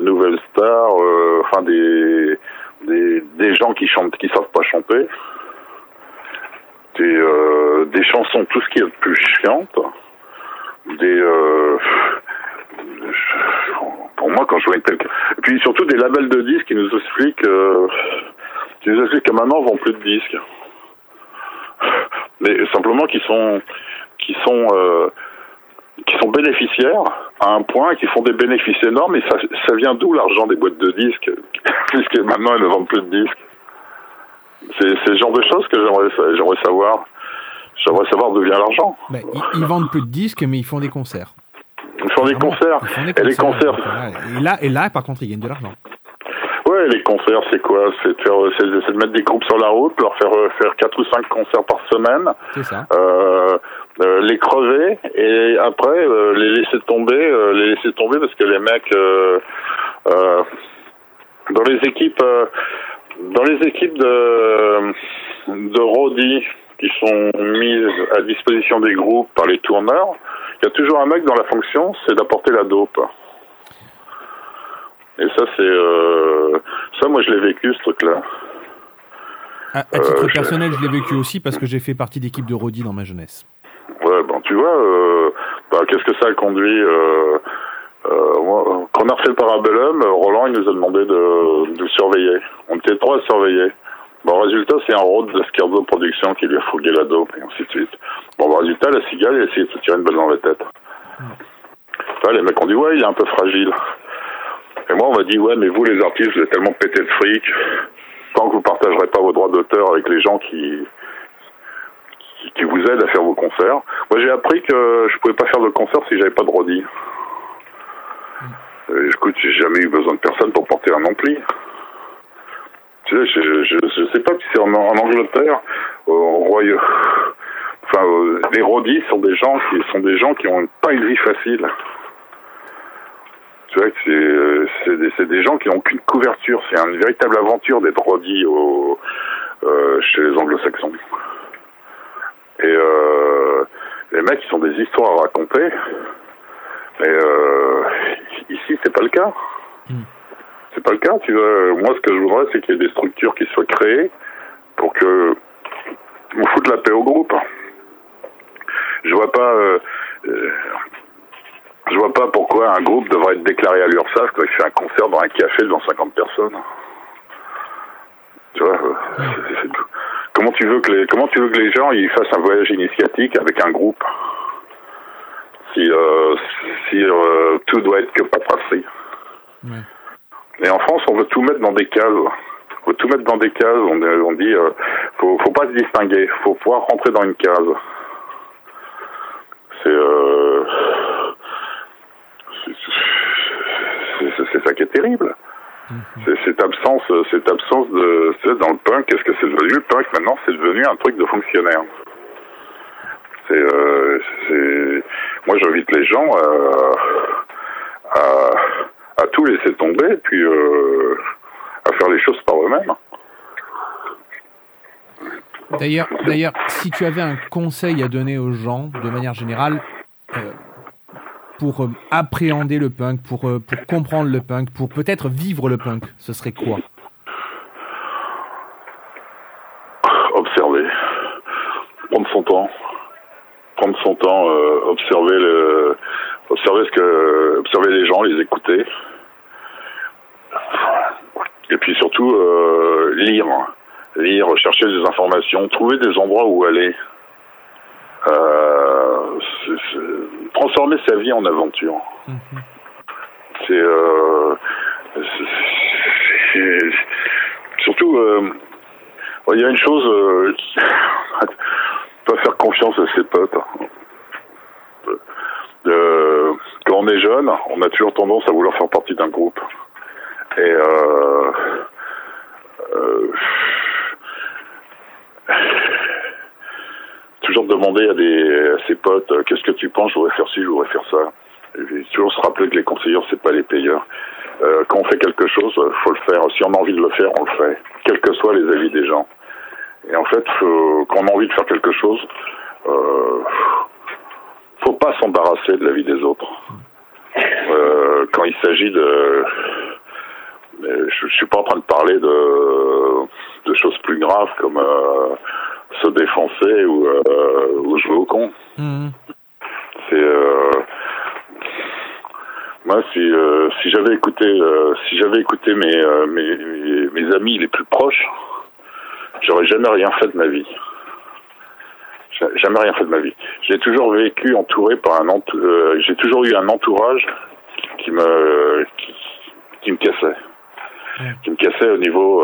Nouvelle Star, enfin des, des des gens qui chantent, qui savent pas chanter, des euh, des chansons, tout ce qui est de plus chiante, des euh, pour moi quand je vois une telle et puis surtout des labels de disques qui nous expliquent euh, qui nous expliquent que maintenant on vend plus de disques. Mais simplement qui sont qui sont qui sont bénéficiaires à un point qui font des bénéfices énormes et ça, ça vient d'où l'argent des boîtes de disques *laughs* puisque maintenant elles ne vendent plus de disques? C'est le genre de choses que j'aimerais sa- j'aimerais savoir j'aimerais savoir d'où vient l'argent ils, ils vendent peu de disques, mais ils font des concerts. ils font des concerts Ils font des et les concerts. Et là, et là, par contre, ils gagnent de l'argent. Ouais, les concerts, c'est quoi? C'est de, de mettre des groupes sur la route, leur faire euh, faire quatre ou cinq concerts par semaine, C'est ça. euh, euh, les crever et après euh, les laisser tomber, euh, les laisser tomber parce que les mecs dans les équipes, dans les équipes de de Rodi qui sont mises à disposition des groupes par les tourneurs, il y a toujours un mec dans la fonction, c'est d'apporter la dope. Et ça, c'est ça, moi, je l'ai vécu ce truc-là. À, à titre personnel, je l'ai vécu aussi parce que j'ai fait partie d'équipe de Rodi dans ma jeunesse. Tu vois, euh, bah, qu'est-ce que ça a conduit euh, euh, Quand on a refait le Parabellum, Roland, il nous a demandé de, de le surveiller. On était trois à surveiller. Bon, résultat, c'est un rôle de Scarzo Production qui lui a fourgué la dope, et ainsi de suite. Bon, bah, résultat, la cigale, elle a essayé de se tirer une balle dans la tête. Là, les mecs ont dit, ouais, il est un peu fragile. Et moi, on m'a dit, ouais, mais vous, les artistes, vous êtes tellement pété de fric, tant que vous partagerez pas vos droits d'auteur avec les gens qui, qui, qui vous aident à faire vos concerts. Moi, j'ai appris que je pouvais pas faire de concert si j'avais pas de Rodi. Euh, écoute, j'ai jamais eu besoin de personne pour porter un ampli. Tu sais, je, je, je sais pas si c'est en, en Angleterre, au Royaume. Enfin, euh, les rodis sont des gens qui sont des gens qui ont pas une vie facile. Tu vois que c'est euh, c'est des, gens qui n'ont qu'une couverture. C'est une véritable aventure d'être rodis au, euh, chez les anglo-saxons. Et euh, les mecs, ils ont des histoires à raconter. Mais euh, ici, c'est pas le cas. C'est pas le cas. Tu vois, moi, ce que je voudrais, c'est qu'il y ait des structures qui soient créées pour que on foute la paix au groupe. Je vois pas. euh, euh, je vois pas pourquoi un groupe devrait être déclaré à l'URSSAF quand il fait un concert dans un café devant 50 personnes. Tu vois, euh, c'est tout. Comment tu veux que les comment tu veux que les gens ils fassent un voyage initiatique avec un groupe si euh, si euh, tout doit être que paperasserie. Et en France, on veut tout mettre dans des cases. On veut tout mettre dans des cases. On, on dit, euh, faut, faut pas se distinguer. Faut pouvoir rentrer dans une case. C'est, euh, c'est ça qui est terrible. C'est cette absence, cette absence de, dans le punk. Qu'est-ce que c'est devenu le punk maintenant C'est devenu un truc de fonctionnaire? C'est, euh, c'est, moi j'invite les gens à, à, à tout laisser tomber, puis euh, à faire les choses par eux-mêmes. D'ailleurs, d'ailleurs, si tu avais un conseil à donner aux gens, de manière générale, euh, pour euh, appréhender le punk, pour, euh, pour comprendre le punk, pour peut-être vivre le punk, ce serait quoi? Observer, prendre son temps, prendre son temps, euh, observer le, observer ce que, observer les gens, les écouter, et puis surtout lire, lire, chercher des informations, trouver des endroits où aller. Transformer sa vie en aventure. C'est euh, c'est- surtout euh, il y a une chose euh, *laughs* pas faire confiance à ses potes. Euh, quand on est jeune, on a toujours tendance à vouloir faire partie d'un groupe. Et euh, euh, toujours demander à, des, à ses potes euh, qu'est-ce que tu penses, je voudrais faire ci, je voudrais faire ça. Toujours se rappeler que les conseillers, c'est pas les payeurs. Euh, quand on fait quelque chose, euh, faut le faire. Si on a envie de le faire, on le fait, quels que soient les avis des gens. Et en fait, quand on a envie de faire quelque chose, euh, faut pas s'embarrasser de l'avis des autres. Euh, quand il s'agit de, je, je suis pas en train de parler de, de choses plus graves comme euh, se défoncer ou, euh, ou jouer au con. C'est euh, moi si euh, si j'avais écouté euh, si j'avais écouté mes, euh, mes mes mes amis les plus proches, j'aurais jamais rien fait de ma vie. J'ai jamais rien fait de ma vie. J'ai toujours vécu entouré par un entou- euh, j'ai toujours eu un entourage qui me qui, qui me cassait. Qui me cassait au niveau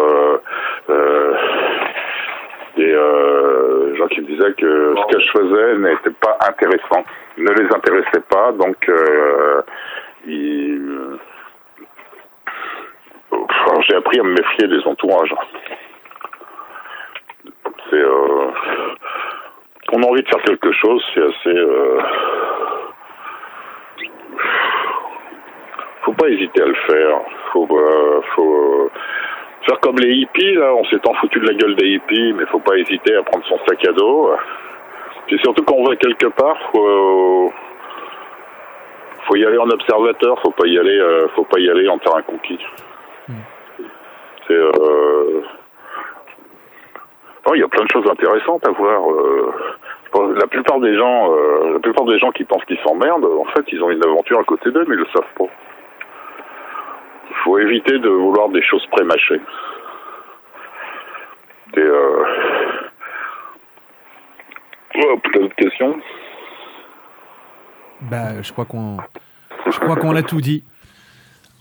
euh, euh, euh, gens qui me disaient que ce que je faisais n'était pas intéressant, ne les intéressait pas, donc euh, Enfin, j'ai appris à me méfier des entourages. C'est euh, qu'on a envie de faire quelque chose, c'est assez. Euh, faut pas hésiter à le faire. Faut, euh, faut euh, faire comme les hippies là. On s'est tant foutu de la gueule des hippies, mais faut pas hésiter à prendre son sac à dos. Puis surtout quand on va quelque part, faut faut y aller en observateur. Faut pas y aller. euh, faut pas y aller en terrain conquis. C'est euh, Oh, il y a plein de choses intéressantes à voir. euh, la plupart des gens, la plupart des gens qui pensent qu'ils s'emmerdent, en fait, ils ont une aventure à côté d'eux, mais ils le savent pas. Il faut éviter de vouloir des choses prémâchées. Et euh... Oh, d'autres questions? Bah, je crois qu'on, je crois qu'on l'a tout dit.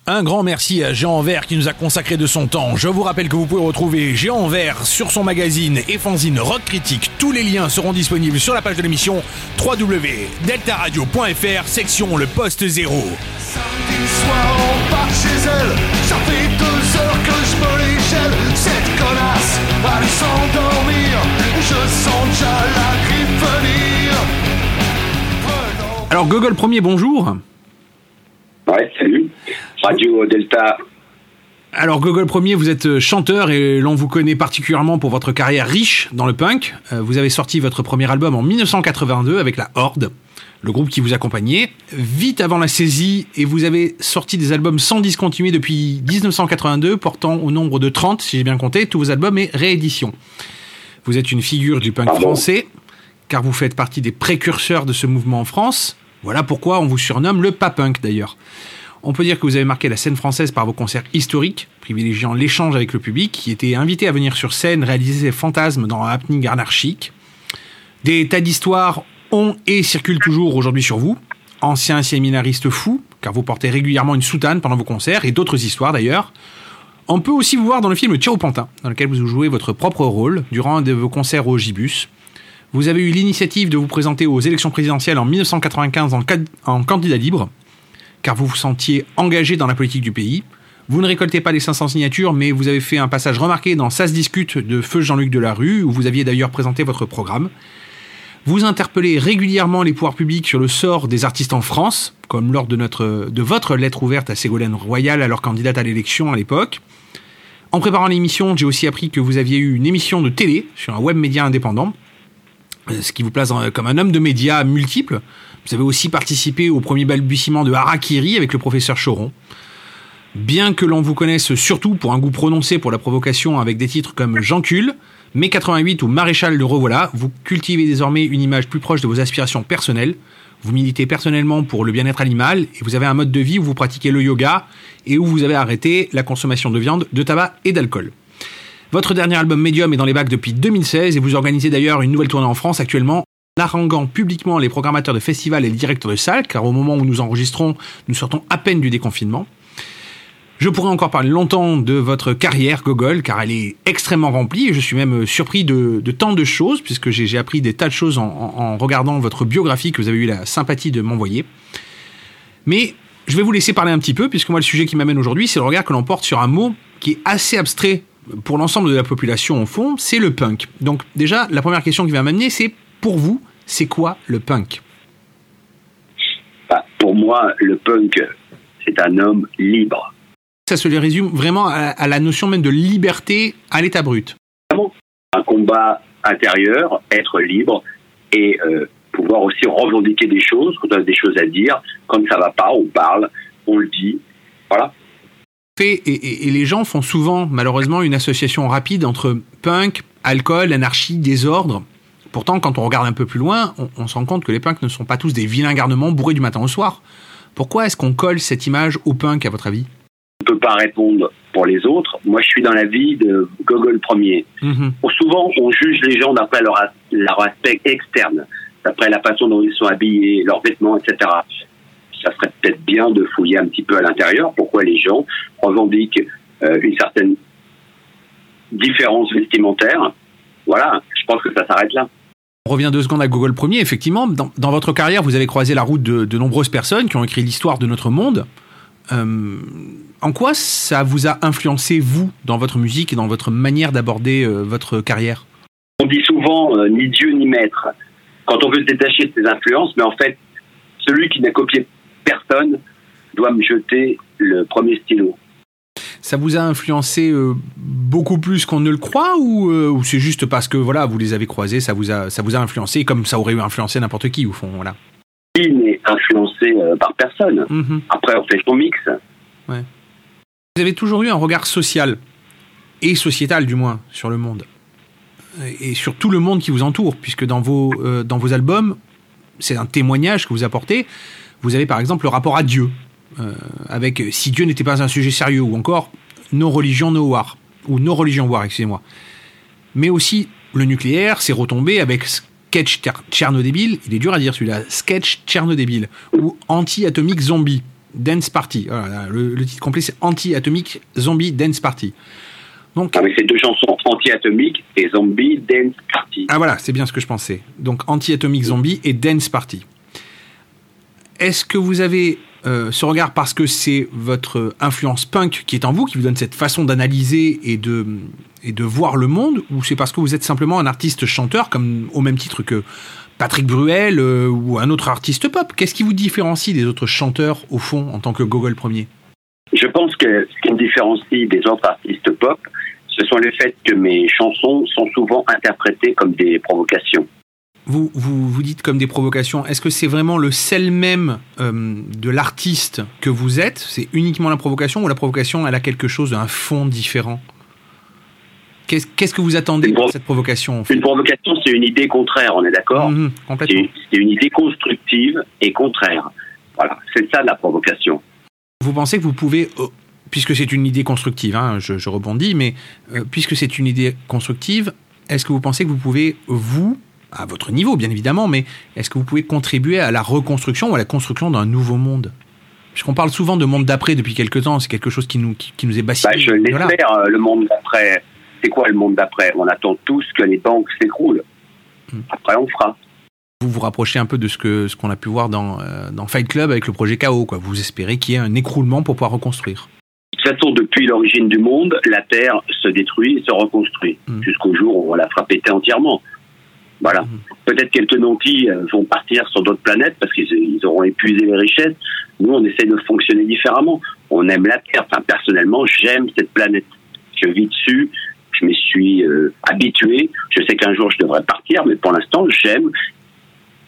Un grand merci à Jean Vert qui nous a consacré de son temps. Je vous rappelle que vous pouvez retrouver Jean Vert sur son magazine et fanzine Rock Critique. Tous les liens seront disponibles sur la page de l'émission www.deltaradio.fr section le poste zéro soir, on part chez elle. Ça fait deux heures que je me l'échelle. Cette connasse va aller s'endormir. Je sens déjà la grippe venir. Alors Gogol premier bonjour. Ouais, salut. Radio Delta. Alors Gogol Premier, vous êtes euh, chanteur et l'on vous connaît particulièrement pour votre carrière riche dans le punk. Euh, Vous avez sorti votre premier album en 1982 avec la Horde, le groupe qui vous accompagnait, vite avant la saisie, et vous avez sorti des albums sans discontinuer depuis 1982, portant au nombre de 30, si j'ai bien compté, tous vos albums et rééditions. Vous êtes une figure du punk français, car vous faites partie des précurseurs de ce mouvement en France. Voilà pourquoi on vous surnomme le Papunk d'ailleurs. On peut dire que vous avez marqué la scène française par vos concerts historiques, privilégiant l'échange avec le public, qui était invité à venir sur scène réaliser ses fantasmes dans un happening anarchique. Des tas d'histoires ont et circulent toujours aujourd'hui sur vous. Ancien séminariste fou, car vous portez régulièrement une soutane pendant vos concerts, et d'autres histoires d'ailleurs. On peut aussi vous voir dans le film Tir au Pantin, dans lequel vous jouez votre propre rôle durant un de vos concerts au Gibus. Vous avez eu l'initiative de vous présenter aux élections présidentielles en 1995 en, en candidat libre, car vous vous sentiez engagé dans la politique du pays. Vous ne récoltez pas les 500 signatures, mais vous avez fait un passage remarqué dans Ça se discute de Feu Jean-Luc Delarue, où vous aviez d'ailleurs présenté votre programme. Vous interpellez régulièrement les pouvoirs publics sur le sort des artistes en France, comme lors de, votre lettre ouverte à Ségolène Royal, alors candidate à l'élection à l'époque. En préparant l'émission, j'ai aussi appris que vous aviez eu une émission de télé sur un web média indépendant, euh, ce qui vous place comme un homme de médias multiple. Vous avez aussi participé au premier balbutiement de Harakiri avec le professeur Choron. Bien que l'on vous connaisse surtout pour un goût prononcé pour la provocation avec des titres comme Jean Cul, Mai 88 ou Maréchal de Revoilà, vous cultivez désormais une image plus proche de vos aspirations personnelles. Vous militez personnellement pour le bien-être animal et vous avez un mode de vie où vous pratiquez le yoga et où vous avez arrêté la consommation de viande, de tabac et d'alcool. Votre dernier album Medium est dans les bacs depuis 2016 et vous organisez d'ailleurs une nouvelle tournée en France actuellement en haranguant publiquement les programmateurs de festivals et les directeurs de salles, car au moment où nous enregistrons, nous sortons à peine du déconfinement. Je pourrais encore parler longtemps de votre carrière, Gogol, car elle est extrêmement remplie et je suis même surpris de, tant de choses, puisque j'ai appris des tas de choses en regardant votre biographie que vous avez eu la sympathie de m'envoyer. Mais je vais vous laisser parler un petit peu, puisque moi le sujet qui m'amène aujourd'hui, c'est le regard que l'on porte sur un mot qui est assez abstrait pour l'ensemble de la population au fond, c'est le punk. Donc déjà, la première question qui va m'amener, c'est pour vous, c'est quoi le punk? Bah, pour moi, le punk, c'est un homme libre. Ça se les résume vraiment à, à la notion même de liberté à l'état brut. Un combat intérieur, être libre et euh, pouvoir aussi revendiquer des choses quand on a des choses à dire. Quand ça va pas, on parle, on le dit. Voilà. Et, et- et les gens font souvent, malheureusement, une association rapide entre punk, alcool, anarchie, désordre. Pourtant, quand on regarde un peu plus loin, on, on se rend compte que les punks ne sont pas tous des vilains garnements bourrés du matin au soir. Pourquoi est-ce qu'on colle cette image au punk, à votre avis? Ne peux pas répondre pour les autres. Moi, je suis dans la vie de Gogol premier. Bon, souvent, on juge les gens d'après leur, as- leur aspect externe, d'après la façon dont ils sont habillés, leurs vêtements, etc. Ça serait peut-être bien de fouiller un petit peu à l'intérieur pourquoi les gens revendiquent euh, une certaine différence vestimentaire. Voilà, je pense que ça s'arrête là. On revient deux secondes à Google Premier. Effectivement, dans, dans votre carrière, vous avez croisé la route de, de nombreuses personnes qui ont écrit l'histoire de notre monde. Euh, en quoi ça vous a influencé, vous, dans votre musique et dans votre manière d'aborder euh, votre carrière? On dit souvent euh, ni Dieu ni maître quand on veut se détacher de ses influences, mais en fait, celui qui n'a copié personne doit me jeter le premier stylo. Ça vous a influencé beaucoup plus qu'on ne le croit ou, ou c'est juste parce que voilà, vous les avez croisés, ça vous a, ça vous a influencé comme ça aurait eu influencé n'importe qui au fond, voilà? Influencé euh, par personne Après, on fait son mix. Ouais. Vous avez toujours eu un regard social et sociétal du moins sur le monde et sur tout le monde qui vous entoure, puisque dans vos euh, dans vos albums, c'est un témoignage que vous apportez. Vous avez par exemple le rapport à Dieu, euh, avec si Dieu n'était pas un sujet sérieux, ou encore nos religions, no war, ou nos religions war, excusez-moi. Mais aussi le nucléaire, c'est retombé avec Sketch Tchernodébile, il est dur à dire celui-là, Sketch Tchernodébile, ou Anti-Atomic Zombie, Dance Party. Voilà, le, le titre complet c'est Anti-Atomic Zombie Dance Party. Donc, Avec ces deux chansons anti-atomiques et Zombie Dance Party. Ah voilà, c'est bien ce que je pensais. Donc Anti-Atomic Zombie et Dance Party. Est-ce que vous avez euh, ce regard parce que c'est votre influence punk qui est en vous, qui vous donne cette façon d'analyser et de, et de voir le monde, ou c'est parce que vous êtes simplement un artiste chanteur, comme au même titre que Patrick Bruel euh, ou un autre artiste pop? Qu'est-ce qui vous différencie des autres chanteurs, au fond, en tant que Gogol premier? Je pense que ce qui me différencie des autres artistes pop, ce sont le fait que mes chansons sont souvent interprétées comme des provocations. Vous, vous, vous dites comme des provocations. Est-ce que c'est vraiment le sel même euh, de l'artiste que vous êtes? C'est uniquement la provocation ou la provocation, elle a quelque chose, un fond différent? Qu'est-ce qu'est-ce que vous attendez de cette provocation en fait? Une provocation, c'est une idée contraire, on est d'accord? Complètement. C'est une idée constructive et contraire. Voilà, c'est ça la provocation. Vous pensez que vous pouvez, euh, puisque c'est une idée constructive, hein, je, je rebondis, mais euh, puisque c'est une idée constructive, est-ce que vous pensez que vous pouvez, vous, à votre niveau bien évidemment, mais est-ce que vous pouvez contribuer à la reconstruction ou à la construction d'un nouveau monde? Puisqu'on parle souvent de monde d'après depuis quelque temps, c'est quelque chose qui nous, qui, qui nous est bassiné. Bah, je l'espère, euh, le monde d'après. C'est quoi le monde d'après? On attend tous que les banques s'écroulent. Hmm. Après, on fera. Vous vous rapprochez un peu de ce que ce qu'on a pu voir dans, euh, dans Fight Club avec le projet KO. Quoi. Vous espérez qu'il y ait un écroulement pour pouvoir reconstruire. De toute façon, depuis l'origine du monde, la Terre se détruit et se reconstruit, jusqu'au jour où on la fera péter entièrement. Voilà. Peut-être quelques nantis euh, vont partir sur d'autres planètes parce qu'ils ils auront épuisé les richesses. Nous, on essaie de fonctionner différemment. On aime la Terre. Enfin, personnellement, j'aime cette planète. Je vis dessus. Je m'y suis euh, habitué. Je sais qu'un jour, je devrais partir, mais pour l'instant, j'aime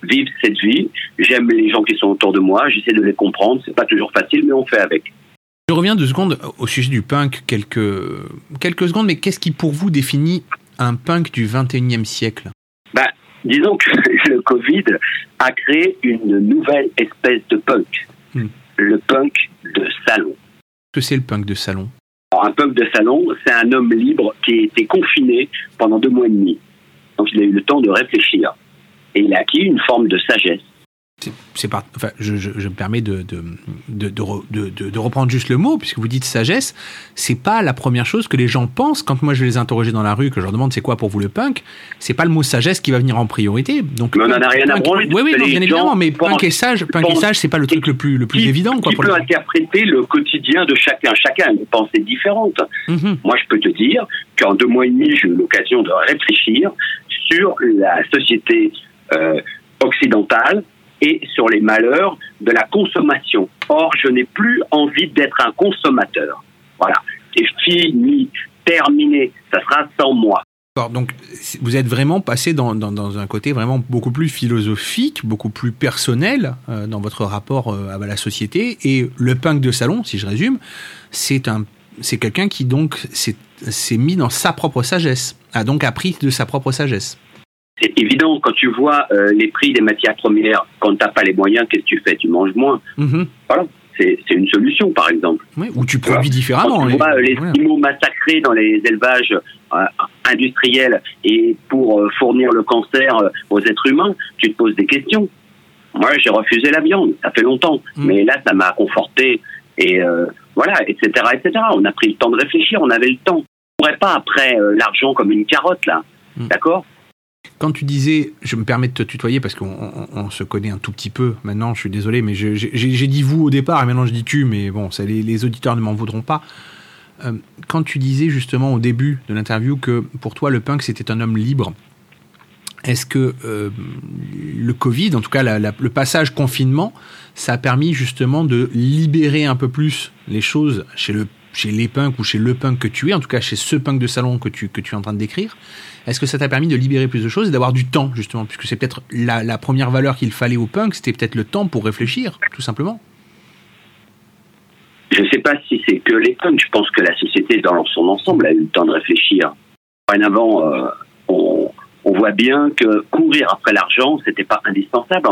vivre cette vie. J'aime les gens qui sont autour de moi. J'essaie de les comprendre. C'est pas toujours facile, mais on fait avec. Je reviens deux secondes au sujet du punk, quelques, quelques secondes, mais qu'est-ce qui pour vous définit un punk du 21e siècle? Disons que *laughs* le Covid a créé une nouvelle espèce de punk. Le punk de salon. Que c'est le punk de salon Alors, un punk de salon, c'est un homme libre qui a été confiné pendant deux mois et demi. Donc il a eu le temps de réfléchir. Et il a acquis une forme de sagesse. C'est enfin, je, je, je me permets de de, de, de, re- de, de- de reprendre juste le mot, puisque vous dites sagesse, c'est pas la première chose que les gens pensent quand moi je vais les interroger dans la rue, que je leur demande c'est quoi pour vous le punk, c'est pas le mot sagesse qui va venir en priorité. Donc, Mais on en a rien à branler Oui, oui, non, bien évidemment, mais pensent. punk et sage, punk et sage, c'est pas le truc le plus, le plus évident, quoi, Qui pour peut les interpréter le quotidien de chacun Chacun a une pensée différente. Mhm. Moi, je peux te dire qu'en deux mois et demi, j'ai eu l'occasion de réfléchir sur la société euh, occidentale et sur les malheurs de la consommation. Or, je n'ai plus envie d'être un consommateur. Voilà, c'est fini, terminé. Ça sera sans moi. Donc vous êtes vraiment passé dans, un côté vraiment beaucoup plus philosophique, beaucoup plus personnel euh, dans votre rapport euh, à la société. Et le punk de salon, si je résume, c'est c'est quelqu'un qui donc s'est mis dans sa propre sagesse, a donc appris de sa propre sagesse. C'est évident, quand tu vois euh, les prix des matières premières, quand tu n'as pas les moyens, qu'est-ce que tu fais? Tu manges moins. Voilà, c'est une solution, par exemple. Oui, ou tu produis différemment. Quand tu et- vois euh, les voilà. animaux massacrés dans les élevages euh, industriels et pour euh, fournir le cancer euh, aux êtres humains, tu te poses des questions. Moi, j'ai refusé la viande, ça fait longtemps, Mm. mais là, ça m'a conforté et euh, voilà, etc., etc. On a pris le temps de réfléchir, on avait le temps. On ne pourrait pas après euh, l'argent comme une carotte là, Mm. d'accord? Quand tu disais, je me permets de te tutoyer parce qu'on on- on se connaît un tout petit peu maintenant, je suis désolé, mais j'ai dit vous au départ et maintenant je dis tu, mais bon, les, auditeurs ne m'en voudront pas. Euh, quand tu disais justement au début de l'interview que pour toi le punk c'était un homme libre, est-ce que euh, le Covid, en tout cas le passage confinement, ça a permis justement de libérer un peu plus les choses chez le chez les punks ou chez le punk que tu es, en tout cas chez ce punk de salon que tu, que tu es en train de décrire, est-ce que ça t'a permis de libérer plus de choses et d'avoir du temps justement, puisque c'est peut-être la, première valeur qu'il fallait au punk, c'était peut-être le temps pour réfléchir, tout simplement. Je ne sais pas si c'est que les punks. Je pense que la société, dans son ensemble, a eu le temps de réfléchir. Dorénavant, euh, on, voit bien que courir après l'argent, c'était pas indispensable.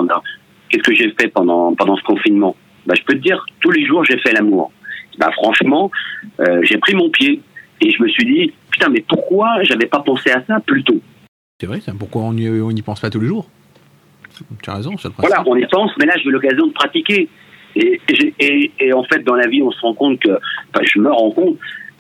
Qu'est-ce que j'ai fait pendant pendant ce confinement? Bah, Je peux te dire, tous les jours, j'ai fait l'amour. Bah, franchement, euh, j'ai pris mon pied et je me suis dit, putain, mais pourquoi j'avais pas pensé à ça plus tôt C'est vrai, ça, pourquoi on n'y on n'y pense pas tous les jours Tu as raison, c'est le principe. Voilà, on y pense, mais là, j'ai eu l'occasion de pratiquer. Et, et en fait, dans la vie, on se rend compte que, enfin, je me rends compte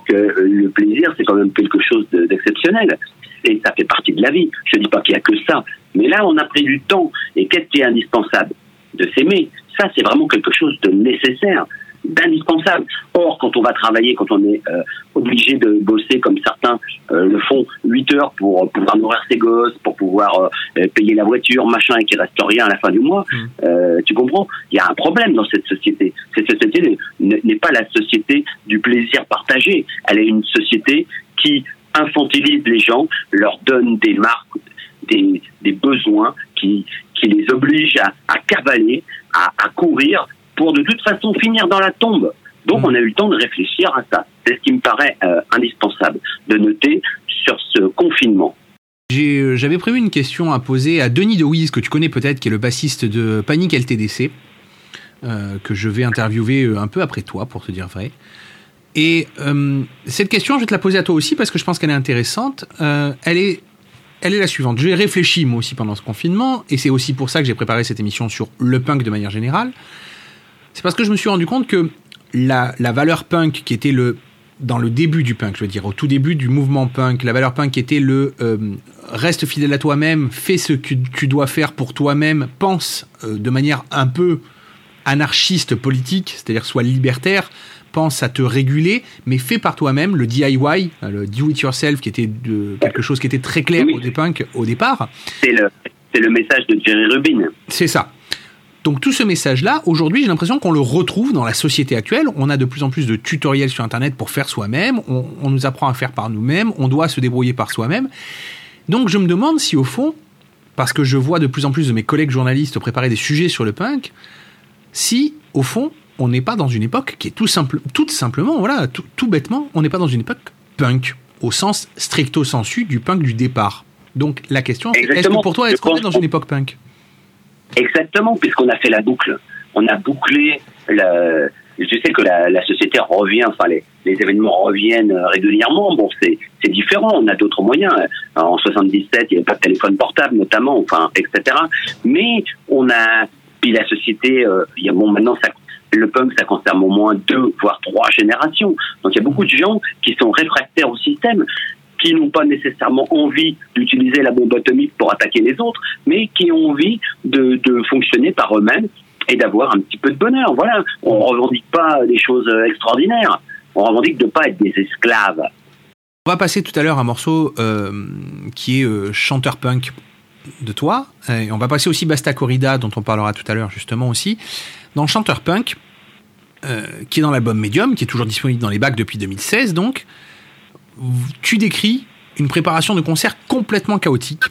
que le plaisir, c'est quand même quelque chose de- d'exceptionnel. Et ça fait partie de la vie. Je ne dis pas qu'il n'y a que ça. Mais là, on a pris du temps. Et qu'est-ce qui est indispensable De s'aimer? Ça, c'est vraiment quelque chose de nécessaire, d'indispensable. Or, quand on va travailler, quand on est euh, obligé de bosser comme certains euh, le font 8 heures pour pouvoir nourrir ses gosses, pour pouvoir euh, payer la voiture, machin, et qu'il reste rien à la fin du mois, euh, tu comprends? Il y a un problème dans cette société. Cette société n'est n'est pas la société du plaisir partagé. Elle est une société qui infantilise les gens, leur donne des marques, des, des besoins, qui, qui les oblige à, à cavaler, à, à courir, pour de toute façon finir dans la tombe. Donc on a eu le temps de réfléchir à ça. C'est ce qui me paraît euh, indispensable de noter sur ce confinement. Euh, J'avais prévu une question à poser à Denis DeWiz, que tu connais peut-être, qui est le bassiste de Panic LTDC, euh, que je vais interviewer un peu après toi, pour te dire vrai. Et euh, cette question, je vais te la poser à toi aussi, parce que je pense qu'elle est intéressante. Elle, est, elle est la suivante. J'ai réfléchi, moi aussi, pendant ce confinement, et c'est aussi pour ça que j'ai préparé cette émission sur le punk de manière générale. C'est parce que je me suis rendu compte que la, la valeur punk qui était le dans le début du punk, je veux dire, au tout début du mouvement punk, la valeur punk était le euh, reste fidèle à toi-même, fais ce que tu dois faire pour toi-même, pense euh, de manière un peu anarchiste politique, c'est-à-dire soit libertaire, pense à te réguler, mais fais par toi-même le DIY, euh, le do it yourself, qui était de, quelque chose qui était très clair au, dé- punk, au départ. C'est le, c'est le message de Jerry Rubin. C'est ça. Donc tout ce message-là, aujourd'hui, j'ai l'impression qu'on le retrouve dans la société actuelle. On a de plus en plus de tutoriels sur Internet pour faire soi-même. On, on nous apprend à faire par nous-mêmes. On doit se débrouiller par soi-même. Donc je me demande si au fond, parce que je vois de plus en plus de mes collègues journalistes préparer des sujets sur le punk, si au fond, on n'est pas dans une époque qui est tout simple, toute simplement, voilà, tout, tout bêtement, on n'est pas dans une époque punk au sens stricto sensu du punk du départ. Donc la question, est-ce que pour toi, est-ce qu'on est dans une époque punk? Exactement, puisqu'on a fait la boucle. On a bouclé la... Je sais que la, la société revient, enfin les, les événements reviennent euh, régulièrement. Bon, c'est différent. On a d'autres moyens. En 77, il n'y avait pas de téléphone portable, notamment, enfin, etc. Mais on a puis la société. euh, il y a bon maintenant ça. Le punk, ça concerne au moins deux, voire trois générations. Donc il y a beaucoup de gens qui sont réfractaires au système, qui n'ont pas nécessairement envie d'utiliser la bombe atomique pour attaquer les autres, mais qui ont envie de, fonctionner par eux-mêmes et d'avoir un petit peu de bonheur. Voilà, on revendique pas des choses euh, extraordinaires. On revendique de pas être des esclaves. On va passer tout à l'heure un morceau euh, qui est euh, chanteur punk de toi. Et on va passer aussi Basta Corrida, dont on parlera tout à l'heure justement aussi. Dans chanteur punk, euh, qui est dans l'album Medium, qui est toujours disponible dans les bacs depuis 2016 donc, tu décris une préparation de concert complètement chaotique.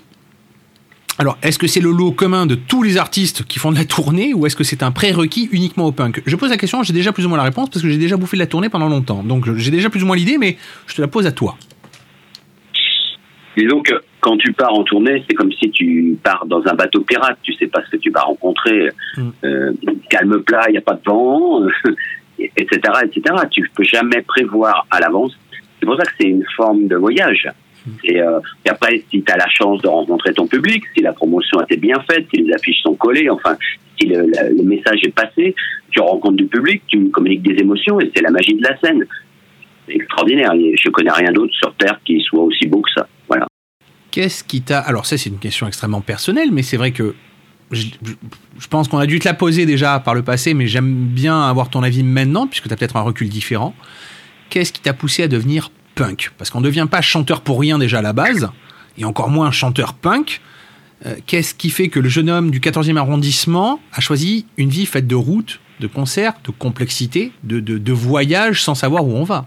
Alors, est-ce que c'est le lot commun de tous les artistes qui font de la tournée ou est-ce que c'est un prérequis uniquement au punk? Je pose la question, j'ai déjà plus ou moins la réponse parce que j'ai déjà bouffé de la tournée pendant longtemps. Donc, j'ai déjà plus ou moins l'idée, mais je te la pose à toi. Disons que quand tu pars en tournée, c'est comme si tu pars dans un bateau pirate. Tu sais pas ce que tu vas rencontrer. Euh, calme plat, il n'y a pas de vent, *laughs* etc., etc. Tu peux jamais prévoir à l'avance. C'est pour ça que c'est une forme de voyage. Et, euh, et après, si tu as la chance de rencontrer ton public, si la promotion a été bien faite, si les affiches sont collées, enfin, si le, la- le message est passé, tu rencontres du public, tu communiques des émotions et c'est la magie de la scène. C'est extraordinaire. Je connais rien d'autre sur Terre qui soit aussi beau que ça. Voilà. Qu'est-ce qui t'a. Alors, ça, c'est une question extrêmement personnelle, mais c'est vrai que je, je- je pense qu'on a dû te la poser déjà par le passé, mais j'aime bien avoir ton avis maintenant, puisque tu as peut-être un recul différent. Qu'est-ce qui t'a poussé à devenir punk? Parce qu'on ne devient pas chanteur pour rien déjà à la base, et encore moins chanteur punk. Euh, Qu'est-ce qui fait que le jeune homme du 14e arrondissement a choisi une vie faite de routes, de concerts, de complexité, de, de, de voyages sans savoir où on va?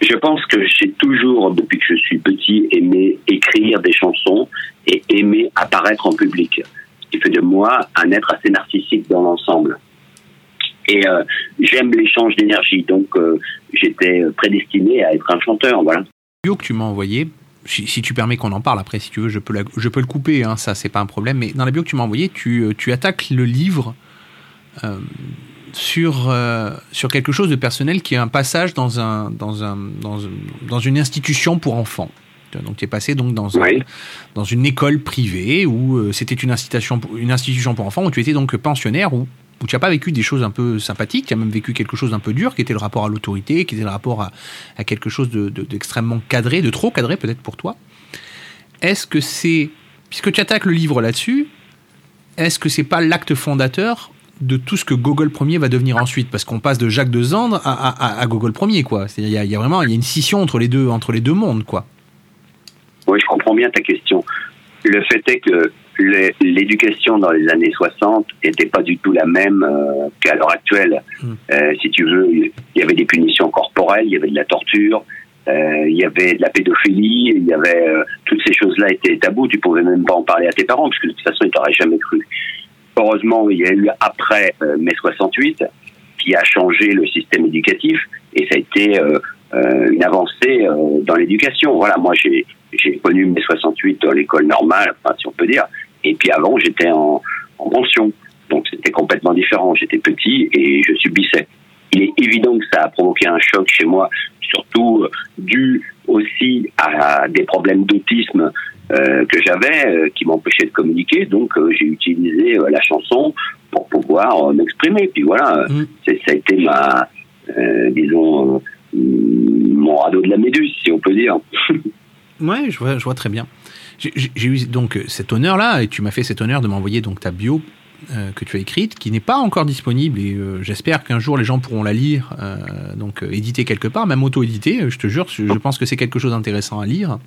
Je pense que j'ai toujours, depuis que je suis petit, aimé écrire des chansons et aimé apparaître en public. Ce qui fait de moi un être assez narcissique dans l'ensemble. Et euh, j'aime l'échange d'énergie, donc euh, j'étais prédestiné à être un chanteur, voilà. bio que tu m'as envoyé, si, si tu permets qu'on en parle après, si tu veux, je peux, la- je peux le couper, hein, ça c'est pas un problème, mais dans la bio que tu m'as envoyé, tu, euh, tu attaques le livre euh, sur, euh, sur quelque chose de personnel qui est un passage dans, un, dans, un, dans, un- dans une institution pour enfants. Donc tu es passé donc dans, un- dans une école privée où euh, c'était une institution, une institution pour enfants, où tu étais donc pensionnaire, où, où tu n'as pas vécu des choses un peu sympathiques, tu as même vécu quelque chose d'un peu dur, qui était le rapport à l'autorité, qui était le rapport à, quelque chose de- de- d'extrêmement cadré, de trop cadré peut-être pour toi. Est-ce que c'est, puisque tu attaques le livre là-dessus, est-ce que c'est pas l'acte fondateur de tout ce que Gogol Ier va devenir ensuite? Parce qu'on passe de Jacques de Zandre à, à, à- Gogol Ier, quoi. C'est-à-dire, il y y, a vraiment il y a une scission entre les deux, entre les deux mondes, quoi. Oui, je comprends bien ta question. Le fait est que l'éducation dans les années 60 n'était pas du tout la même euh, qu'à l'heure actuelle. Euh, si tu veux, il y avait des punitions corporelles, il y avait de la torture, euh, il y avait de la pédophilie, il y avait toutes ces choses-là étaient tabous. Tu pouvais même pas en parler à tes parents parce que de toute façon ils t'auraient jamais cru. Heureusement, il y a eu après mai 68 qui a changé le système éducatif et ça a été une avancée dans l'éducation. Voilà, moi j'ai j'ai connu mai 68 dans l'école normale, enfin, si on peut dire, et puis avant j'étais en, en pension, donc c'était complètement différent. J'étais petit et je subissais. Il est évident que ça a provoqué un choc chez moi, surtout euh, dû aussi à des problèmes d'autisme euh, que j'avais, euh, qui m'empêchaient de communiquer. Donc euh, j'ai utilisé la chanson pour pouvoir m'exprimer. Puis voilà, c'est- ça a été ma, disons, mon radeau de la méduse, si on peut dire. Ouais, je vois, je vois très bien. J'ai- eu donc cet honneur-là, et tu m'as fait cet honneur de m'envoyer donc ta bio euh, que tu as écrite, qui n'est pas encore disponible, et euh, j'espère qu'un jour les gens pourront la lire, euh, donc euh, éditée quelque part, même auto-éditée, euh, je te jure, je je pense que c'est quelque chose d'intéressant à lire.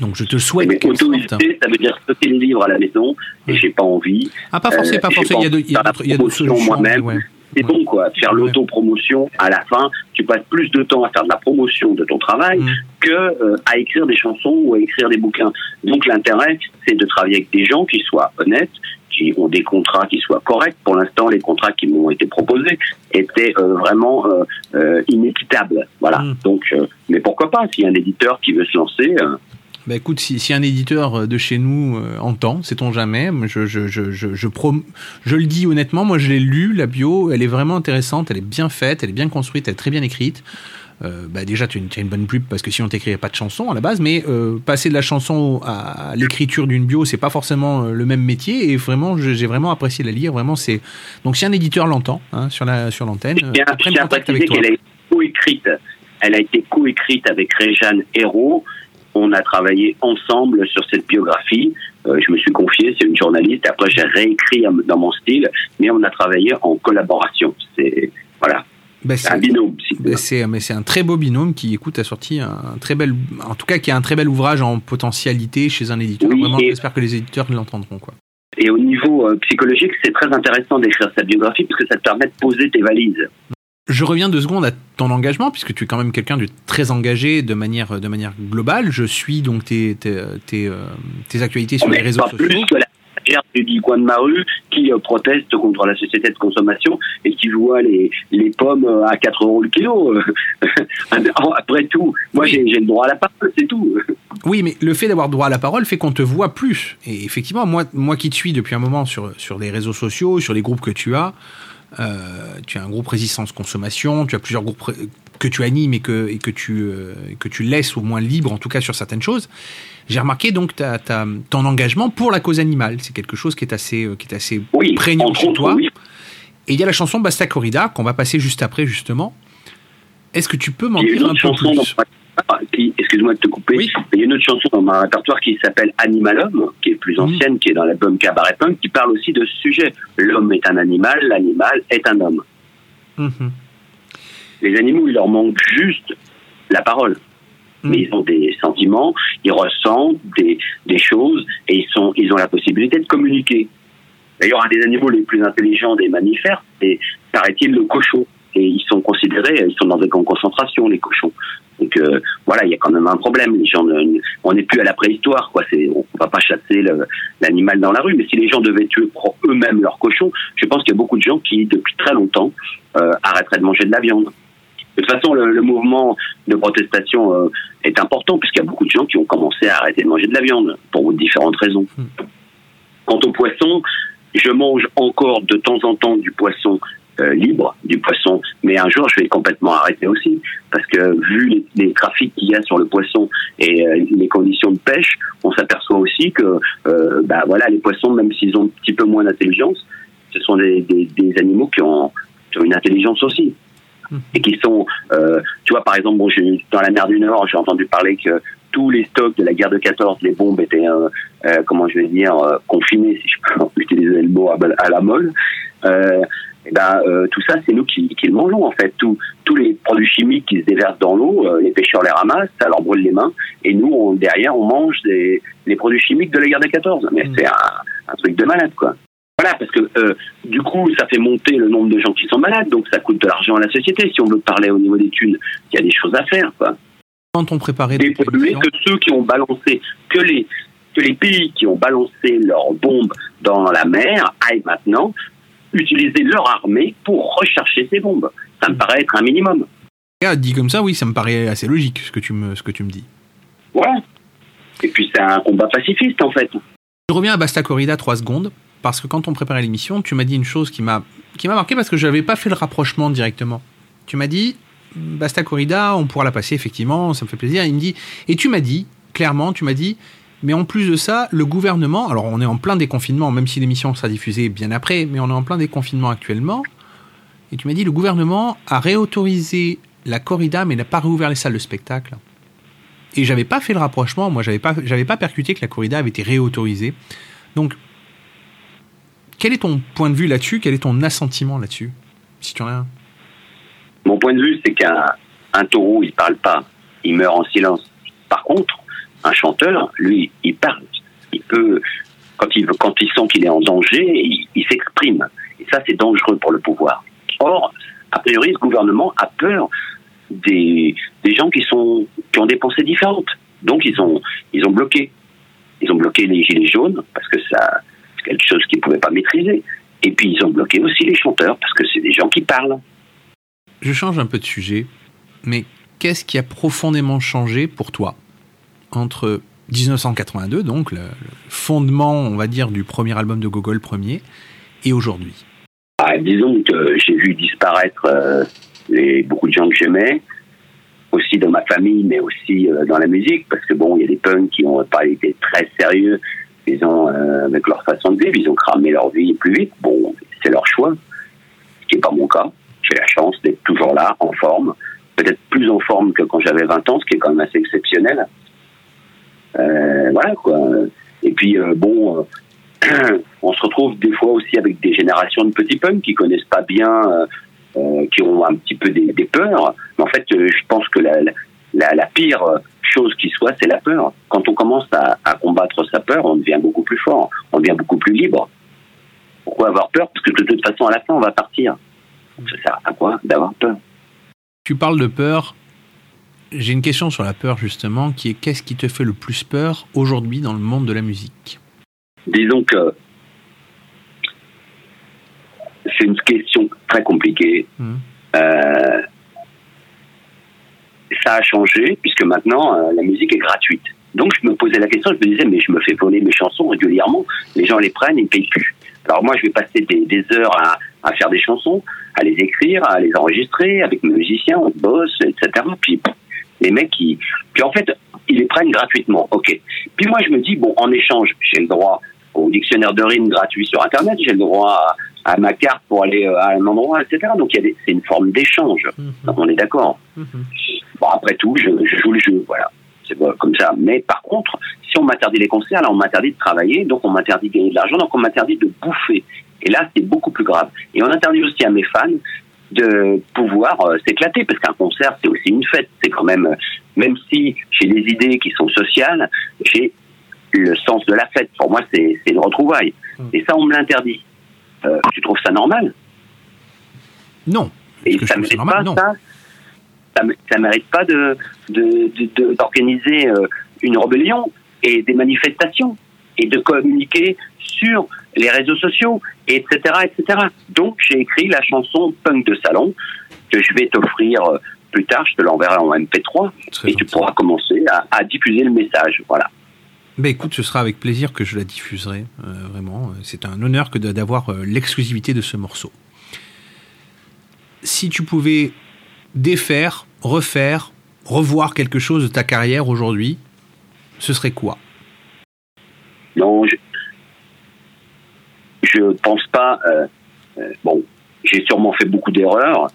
Donc je te souhaite. Mais auto-éditer, ça veut dire stocker le livre à la maison, et j'ai pas envie. Ah, pas forcé, Euh, pas j'ai forcé, il y a d'autres- solutions, moi-même. ouais. C'est bon, quoi, de faire l'autopromotion à la fin. Tu passes plus de temps à faire de la promotion de ton travail Mm. que euh, à écrire des chansons ou à écrire des bouquins. Donc l'intérêt, c'est de travailler avec des gens qui soient honnêtes, qui ont des contrats qui soient corrects. Pour l'instant, les contrats qui m'ont été proposés étaient euh, vraiment euh, euh, inéquitables. Voilà. Mm. Donc, euh, mais pourquoi pas S'il y a un éditeur qui veut se lancer. Euh, Bah écoute, si, si un éditeur de chez nous euh, entend, sait-on jamais, je, je, je, je, je, prom- je le dis honnêtement, moi je l'ai lu, la bio, elle est vraiment intéressante, elle est bien faite, elle est bien construite, elle est très bien écrite. Euh, bah déjà, tu as une, bonne pub parce que sinon t'écrirais pas de chanson à la base, mais euh, passer de la chanson à, l'écriture d'une bio, c'est pas forcément euh, le même métier et vraiment, j'ai vraiment apprécié la lire. Vraiment, c'est donc si un éditeur l'entend hein, sur la sur l'antenne, euh, à contact avec toi. qu'elle a été coécrite. Elle a été coécrite avec Réjeanne Hérault. On a travaillé ensemble sur cette biographie. Euh, je me suis confié, c'est une journaliste. Après, j'ai réécrit dans mon style, mais on a travaillé en collaboration. C'est voilà. Bah, c'est un binôme. Bah, c'est mais c'est un très beau binôme qui écoute a sorti un très bel en tout cas qui a un très bel ouvrage en potentialité chez un éditeur. Oui, Vraiment, et- j'espère que les éditeurs l'entendront quoi. Et au niveau euh, psychologique, c'est très intéressant d'écrire sa biographie parce que ça te permet de poser tes valises. Je reviens deux secondes à ton engagement, puisque tu es quand même quelqu'un de très engagé de manière, de manière globale. Je suis donc tes, tes, tes, euh, tes actualités sur Mais les réseaux pas sociaux. plus que la du coin de ma rue qui euh, proteste contre la société de consommation et qui voit les, les pommes euh, à 4 euros le kilo. *laughs* Après tout, moi j'ai j'ai le droit à la parole, c'est tout. *laughs* Oui, mais le fait d'avoir droit à la parole fait qu'on te voit plus. Et effectivement, moi, moi qui te suis depuis un moment sur, sur les réseaux sociaux, sur les groupes que tu as, euh, tu as un groupe résistance consommation, tu as plusieurs groupes que tu animes et que, et que, tu, euh, que tu laisses au moins libre, en tout cas sur certaines choses. J'ai remarqué donc ta, ta, ton engagement pour la cause animale. C'est quelque chose qui est assez, euh, qui est assez prégnant chez toi. Et il y a la chanson Basta Corrida qu'on va passer juste après, justement. Est-ce que tu peux m'en dire un peu plus? Qui- excuse-moi de te couper, mais il y a une autre chanson dans ma répertoire qui s'appelle Animalum, qui est Mhm. plus ancienne, qui est dans l'album Cabaret Punk, qui parle aussi de ce sujet. L'homme est un animal, l'animal est un homme. Mhm. Les animaux, il leur manque juste la parole. Mhm. Mais ils ont des sentiments, ils ressentent des, des choses et ils, sont, ils ont la possibilité de communiquer. D'ailleurs, un des animaux les plus intelligents des mammifères, c'est, paraît-il, le cochon. Et ils sont considérés, ils sont dans des camps de concentration, les cochons. Donc euh, voilà, il y a quand même un problème. Les gens, ne- on n'est plus à la préhistoire, quoi. C'est, on va pas chasser l'animal dans la rue. Mais si les gens devaient tuer eux-mêmes leurs cochons, je pense qu'il y a beaucoup de gens qui, depuis très longtemps, euh, arrêteraient de manger de la viande. De toute façon, le, le mouvement de protestation euh, est important puisqu'il y a beaucoup de gens qui ont commencé à arrêter de manger de la viande pour différentes raisons. Quant au poisson, je mange encore de temps en temps du poisson euh, libre, du poisson, mais un jour je vais complètement arrêter aussi parce que vu les, les trafics qu'il y a sur le poisson et euh, les conditions de pêche, on s'aperçoit aussi que euh, bah, voilà, les poissons, même s'ils ont un petit peu moins d'intelligence, ce sont des, des, des animaux qui ont, qui ont une intelligence aussi. Et qui sont, euh, tu vois, par exemple, bon, dans la mer du Nord, j'ai entendu parler que tous les stocks de la guerre de 14, les bombes étaient, euh, euh, comment je vais dire, euh, confinés, si je peux *laughs* utiliser le mot à, à la molle. Euh, et ben, euh, tout ça, c'est nous qui, qui le mangeons en fait. Tous tous les produits chimiques qui se déversent dans l'eau, euh, les pêcheurs les ramassent, ça leur brûle les mains, et nous, on- derrière, on mange des, les produits chimiques de la guerre de 14. Mais c'est un, un truc de malade, quoi. Voilà, parce que euh, du coup, ça fait monter le nombre de gens qui sont malades, donc ça coûte de l'argent à la société. Si on veut parler au niveau des thunes, il y a des choses à faire, quoi. Quand on préparait des pollués que ceux qui ont balancé, que les que les pays qui ont balancé leurs bombes dans la mer aillent maintenant utiliser leur armée pour rechercher ces bombes. Ça me paraît être un minimum. Ah, dit comme ça, oui, ça me paraît assez logique ce que tu me, ce que tu me dis. Voilà. Et puis c'est un combat pacifiste en fait. Je reviens à Basta Corrida trois secondes parce que quand on préparait l'émission, tu m'as dit une chose qui m'a qui m'a marqué parce que je n'avais pas fait le rapprochement directement. Tu m'as dit Basta Corrida, on pourra la passer effectivement, ça me fait plaisir. Il me dit et tu m'as dit clairement, tu m'as dit mais en plus de ça, le gouvernement, alors on est en plein déconfinement, même si l'émission sera diffusée bien après, mais on est en plein déconfinement actuellement. Et tu m'as dit le gouvernement a réautorisé la corrida mais n'a pas réouvert les salles de spectacle. Et j'avais pas fait le rapprochement, moi j'avais pas pas percuté que la corrida avait été réautorisée. Donc quel est ton point de vue là-dessus? Quel est ton assentiment là-dessus? Si tu en as un. Mon point de vue, c'est qu'un un taureau, il parle pas, il meurt en silence. Par contre, un chanteur, lui, il parle. Il peut, quand il, quand sent qu'il est en danger, il, s'exprime. Et ça, c'est dangereux pour le pouvoir. Or, a priori, ce gouvernement a peur des, des gens qui sont qui ont des pensées différentes. Donc, ils ont ils ont bloqué. Ils ont bloqué les gilets jaunes parce que c'est quelque chose qu'ils ne pouvaient pas maîtriser. Et puis, ils ont bloqué aussi les chanteurs parce que c'est des gens qui parlent. Je change un peu de sujet, mais qu'est-ce qui a profondément changé pour toi? Entre 1982, donc le, fondement, on va dire, du premier album de Gogol premier, et aujourd'hui Ah, disons que j'ai vu disparaître euh, beaucoup de gens que j'aimais, aussi dans ma famille, mais aussi euh, dans la musique, parce que bon, il y a des punks qui ont pas été très sérieux, ils ont, euh, avec leur façon de vivre, ils ont cramé leur vie plus vite. Bon, c'est leur choix, ce qui n'est pas mon cas. J'ai la chance d'être toujours là, en forme, peut-être plus en forme que quand j'avais 20 ans, ce qui est quand même assez exceptionnel. Euh, voilà quoi. Et puis euh, bon, euh, *clears throat* on se retrouve des fois aussi avec des générations de petits punks qui connaissent pas bien, qui ont un petit peu des, peurs. Mais en fait, je pense que la, la, la pire chose qui soit, c'est la peur. Quand on commence à, à combattre sa peur, on devient beaucoup plus fort, on devient beaucoup plus libre. Pourquoi avoir peur? Parce que de toute façon, à la fin, on va partir. Ça sert à quoi? D'avoir peur Tu parles de peur. J'ai une question sur la peur justement, qui est qu'est-ce qui te fait le plus peur aujourd'hui dans le monde de la musique? Disons que c'est une question très compliquée. Euh, ça a changé puisque maintenant euh, la musique est gratuite. Donc je me posais la question, je me disais mais je me fais voler mes chansons régulièrement. Les gens les prennent, ils ne payent plus. Alors moi je vais passer des, des heures à, à faire des chansons, à les écrire, à les enregistrer avec mes musiciens, on bosse, etc. Puis les mecs qui, puis en fait ils les prennent gratuitement. Ok. Puis moi je me dis bon en échange j'ai le droit au dictionnaire de rimes gratuit sur internet, j'ai le droit à, à ma carte pour aller euh, à un endroit, etc. Donc c'est une forme d'échange. Donc on est d'accord. Bon, après tout, je, je joue le jeu, voilà. C'est comme ça. Mais par contre, si on m'interdit les concerts, là, on m'interdit de travailler, donc on m'interdit de gagner de l'argent, donc on m'interdit de bouffer. Et là, c'est beaucoup plus grave. Et on interdit aussi à mes fans de pouvoir euh, s'éclater, parce qu'un concert, c'est aussi une fête. C'est quand même, euh, même si j'ai des idées qui sont sociales, j'ai le sens de la fête. Pour moi, c'est c'est une retrouvaille. Et ça, on me l'interdit. Euh, tu trouves ça normal? Non. Et ça ne mérite pas ça? Ça, mé- ça mérite pas de de- de- euh, une rébellion et des manifestations et de communiquer sur les réseaux sociaux, etc., etc. Donc j'ai écrit la chanson Punk de salon que je vais t'offrir euh, plus tard. Je te l'enverrai en MP3 et tu pourras commencer à, à diffuser le message. Voilà. Ben écoute, ce sera avec plaisir que je la diffuserai, euh, vraiment. C'est un honneur que d'avoir euh, l'exclusivité de ce morceau. Si tu pouvais défaire, refaire, revoir quelque chose de ta carrière aujourd'hui, ce serait quoi? Non, je, je pense pas. euh, euh, bon, j'ai sûrement fait beaucoup d'erreurs.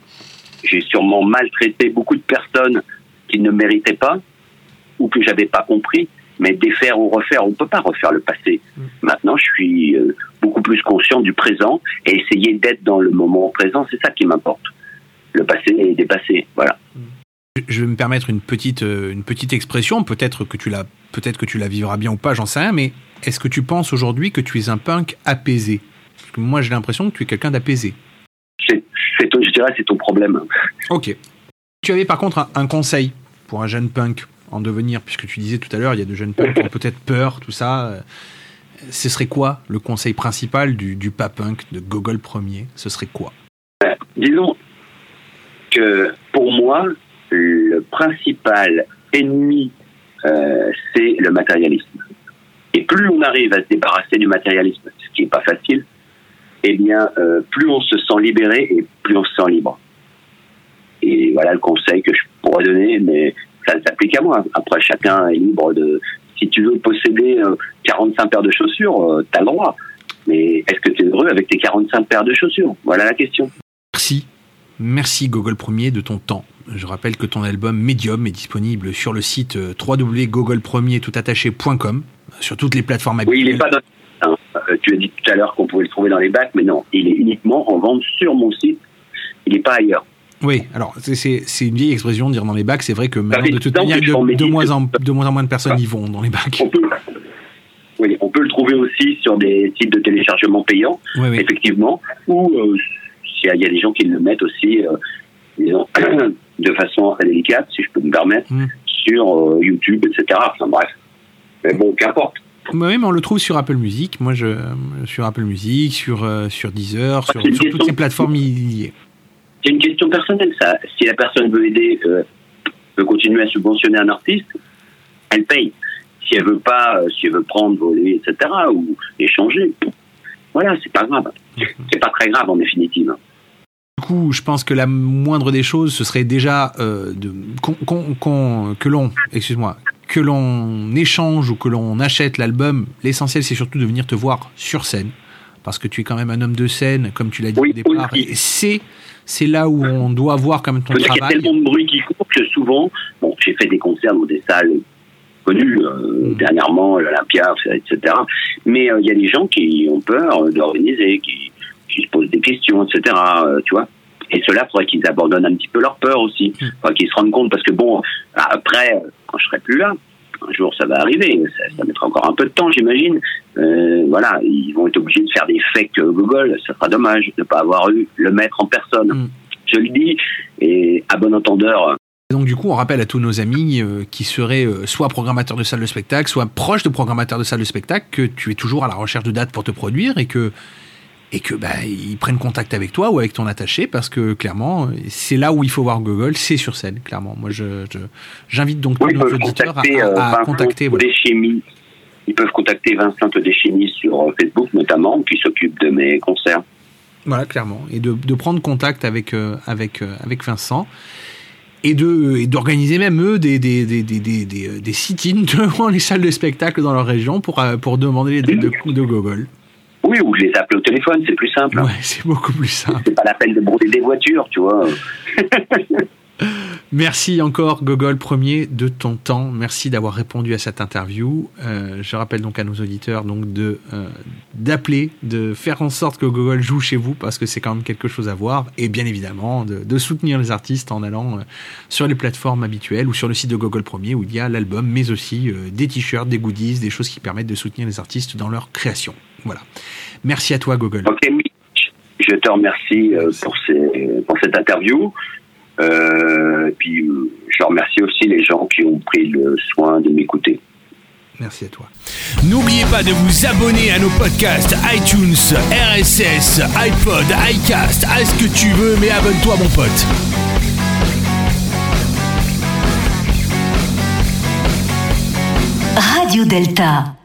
J'ai sûrement maltraité beaucoup de personnes qui ne méritaient pas ou que j'avais pas compris. Mais défaire ou refaire, on peut pas refaire le passé. Maintenant, je suis euh, beaucoup plus conscient du présent et essayer d'être dans le moment présent, c'est ça qui m'importe. Le passé est dépassé, voilà. Je- Je vais me permettre une petite, une petite expression, peut-être que tu la, peut-être que tu la vivras bien ou pas, j'en sais rien, mais est-ce que tu penses aujourd'hui que tu es un punk apaisé? Parce que moi j'ai l'impression que tu es quelqu'un d'apaisé. C'est, je dirais, c'est ton problème. Ok. Tu avais par contre un, un conseil pour un jeune punk en devenir, puisque tu disais tout à l'heure, il y a de jeunes punks qui ont *laughs* peut-être peur, tout ça. Ce serait quoi le conseil principal du, du pas punk de Gogol Premier? Ce serait quoi? Disons que pour moi, le principal ennemi, euh, c'est le matérialisme. Et plus on arrive à se débarrasser du matérialisme, ce qui n'est pas facile, eh bien, euh, plus on se sent libéré et plus on se sent libre. Et voilà le conseil que je pourrais donner, mais ça s'applique à moi. Après, chacun est libre de... Si tu veux posséder euh, 45 paires de chaussures, tu as le droit. Mais est-ce que tu es heureux avec tes 45 paires de chaussures? Voilà la question. Merci. Merci Gogol Premier de ton temps. Je rappelle que ton album Medium est disponible sur le site euh, www.gogolpremier.com, sur toutes les plateformes Oui, il habituelles. n'est pas dans. hein. Euh, tu as dit tout à l'heure qu'on pouvait le trouver dans les bacs, mais non, il est uniquement en vente sur mon site. Il n'est pas ailleurs. Oui, alors c'est- une vieille expression de dire dans les bacs. C'est vrai que maintenant, de toute manière, de, moins en, de moins en moins de personnes y vont dans les bacs. On peut, oui, on peut le trouver aussi sur des sites de téléchargement payants, Oui, oui. effectivement, ou euh, s'il y, a- il y a des gens qui le mettent aussi, euh, disons, *clears throat* de façon très délicate, si je peux me permettre, Mm. sur euh, YouTube, etc. Enfin bref. Mais bon, qu'importe. Oui, mais on le trouve sur Apple Music. Moi, je sur Apple Music, sur euh, sur Deezer, sur, une sur toutes ces plateformes y- C'est une question personnelle, ça. Si la personne veut aider, euh, veut continuer à subventionner un artiste, elle paye. Si elle veut pas, euh, si elle veut prendre, voler, etc., ou échanger, voilà, c'est pas grave. C'est pas très grave en définitive. Du coup, je pense que la moindre des choses, ce serait déjà euh, de, que l'on, excuse-moi, que l'on échange ou que l'on achète l'album. L'essentiel, c'est surtout de venir te voir sur scène, parce que tu es quand même un homme de scène, comme tu l'as dit au départ. Et c'est c'est là où on doit voir quand même ton dire qu'il y a travail. tellement de bruit qui court que souvent, bon, j'ai fait des concerts dans des salles connues, euh, Mm. dernièrement, l'Olympia, etc. Mais euh, il y a des gens qui ont peur d'organiser, qui, qui se posent des questions, etc. euh, tu vois Et cela, faudrait qu'ils abandonnent un petit peu leur peur aussi. Faudrait qu'ils se rendent compte, parce que bon, après, quand je serai plus là, un jour ça va arriver, ça, ça mettra encore un peu de temps, j'imagine. Euh, voilà, ils vont être obligés de faire des fakes Google, ça sera dommage de ne pas avoir eu le maître en personne. Je le dis, et à bon entendeur, Donc du coup, on rappelle à tous nos amis euh, qui seraient euh, soit programmateurs de salles de spectacle, soit proches de programmateurs de salles de spectacle, que tu es toujours à la recherche de dates pour te produire et que et que bah, ils prennent contact avec toi ou avec ton attaché parce que clairement, c'est là où il faut voir Google, c'est sur scène, clairement. Moi, je j'invite donc tous nos auditeurs à, euh, contacter. voilà. Deschémy. Ils peuvent contacter Vincent Deschémy sur euh, Facebook notamment, qui s'occupe de mes concerts. Voilà, clairement. Et de, de prendre contact avec, euh, avec, euh, avec Vincent. Et de et d'organiser même eux des, des, des, des, des, des, euh, des sit-ins *laughs* devant les salles de spectacle dans leur région pour, euh, pour demander les dates de, de Google. Oui, ou je les appelle au téléphone, c'est plus simple. Ouais, c'est beaucoup plus simple. C'est pas la peine de brouiller des voitures, tu vois. *laughs* Merci encore Gogol premier de ton temps. Merci d'avoir répondu à cette interview. Euh, je rappelle donc à nos auditeurs donc de euh, d'appeler, de faire en sorte que Gogol joue chez vous parce que c'est quand même quelque chose à voir et bien évidemment de, de soutenir les artistes en allant euh, sur les plateformes habituelles ou sur le site de Gogol premier où il y a l'album mais aussi des t-shirts, des goodies, des choses qui permettent de soutenir les artistes dans leur création. Voilà. Merci à toi Gogol. Ok, Mitch, je te remercie euh, pour, ces, pour cette interview. Euh, et puis, euh, je remercie aussi les gens qui ont pris le soin de m'écouter. Merci à toi. N'oubliez pas de vous abonner à nos podcasts iTunes, RSS, iPod, iCast, à ce que tu veux, mais abonne-toi mon pote. Radio Delta.